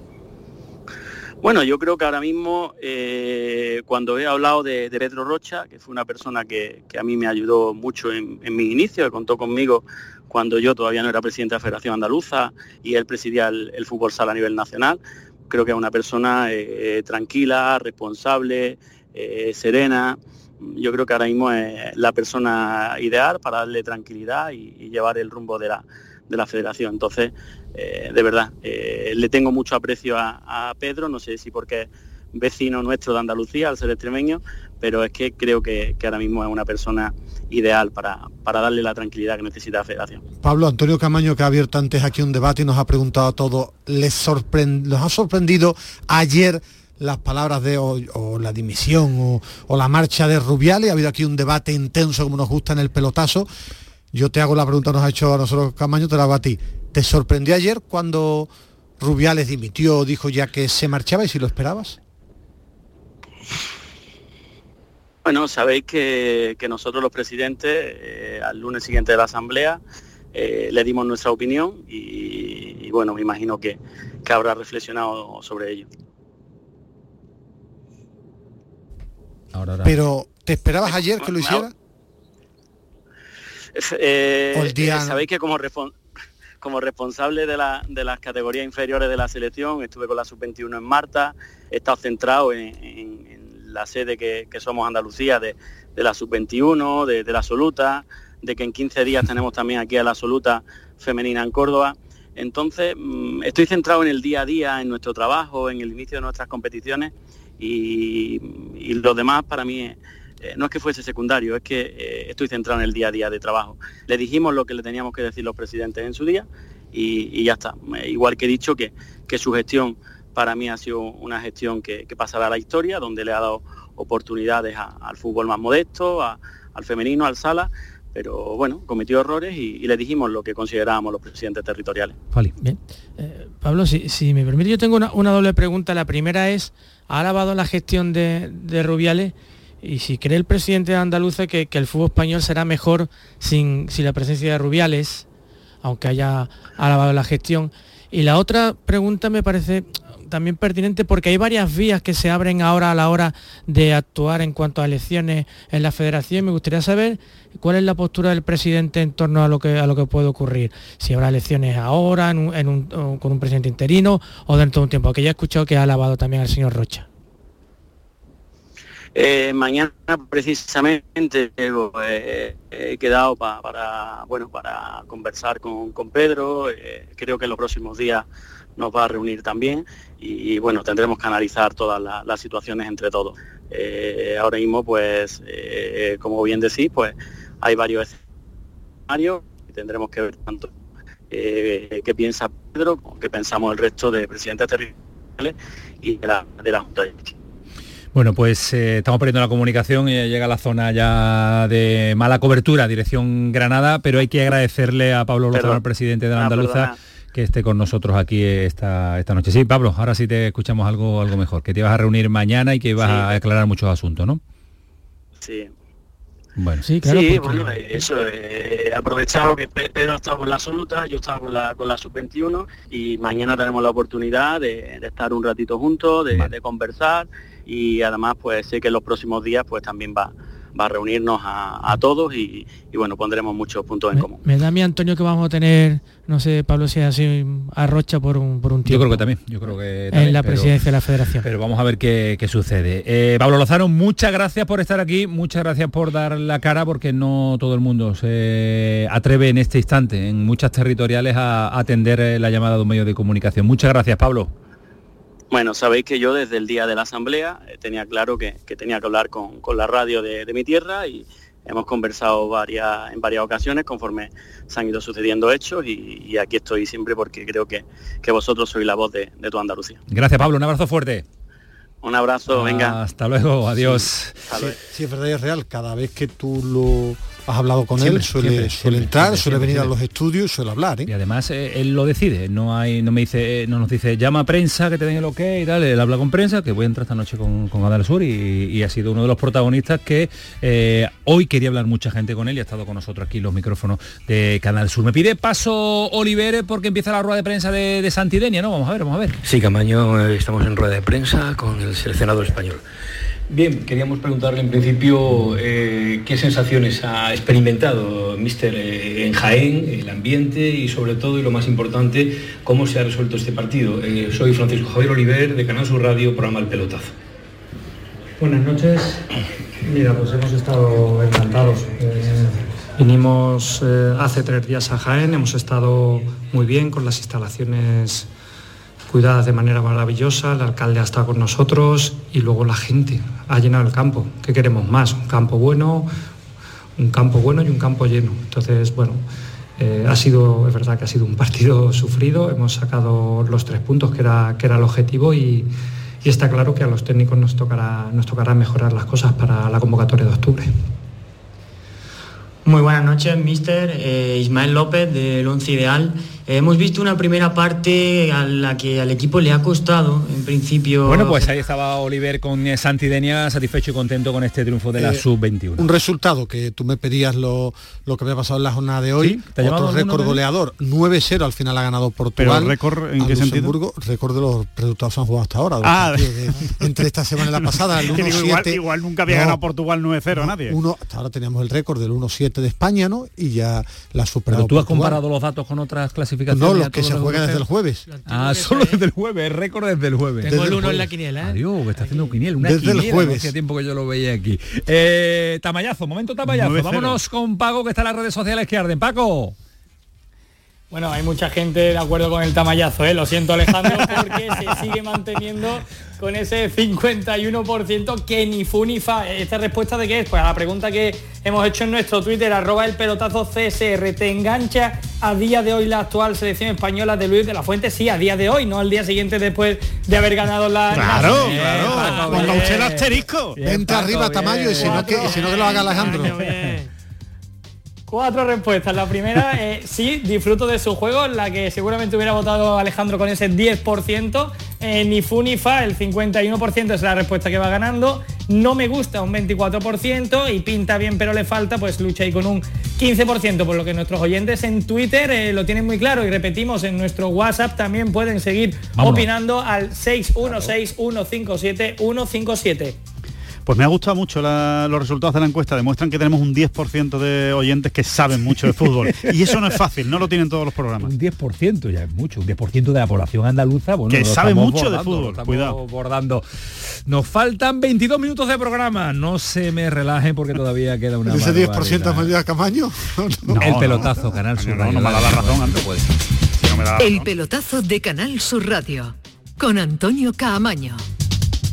Bueno, yo creo que ahora mismo, eh, cuando he hablado de, Pedro Rocha, que fue una persona que, a mí me ayudó mucho en, mi inicio, que contó conmigo cuando yo todavía no era presidente de la Federación Andaluza y él presidía el, fútbol sala a nivel nacional, creo que es una persona eh, tranquila, responsable, eh, serena. Yo creo que ahora mismo es la persona ideal para darle tranquilidad y, llevar el rumbo de la, de la federación. Entonces, eh, de verdad, eh, le tengo mucho aprecio a, Pedro, no sé si porque es vecino nuestro de Andalucía, al ser extremeño, pero es que creo que, ahora mismo es una persona ideal para, para, darle la tranquilidad que necesita la federación. Pablo Antonio Camaño, que ha abierto antes aquí un debate y nos ha preguntado a todos, ¿les sorprend ha sorprendido ayer las palabras de o, la dimisión o, o, la marcha de Rubiales? Ha habido aquí un debate intenso como nos gusta en el pelotazo yo te hago la pregunta, nos ha hecho a nosotros Camaño, te la hago a ti. ¿Te sorprendió ayer cuando Rubiales dimitió, dijo ya que se marchaba y si lo esperabas? Bueno, sabéis que, nosotros los presidentes, eh, al lunes siguiente de la Asamblea, eh, le dimos nuestra opinión y, bueno, me imagino que, habrá reflexionado sobre ello. Pero, ¿te esperabas ayer que lo hiciera? Eh, sabéis que como, como responsable de, las categorías inferiores de la selección, estuve con la sub-21 en Marta, he estado centrado en, la sede que, somos Andalucía de, la sub-21, de, la absoluta, de que en 15 días tenemos también aquí a la absoluta femenina en Córdoba. Entonces, mm, estoy centrado en el día a día, en nuestro trabajo, en el inicio de nuestras competiciones y, y lo demás para mí es, eh, no es que fuese secundario, es que eh, estoy centrado en el día a día de trabajo. Le dijimos lo que le teníamos que decir los presidentes en su día y, ya está. Eh, igual que he dicho que, su gestión para mí ha sido una gestión que, pasará a la historia, donde le ha dado oportunidades al fútbol más modesto, al femenino, al sala, pero bueno, cometió errores y, le dijimos lo que considerábamos los presidentes territoriales. Bien. Pablo, si, me permite, yo tengo una, doble pregunta. La primera es, ¿ha alabado la gestión de Rubiales? Y si cree el presidente de Andalucía que, el fútbol español será mejor sin, la presencia de Rubiales, aunque haya alabado la gestión. Y la otra pregunta me parece también pertinente porque hay varias vías que se abren ahora a la hora de actuar en cuanto a elecciones en la federación. Me gustaría saber cuál es la postura del presidente en torno a lo que, a lo que puede ocurrir. Si habrá elecciones ahora, con un presidente interino o dentro de un tiempo. Que ya he escuchado que ha alabado también al señor Rocha. Eh, mañana precisamente eh, he quedado para, bueno, para conversar con, Pedro. Eh, creo que en los próximos días nos va a reunir también y, bueno, tendremos que analizar todas las situaciones entre todos. ahora mismo, pues, como bien decís, pues hay varios escenarios y tendremos que ver tanto qué piensa Pedro, como qué pensamos el resto de presidentes territoriales y de la, de la Junta de bueno, pues eh, estamos perdiendo la comunicación y llega a la zona ya de mala cobertura, dirección Granada, pero hay que agradecerle a Pablo Lozano, el presidente de la ah, Andaluza, que esté con nosotros aquí esta, esta noche. Sí, Pablo, ahora sí te escuchamos algo, algo mejor, que te ibas a reunir mañana y que ibas a aclarar muchos asuntos, ¿no? Sí. Bueno, sí, claro. Sí, bueno, eso, he eh, aprovechado que Pedro estaba con la absoluta, yo estaba con la, con la sub-21 y mañana tenemos la oportunidad de, estar un ratito juntos, de conversar y además pues sé que en los próximos días pues también va, va a reunirnos a, todos y, bueno, pondremos muchos puntos en común. Me da a mí, Antonio, que vamos a tener, no sé, Pablo, si así arrocha por un, por un tiempo. Yo creo que también, yo creo que En la presidencia de la federación. Pero vamos a ver qué, sucede. Eh, Pablo Lozano, muchas gracias por estar aquí, muchas gracias por dar la cara, porque no todo el mundo se atreve en este instante, en muchas territoriales, a atender eh, la llamada de un medio de comunicación. Muchas gracias, Pablo. Bueno, sabéis que yo desde el día de la asamblea eh, tenía claro que, tenía que hablar con, la radio de, mi tierra y hemos conversado varias, en varias ocasiones conforme se han ido sucediendo hechos y, aquí estoy siempre porque creo que, vosotros sois la voz de, de tu Andalucía. Gracias Pablo, un abrazo fuerte. Un abrazo, venga. Hasta luego, adiós. Sí, es verdad y es real. Cada vez que tú lo has hablado con él, suele, suele entrar, suele venir a los estudios, suele hablar. ¿eh? Y además eh, él lo decide, no hay, no me dice, no nos dice llama a prensa que te den el ok y tal, él habla con prensa, que voy a entrar esta noche con, con Adal Sur y, ha sido uno de los protagonistas que eh, hoy quería hablar mucha gente con él y ha estado con nosotros aquí los micrófonos de Canal Sur. Me pide paso Oliver porque empieza la rueda de prensa de, de Santidenia, ¿no? Vamos a ver, vamos a ver. Sí, Camaño, estamos en rueda de prensa con el seleccionador español. Bien, queríamos preguntarle en principio eh, qué sensaciones ha experimentado Mister eh, en Jaén, el ambiente y sobre todo y lo más importante, cómo se ha resuelto este partido. Eh, soy Francisco Javier Oliver de Canal Sur Radio, programa El Pelotazo. Buenas noches. Mira, pues hemos estado encantados. vinimos hace tres días a Jaén, hemos estado muy bien con las instalaciones cuidadas de manera maravillosa, el alcalde ha estado con nosotros y luego la gente ha llenado el campo. ¿Qué queremos más? Un campo bueno, un campo bueno y un campo lleno. Entonces, bueno, eh, ha sido, es verdad que ha sido un partido [LAUGHS] sufrido, hemos sacado los tres puntos que era, que era el objetivo y, está claro que a los técnicos nos tocará, nos tocará mejorar las cosas para la convocatoria de octubre. Muy buenas noches, mister. Eh, Ismael López del Once Ideal. Eh, hemos visto una primera parte a la que al equipo le ha costado, en principio. Bueno, pues ahí estaba Oliver con eh, Santidenia satisfecho y contento con este triunfo de la Eh, sub-21. Un resultado que tú me pedías lo, lo que había pasado en la jornada de hoy. ¿Te ha llamado Otro récord goleador. 9-0 al final ha ganado Portugal. ¿Pero récord en qué sentido? Luxemburgo. Récord de los resultados que han jugado hasta ahora. Ah. de- entre esta semana y la pasada. El [LAUGHS] Que digo, igual, 1-7. igual nunca había No, ganado Portugal 9-0 no, nadie. Uno, hasta ahora teníamos el récord del 1-7 de España, ¿no? Y ya la superado Pero tú has Portugal. comparado los datos con otras clasificaciones. No, los que se juegan desde el jueves. Ah, solo desde el jueves, el récord desde el jueves. Tengo el uno en la quiniela, ¿eh? Adiós, que está haciendo un quiniel, una Desde el quiniela, jueves. hacía tiempo que yo lo veía aquí. Eh, tamayazo, momento tamayazo. 9-0. Vámonos con Paco, que está en las redes sociales que arden. Paco. Bueno, hay mucha gente de acuerdo con el tamallazo, ¿eh? lo siento Alejandro, [LAUGHS] porque se sigue manteniendo con ese 51% que ni fu ni fa. ¿Esta respuesta de qué es? Pues a la pregunta que hemos hecho en nuestro Twitter, arroba el pelotazo CSR, ¿te engancha a día de hoy la actual selección española de Luis de la Fuente? Sí, a día de hoy, no al día siguiente después de haber ganado la... Claro, Bien, claro. Paco, Ponga usted el asterisco. Bien, Vente Paco, arriba, bien. Tamayo, y si no, que, y si no que lo haga Alejandro. Cuatro respuestas. La primera, eh, sí, disfruto de su juego, en la que seguramente hubiera votado Alejandro con ese 10%. Eh, ni fu ni fa, el 51% es la respuesta que va ganando. No me gusta, un 24%. Y pinta bien, pero le falta, pues lucha ahí con un 15%. Por lo que nuestros oyentes en Twitter eh, lo tienen muy claro. Y repetimos, en nuestro WhatsApp también pueden seguir Vámonos. opinando al 616-157-157. Pues me ha gustado mucho la- los resultados de la encuesta. Demuestran que tenemos un 10% de oyentes que saben mucho de fútbol. [LAUGHS] Y eso no es fácil, no lo tienen todos los programas. Un 10% ya es mucho, un 10% de la población andaluza, bueno, Que lo sabe mucho de fútbol, cuidado. bordando. Nos faltan 22 minutos de programa, no se me relajen porque todavía queda una Ese 10% barbaridad. es medida Camaño. [LAUGHS] el pelotazo, Canal Sur no, Radio. no me da la razón antes. puede Si no me da la El pelotazo de Canal Sur Radio con Antonio Caamaño.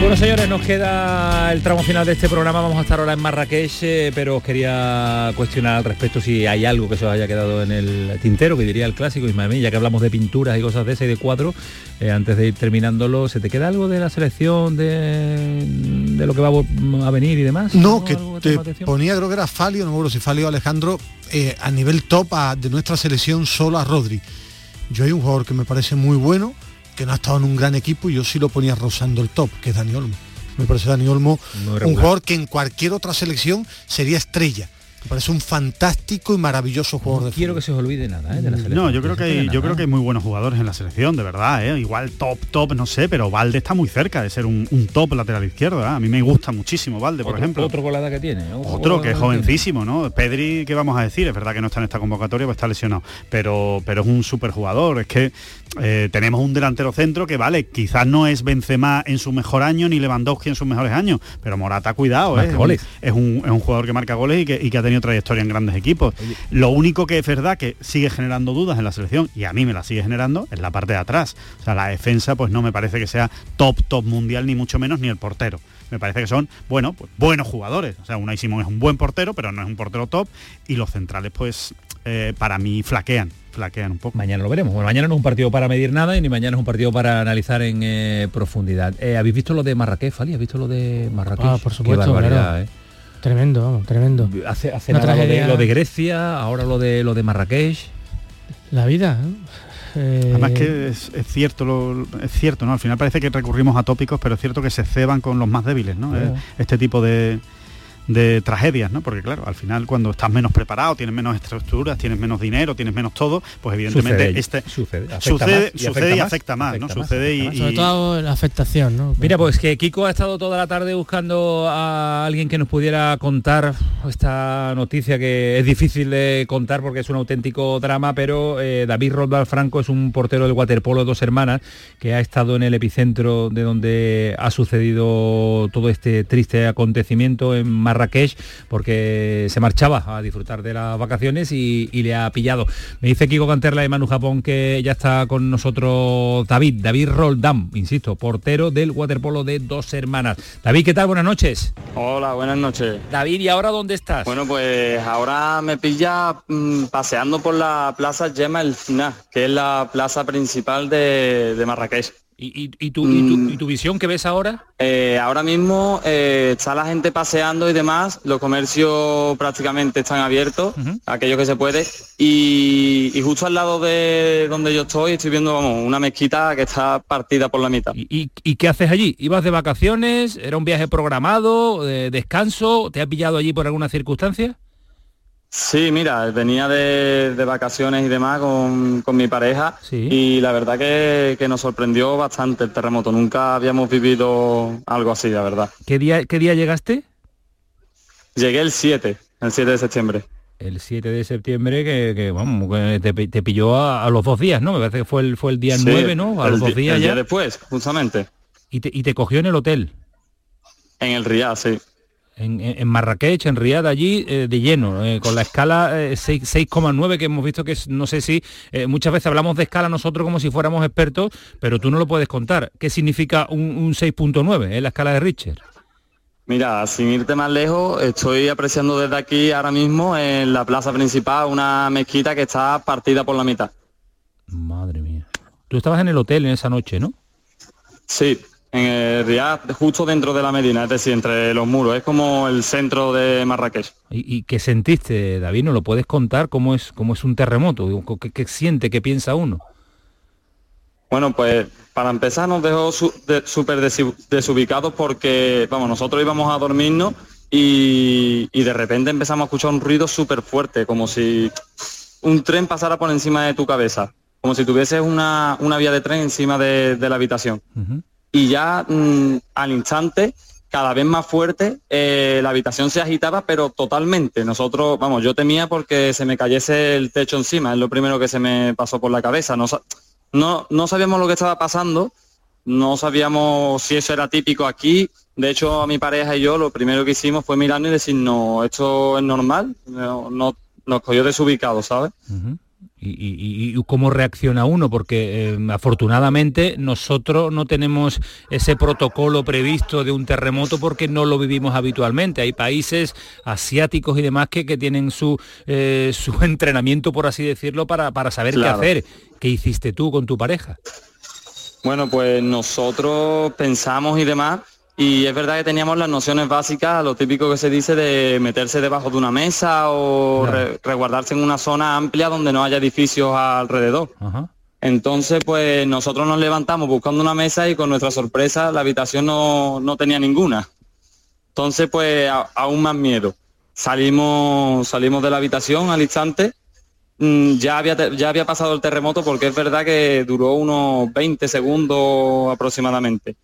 Bueno, señores, nos queda el tramo final de este programa. Vamos a estar ahora en Marrakech, eh, pero os quería cuestionar al respecto si hay algo que se os haya quedado en el tintero, que diría el clásico Ismael, ya que hablamos de pinturas y cosas de ese y de cuadros. eh, antes de ir terminándolo, ¿se te queda algo de la selección, de, de lo que va a venir y demás? No, que ¿Algo te ponía, creo que era Falio, no me acuerdo si Falio Alejandro, eh, a nivel top a- de nuestra selección solo a Rodri. Yo hay un jugador que me parece muy bueno, que no ha estado en un gran equipo y yo sí lo ponía rozando el top, que es Dani Olmo. Me parece Dani Olmo un jugador que en cualquier otra selección sería estrella. Parece un fantástico y maravilloso jugador no de quiero que se os olvide nada ¿eh? de la selección. No, yo creo que hay, yo creo que hay muy buenos jugadores en la selección, de verdad, ¿eh? igual top, top, no sé, pero Valde está muy cerca de ser un, un top lateral izquierdo. ¿eh? A mí me gusta muchísimo Valde, por otro, ejemplo. Otro colada que tiene. Otro, otro que es jovencísimo, ¿no? Pedri, ¿qué vamos a decir? Es verdad que no está en esta convocatoria, pues está lesionado, pero, pero es un súper jugador. Es que eh, tenemos un delantero centro que, vale, quizás no es Benzema en su mejor año ni Lewandowski en sus mejores años, pero Morata, cuidado, ¿eh? Es, un, es un jugador que marca goles y que, y que ha tenido trayectoria en grandes equipos. Lo único que es verdad que sigue generando dudas en la selección, y a mí me la sigue generando, es la parte de atrás. O sea, la defensa pues no me parece que sea top, top mundial, ni mucho menos, ni el portero. Me parece que son, bueno, pues buenos jugadores. O sea, Unai Simón es un buen portero, pero no es un portero top, y los centrales pues eh, para mí flaquean flaquean un poco. Mañana lo veremos. Bueno, mañana no es un partido para medir nada y ni mañana es un partido para analizar en eh, profundidad. Eh, ¿Habéis visto lo de Marrakech, Fali? ¿Has visto lo de Marrakech? Ah, por supuesto. Qué barbaridad, claro. Tremendo, vamos, tremendo. Hace, nada lo de, tragedia. lo de Grecia, ahora lo de lo de Marrakech. La vida. ¿eh? Eh, Además que es, es cierto, lo, es cierto, ¿no? Al final parece que recurrimos a tópicos, pero es cierto que se ceban con los más débiles, ¿no? Claro. Eh, Este tipo de, de tragedias, ¿no? Porque claro, al final cuando estás menos preparado, tienes menos estructuras, tienes menos dinero, tienes menos todo, pues evidentemente Sucede, este sucede, afecta sucede, más y sucede y afecta afecta más, ¿no? más, Sucede y, más. Sobre todo la afectación, ¿no? Mira, pues que Kiko ha estado toda la tarde buscando a alguien que nos pudiera contar esta noticia que es difícil de contar porque es un auténtico drama, pero eh, David Rodal Franco es un portero del waterpolo de dos hermanas que ha estado en el epicentro de donde ha sucedido todo este triste acontecimiento en Marrakech porque se marchaba a disfrutar de las vacaciones y, y le ha pillado. Me dice Kiko Canterla de Manu Japón que ya está con nosotros David, David Roldán, insisto, portero del waterpolo de dos hermanas. David, ¿qué tal? Buenas noches. Hola, buenas noches. David, ¿y ahora dónde estás? Bueno, pues ahora me pilla mm, paseando por la plaza Gemma El Fina, que es la plaza principal de, de Marrakech. ¿Y, y- y tu, y tu- y tu visión que ves ahora? Eh, ahora mismo eh, está la gente paseando y demás, los comercios prácticamente están abiertos, aquello que se puede, y, justo al lado de donde yo estoy estoy viendo vamos, una mezquita que está partida por la mitad. ¿Y, y qué haces allí? ¿Ibas de vacaciones? ¿Era un viaje programado? ¿De descanso? ¿Te ha pillado allí por alguna circunstancia? Sí, mira, venía de, de vacaciones y demás con, con mi pareja y la verdad que, que nos sorprendió bastante el terremoto. Nunca habíamos vivido algo así, la verdad. ¿Qué día, qué día llegaste? Llegué el 7, el 7 de septiembre. El 7 de septiembre, que, que, vamos, que te, te pilló a, a los dos días, ¿no? Me parece que fue el, fue el día Sí, 9, ¿no? A los dos días el ya. día después, justamente. Y te, y te cogió en el hotel. En el Riyadh, sí. En, Marrakech, en Riyadh, allí eh, de lleno, eh, con la escala eh, seis- 6,9 que hemos visto que es, no sé si, eh, muchas veces hablamos de escala nosotros como si fuéramos expertos, pero tú no lo puedes contar. ¿Qué significa un, un 6.9 en la escala de Richter? Mira, sin irte más lejos, estoy apreciando desde aquí ahora mismo en la plaza principal una mezquita que está partida por la mitad. Madre mía. Tú estabas en el hotel en esa noche, ¿no? Sí, en el Riyadh, justo dentro de la Medina, es decir, entre los muros. Es como el centro de Marrakech. ¿Y, y qué sentiste, David? ¿No lo puedes contar? ¿Cómo es, cómo es un terremoto? ¿Qué, qué siente? ¿Qué piensa uno? Bueno, pues para empezar nos dejó de- súper desubicados porque, vamos, nosotros íbamos a dormirnos y, y de repente empezamos a escuchar un ruido súper fuerte, como si un tren pasara por encima de tu cabeza, como si tuvieses una, una vía de tren encima de, de la habitación. Y ya mm, al instante, cada vez más fuerte, eh, la habitación se agitaba, pero totalmente. Nosotros, vamos, yo temía porque se me cayese el techo encima, es lo primero que se me pasó por la cabeza. No, no, no sabíamos lo que estaba pasando, no sabíamos si eso era típico aquí. De hecho, a mi pareja y yo lo primero que hicimos fue mirarnos y decir, no, esto es normal, no, no- nos cogió desubicados, ¿sabes? ¿Y, y- y- y cómo reacciona uno? Porque eh, afortunadamente nosotros no tenemos ese protocolo previsto de un terremoto porque no lo vivimos habitualmente. Hay países asiáticos y demás que, que tienen su, eh, su [LAUGHS] entrenamiento, por así decirlo, para, para saber Claro. qué hacer. ¿Qué hiciste tú con tu pareja? Bueno, pues nosotros pensamos y demás, y es verdad que teníamos las nociones básicas, lo típico que se dice de meterse debajo de una mesa o re- resguardarse en una zona amplia donde no haya edificios alrededor. Entonces, pues nosotros nos levantamos buscando una mesa y con nuestra sorpresa la habitación no, no tenía ninguna. Entonces, pues a- aún más miedo. salimos, salimos de la habitación al instante. Mm, ya había, ya había pasado el terremoto porque es verdad que duró unos 20 segundos aproximadamente.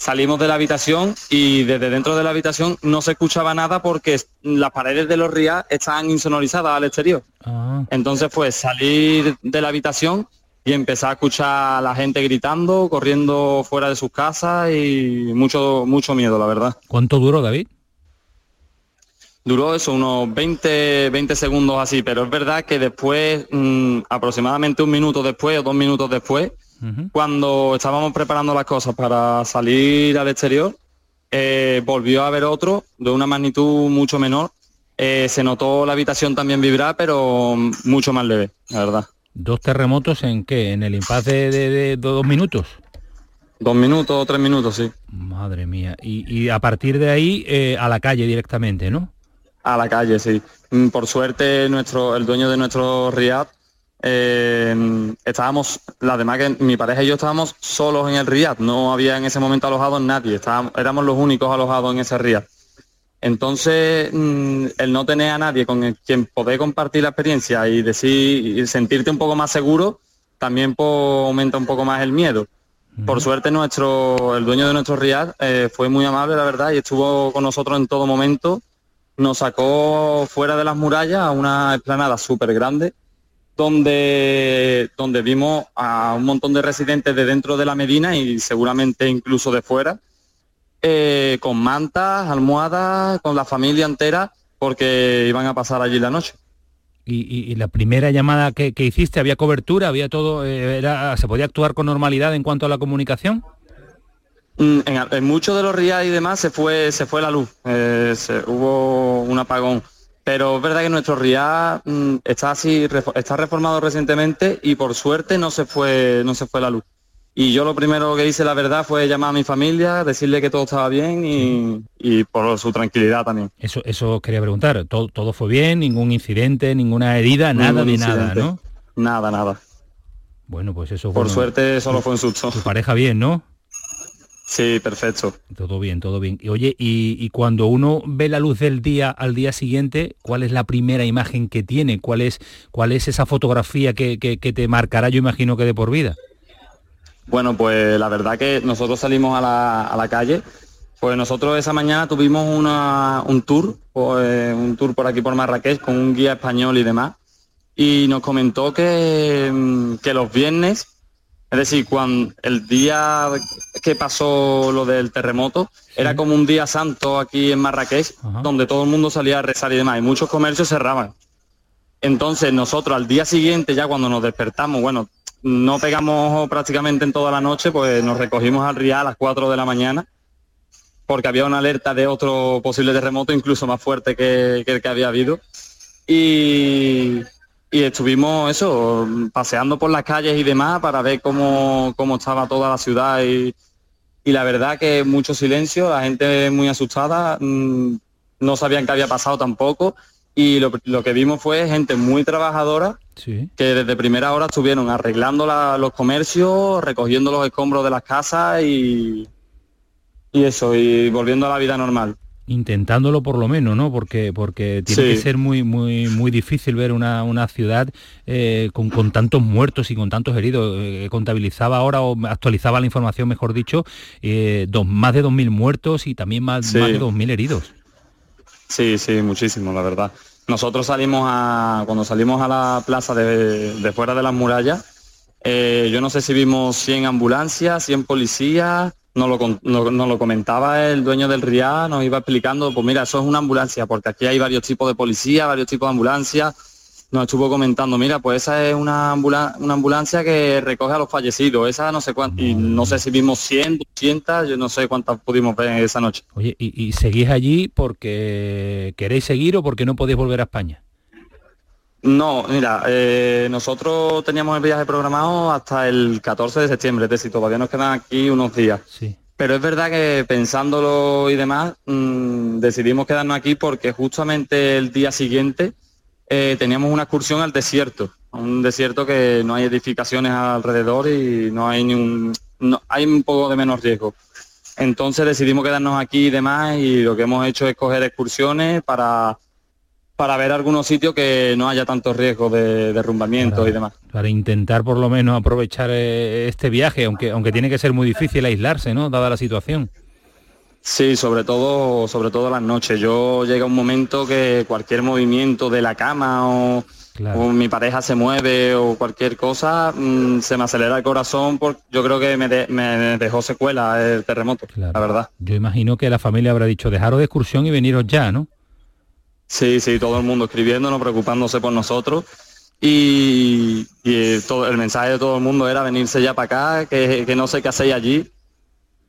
Salimos de la habitación y desde dentro de la habitación no se escuchaba nada porque las paredes de los rías estaban insonorizadas al exterior. Ah. Entonces fue salir de la habitación y empezar a escuchar a la gente gritando, corriendo fuera de sus casas y mucho, mucho miedo, la verdad. ¿Cuánto duró, David? Duró eso, unos 20, 20 segundos así, pero es verdad que después, mm, aproximadamente un minuto después o dos minutos después, cuando estábamos preparando las cosas para salir al exterior, eh, volvió a haber otro de una magnitud mucho menor. Eh, se notó la habitación también vibrar, pero mucho más leve, la verdad. ¿Dos terremotos en qué? ¿En el impasse de, dos minutos? Dos minutos o tres minutos, sí. Madre mía. Y, a partir de ahí eh, a la calle directamente, ¿no? A la calle, sí. Mm, por suerte nuestro, el dueño de nuestro Riad eh, estábamos, la demás que mi pareja y yo estábamos solos en el Riad, no había en ese momento alojado nadie, estábamos, éramos los únicos alojados en ese Riad. Entonces, mm, el no tener a nadie con quien poder compartir la experiencia y decir y sentirte un poco más seguro, también pues, aumenta un poco más el miedo. Por suerte nuestro, el dueño de nuestro Riad eh, fue muy amable, la verdad, y estuvo con nosotros en todo momento. Nos sacó fuera de las murallas a una explanada súper grande donde, donde vimos a un montón de residentes de dentro de la Medina y seguramente incluso de fuera, eh, con mantas, almohadas, con la familia entera, porque iban a pasar allí la noche. Y, la primera llamada que, hiciste, ¿había cobertura? ¿Había todo? Eh, era, ¿Se podía actuar con normalidad en cuanto a la comunicación? Mm, en, muchos de los ríos y demás se fue, se fue la luz, eh, hubo un apagón pero es verdad que nuestro RIA mm, está así, está reformado recientemente y por suerte no se fue, no se fue la luz. Y yo lo primero que hice, la verdad, fue llamar a mi familia, decirle que todo estaba bien y, por su tranquilidad también. Eso, eso quería preguntar. Todo, todo fue bien, ningún incidente, ninguna herida, nada de nada, ¿no? Nada, nada. Bueno, pues eso. Por suerte solo fue un susto. Tu pareja bien, ¿no? Sí, perfecto. Todo bien, todo bien. Y oye, y, cuando uno ve la luz del día al día siguiente, ¿cuál es la primera imagen que tiene? ¿Cuál es, cuál es esa fotografía que, te marcará, yo imagino que de por vida? Bueno, pues la verdad que nosotros salimos a la, a la calle, pues nosotros esa mañana tuvimos una, un tour, pues, un tour por aquí por Marrakech con un guía español y demás, y nos comentó que, que los viernes es decir, cuando el día que pasó lo del terremoto, era como un día santo aquí en Marrakech, donde todo el mundo salía a rezar y demás, y muchos comercios cerraban. Entonces nosotros al día siguiente, ya cuando nos despertamos, bueno, no pegamos prácticamente en toda la noche, pues nos recogimos al río a las 4 de la mañana, porque había una alerta de otro posible terremoto, incluso más fuerte que, que el que había habido. Y, y estuvimos eso, paseando por las calles y demás para ver cómo, cómo estaba toda la ciudad y, y, la verdad que mucho silencio, la gente muy asustada, mm, no sabían qué había pasado tampoco. Y lo, lo que vimos fue gente muy trabajadora que desde primera hora estuvieron arreglando los comercios, recogiendo los escombros de las casas y, y eso, y volviendo a la vida normal intentándolo por lo menos, ¿no? Porque, porque tiene que ser muy, muy, muy difícil ver una, una ciudad eh, con, con, tantos muertos y con tantos heridos. Eh, contabilizaba ahora o actualizaba la información, mejor dicho, eh, dos, más de 2.000 muertos y también más, más de 2.000 heridos. Sí, sí, muchísimo, la verdad. Nosotros salimos a, cuando salimos a la plaza de, de fuera de las murallas, yo no sé si vimos 100 ambulancias, 100 policías, nos lo, lo comentaba el dueño del RIA, nos iba explicando, pues mira, eso es una ambulancia, porque aquí hay varios tipos de policía, varios tipos de ambulancia. Nos estuvo comentando, mira, pues esa es una, una ambulancia que recoge a los fallecidos, esa no sé cuántas, y no sé si vimos 100, 200, yo no sé cuántas pudimos ver esa noche. Oye, ¿y, y seguís allí porque queréis seguir o porque no podéis volver a España? No, mira, eh, nosotros teníamos el viaje programado hasta el 14 de septiembre, es decir, todavía nos quedan aquí unos días. Sí. Pero es verdad que pensándolo y demás, mm, decidimos quedarnos aquí porque justamente el día siguiente eh, teníamos una excursión al desierto, un desierto que no hay edificaciones alrededor y no hay ni un, no, hay un poco de menos riesgo. Entonces decidimos quedarnos aquí y demás y lo que hemos hecho es coger excursiones para para ver algunos sitios que no haya tanto riesgo de derrumbamiento y demás. Para intentar por lo menos aprovechar eh, este viaje, aunque, aunque tiene que ser muy difícil aislarse, ¿no? Dada la situación. Sí, sobre todo, sobre todo las noches. Yo llega un momento que cualquier movimiento de la cama o, mi pareja se mueve o cualquier cosa, mm, se me acelera el corazón porque yo creo que me, dejó secuela el terremoto, la verdad. Yo imagino que la familia habrá dicho, dejaros de excursión y veniros ya, ¿no? Sí, sí, todo el mundo escribiéndonos, preocupándose por nosotros. Y, eh, todo, el mensaje de todo el mundo era venirse ya para acá, que, que no sé qué hacéis allí.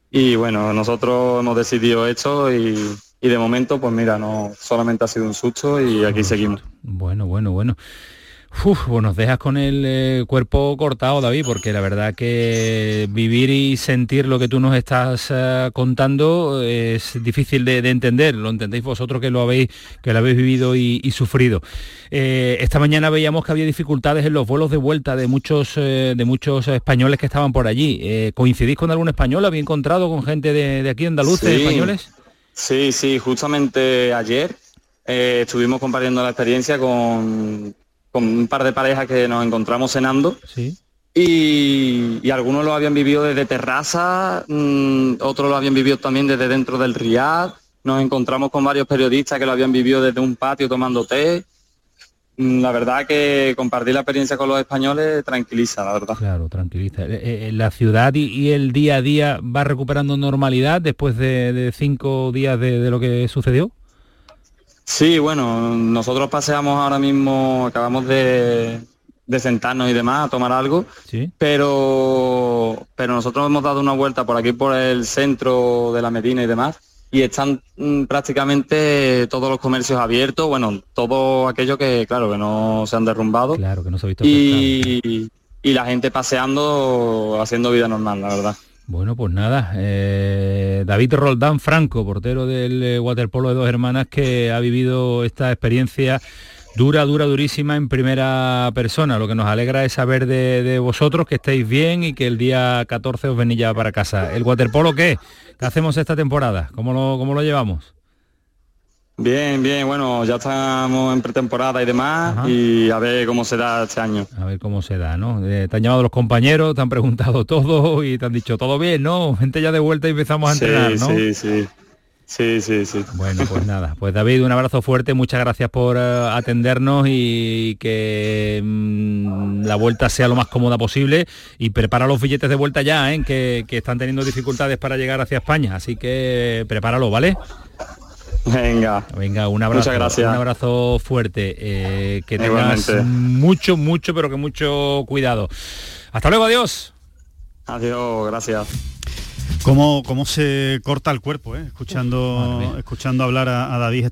Y bueno, nosotros hemos decidido esto y, y de momento, pues mira, no solamente ha sido un susto y aquí seguimos. Bueno, bueno, bueno. Uf, pues nos dejas con el eh, cuerpo cortado, David, porque la verdad que vivir y sentir lo que tú nos estás eh, contando es difícil de, entender. Lo entendéis vosotros que lo habéis, que lo habéis vivido y, sufrido. Eh, esta mañana veíamos que había dificultades en los vuelos de vuelta de muchos, de muchos españoles que estaban por allí. ¿Coincidís con algún español? ¿Habéis encontrado con gente de, aquí andaluces, españoles? Sí, sí, justamente ayer estuvimos compartiendo la experiencia con con un par de parejas que nos encontramos cenando. Y, algunos lo habían vivido desde terraza, mm, otros lo habían vivido también desde dentro del Riad. Nos encontramos con varios periodistas que lo habían vivido desde un patio tomando té. Mm, la verdad que compartir la experiencia con los españoles tranquiliza, la verdad. Claro, tranquiliza. Eh, eh, ¿La ciudad y, el día a día va recuperando normalidad después de, cinco días de lo que sucedió? Sí, bueno, nosotros paseamos ahora mismo, acabamos de, sentarnos y demás a tomar algo, pero, pero nosotros hemos dado una vuelta por aquí, por el centro de la Medina y demás, y están mm, prácticamente todos los comercios abiertos, bueno, todo aquello que, claro, que no se han derrumbado. Claro, que no se ha visto. Y, y la gente paseando, haciendo vida normal, la verdad. Bueno, pues nada, eh, David Roldán Franco, portero del eh, waterpolo de dos hermanas, que ha vivido esta experiencia dura, dura, durísima en primera persona. Lo que nos alegra es saber de, vosotros que estéis bien y que el día 14 os venís ya para casa. ¿El waterpolo qué? ¿Qué hacemos esta temporada? ¿Cómo lo, cómo lo llevamos? Bien, bien, bueno, ya estamos en pretemporada y demás y a ver cómo se da este año. A ver cómo se da, ¿no? Eh, te han llamado los compañeros, te han preguntado [LAUGHS] todo y te han dicho todo bien, ¿no? Gente ya de vuelta y empezamos a entrenar, ¿no? Sí, sí. Sí, sí, sí. Bueno, pues [LAUGHS] nada. Pues David, un abrazo fuerte, muchas gracias por eh, atendernos y que mm, la vuelta sea lo más cómoda posible y prepara los billetes de vuelta ya, ¿eh? que, que están teniendo dificultades para llegar hacia España. Así que prepáralo, ¿vale? Venga. Venga, un abrazo. Muchas gracias. Un abrazo fuerte. Eh, que tengas mucho, mucho, pero que mucho cuidado. Hasta luego, adiós. Adiós, gracias. ¿Cómo, cómo se corta el cuerpo, eh? escuchando, escuchando hablar a, David,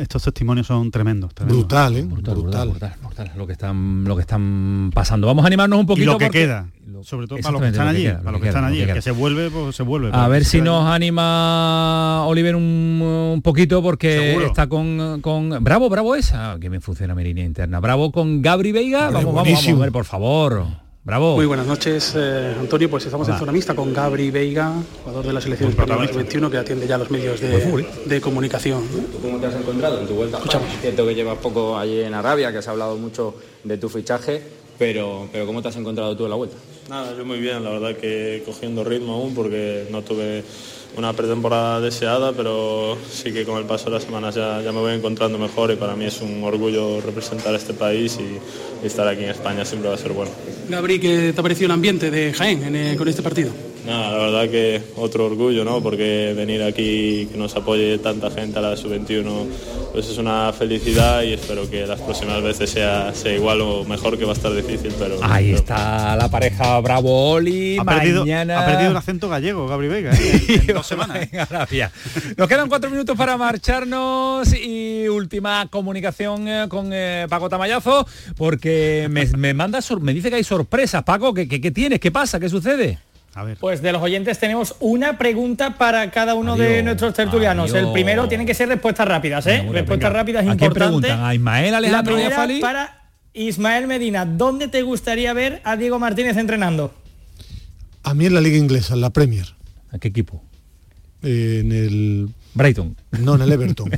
estos testimonios son tremendos. Brutal, ¿eh? Brutal brutal, brutal, lo que están, lo que están pasando. Vamos a animarnos un poquito. Y lo que queda, sobre todo para los que están allí, para los que, están allí, que, se vuelve, pues se vuelve. A ver si nos anima Oliver un, poquito porque está con, con, Bravo, bravo esa, que me funciona mi línea interna. Bravo con Gabri Veiga. Vamos, vamos, vamos a ver, por favor. Bravo. Muy buenas noches, eh, Antonio. Pues estamos en zona mixta con Gabri Veiga, jugador de la selección española 21 que atiende ya los medios de, comunicación. cómo te has encontrado en tu vuelta? Escuchamos. Es cierto que llevas poco allí en Arabia, que has hablado mucho de tu fichaje, pero, pero ¿cómo te has encontrado tú en la vuelta? Nada, yo muy bien, la verdad que cogiendo ritmo aún porque no tuve una pretemporada deseada, pero sí que con el paso de las semanas ya, ya me voy encontrando mejor y para mí es un orgullo representar este país y, estar aquí en España siempre va a ser bueno. Gabri, ¿qué te ha parecido el ambiente de Jaén eh, con este partido? Nada, la verdad que otro orgullo, ¿no? Porque venir aquí, que nos apoye tanta gente a la sub-21, pues es una felicidad y espero que las próximas veces sea, sea igual o mejor, que va a estar difícil, pero... Ahí está la pareja Bravo Oli, ha perdido, ha perdido el acento gallego, Gabri Vega, ¿eh? [LAUGHS] en, dos semanas. Nos quedan cuatro minutos para marcharnos y última comunicación eh, con eh, Paco Tamayazo, porque me, manda, me dice que hay sorpresas. Paco, ¿qué, qué, qué tienes? ¿Qué pasa? ¿Qué sucede? Pues de los oyentes tenemos una pregunta para cada uno de nuestros tertulianos. El primero tiene que ser respuestas rápidas, ¿eh? respuestas rápidas ¿A importante. ¿A Ismael Alejandro La para Ismael Medina, ¿dónde te gustaría ver a Diego Martínez entrenando? A mí en la liga inglesa, en la Premier. ¿A qué equipo? en el Brighton. No, [LAUGHS] en el Everton.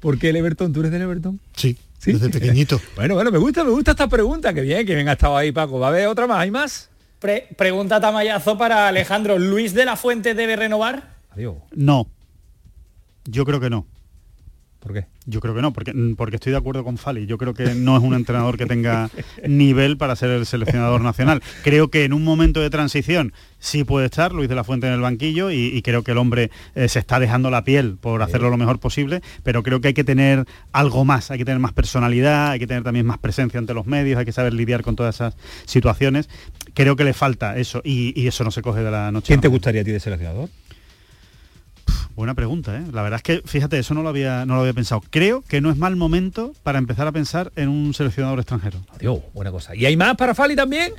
¿Por qué el Everton? ¿Tú eres del Everton? Sí, desde pequeñito. [LAUGHS] bueno, bueno, me gusta, me gusta esta pregunta. Que bien, que bien ha estado ahí, Paco. ¿Va a haber otra más? ¿Hay más? Pregunta tamayazo para Alejandro. ¿Luis de la Fuente debe renovar? Adiós. No. Yo creo que no. ¿Por qué? Yo creo que no, porque, mm, porque estoy de acuerdo con Fali. Yo creo que no es un entrenador que tenga [LAUGHS] nivel para ser el seleccionador nacional. Creo que en un momento de transición sí puede estar Luis de la Fuente en el banquillo y, creo que el hombre eh, se está dejando la piel por hacerlo lo mejor posible, pero creo que hay que tener algo más, hay que tener más personalidad, hay que tener también más presencia ante los medios, hay que saber lidiar con todas esas situaciones. Creo que le falta eso y, y eso no se coge de la noche. ¿Quién te gustaría a ti de seleccionador? Buena pregunta, ¿eh? La verdad es que, fíjate, eso no lo, había, no lo había pensado. Creo que no es mal momento para empezar a pensar en un seleccionador extranjero. Adiós, buena cosa. ¿Y hay más para Fali también?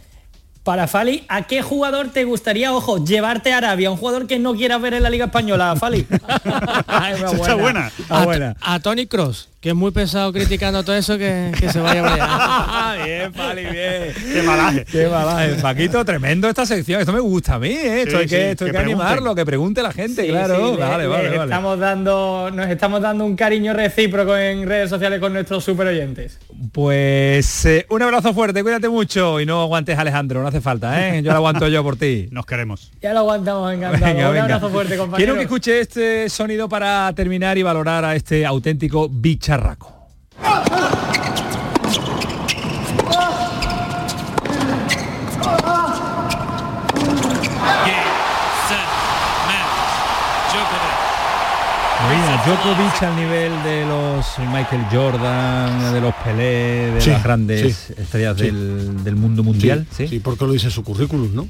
Para Fali, ¿a qué jugador te gustaría, ojo, llevarte a Arabia? Un jugador que no quieras ver en la Liga Española, Fali. [LAUGHS] [LAUGHS] Está buena. A, a Tony Cross que es muy pesado criticando todo eso, que, se vaya a [LAUGHS] bien, Pali, bien. Qué malaje. Qué malaje. Paquito, tremendo esta sección. Esto me gusta a mí, ¿eh? esto hay que, esto hay que, animarlo, que pregunte la gente, claro. vale, vale, vale. Estamos dando, nos estamos dando un cariño recíproco en redes sociales con nuestros super oyentes. Pues eh, un abrazo fuerte, cuídate mucho y no aguantes Alejandro, no hace falta, ¿eh? [LAUGHS] Yo lo aguanto yo por ti. Nos queremos. Ya lo aguantamos, encantado. un abrazo fuerte, compañero. Quiero que escuche este sonido para terminar y valorar a este auténtico bicho charraco. Mira, Djokovic al nivel de los Michael Jordan, de los Pelé, de las grandes estrellas del, del, mundo mundial. Sí, sí, porque lo dice su currículum, ¿no?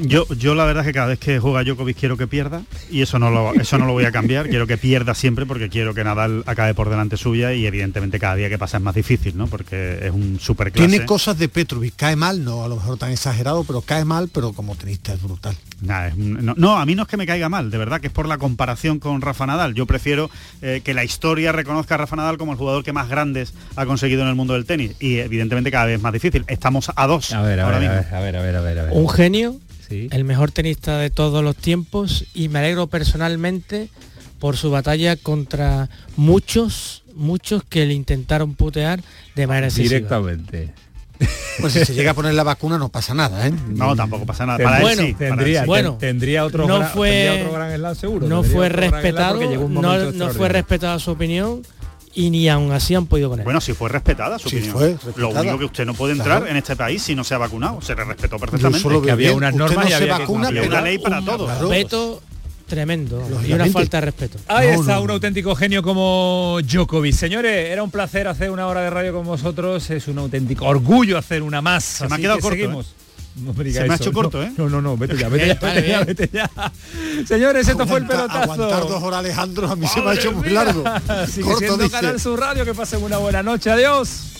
Yo, yo la verdad es que cada vez que juega Djokovic quiero que pierda y eso no lo, eso no lo voy a cambiar. quiero que pierda siempre porque quiero que Nadal acabe por delante suya y evidentemente cada día que pasa es más difícil, ¿no? Porque es un super. Tiene cosas de Petrovic, cae mal, no a lo mejor tan exagerado, pero cae mal, pero como tenista es brutal. no, a mí no es que me caiga mal, de verdad que es por la comparación con Rafa Nadal. Yo prefiero eh, que la historia reconozca a Rafa Nadal como el jugador que más grandes ha conseguido en el mundo del tenis y evidentemente cada vez más difícil. Estamos a dos. A ver, a ver, a ver, a ver, a ver. Un genio el mejor tenista de todos los tiempos y me alegro personalmente por su batalla contra muchos, muchos que le intentaron putear de manera Directamente. Pues si se llega a poner la vacuna no pasa nada, ¿eh? No, tampoco pasa nada. Para bueno, tendría, bueno, tendría otro, no fue, gran seguro. No fue respetado, no, no fue respetada su opinión y ni aún así han podido poner. Bueno, si fue respetada su opinión. Fue Lo único que usted no puede entrar en este país si no se ha vacunado. Se le respetó perfectamente. que había unas normas y había, vacuna, una ley para todos. Respeto tremendo y una falta de respeto. Ahí está un auténtico genio como Djokovic. Señores, era un placer hacer una hora de radio con vosotros. Es un auténtico orgullo hacer una más. Se me ha quedado corto. Seguimos. ¿eh? No me Se me ha hecho corto, ¿eh? No, no, no, vete ya, [LAUGHS] vete ya, vete ya, vete ya. Señores, esto fue el pelotazo. Aguantar dos horas Alejandro a mí se me ha hecho muy largo. [LAUGHS] Sigue corto, siendo Canal Sur Radio, que pasen una buena noche. Adiós.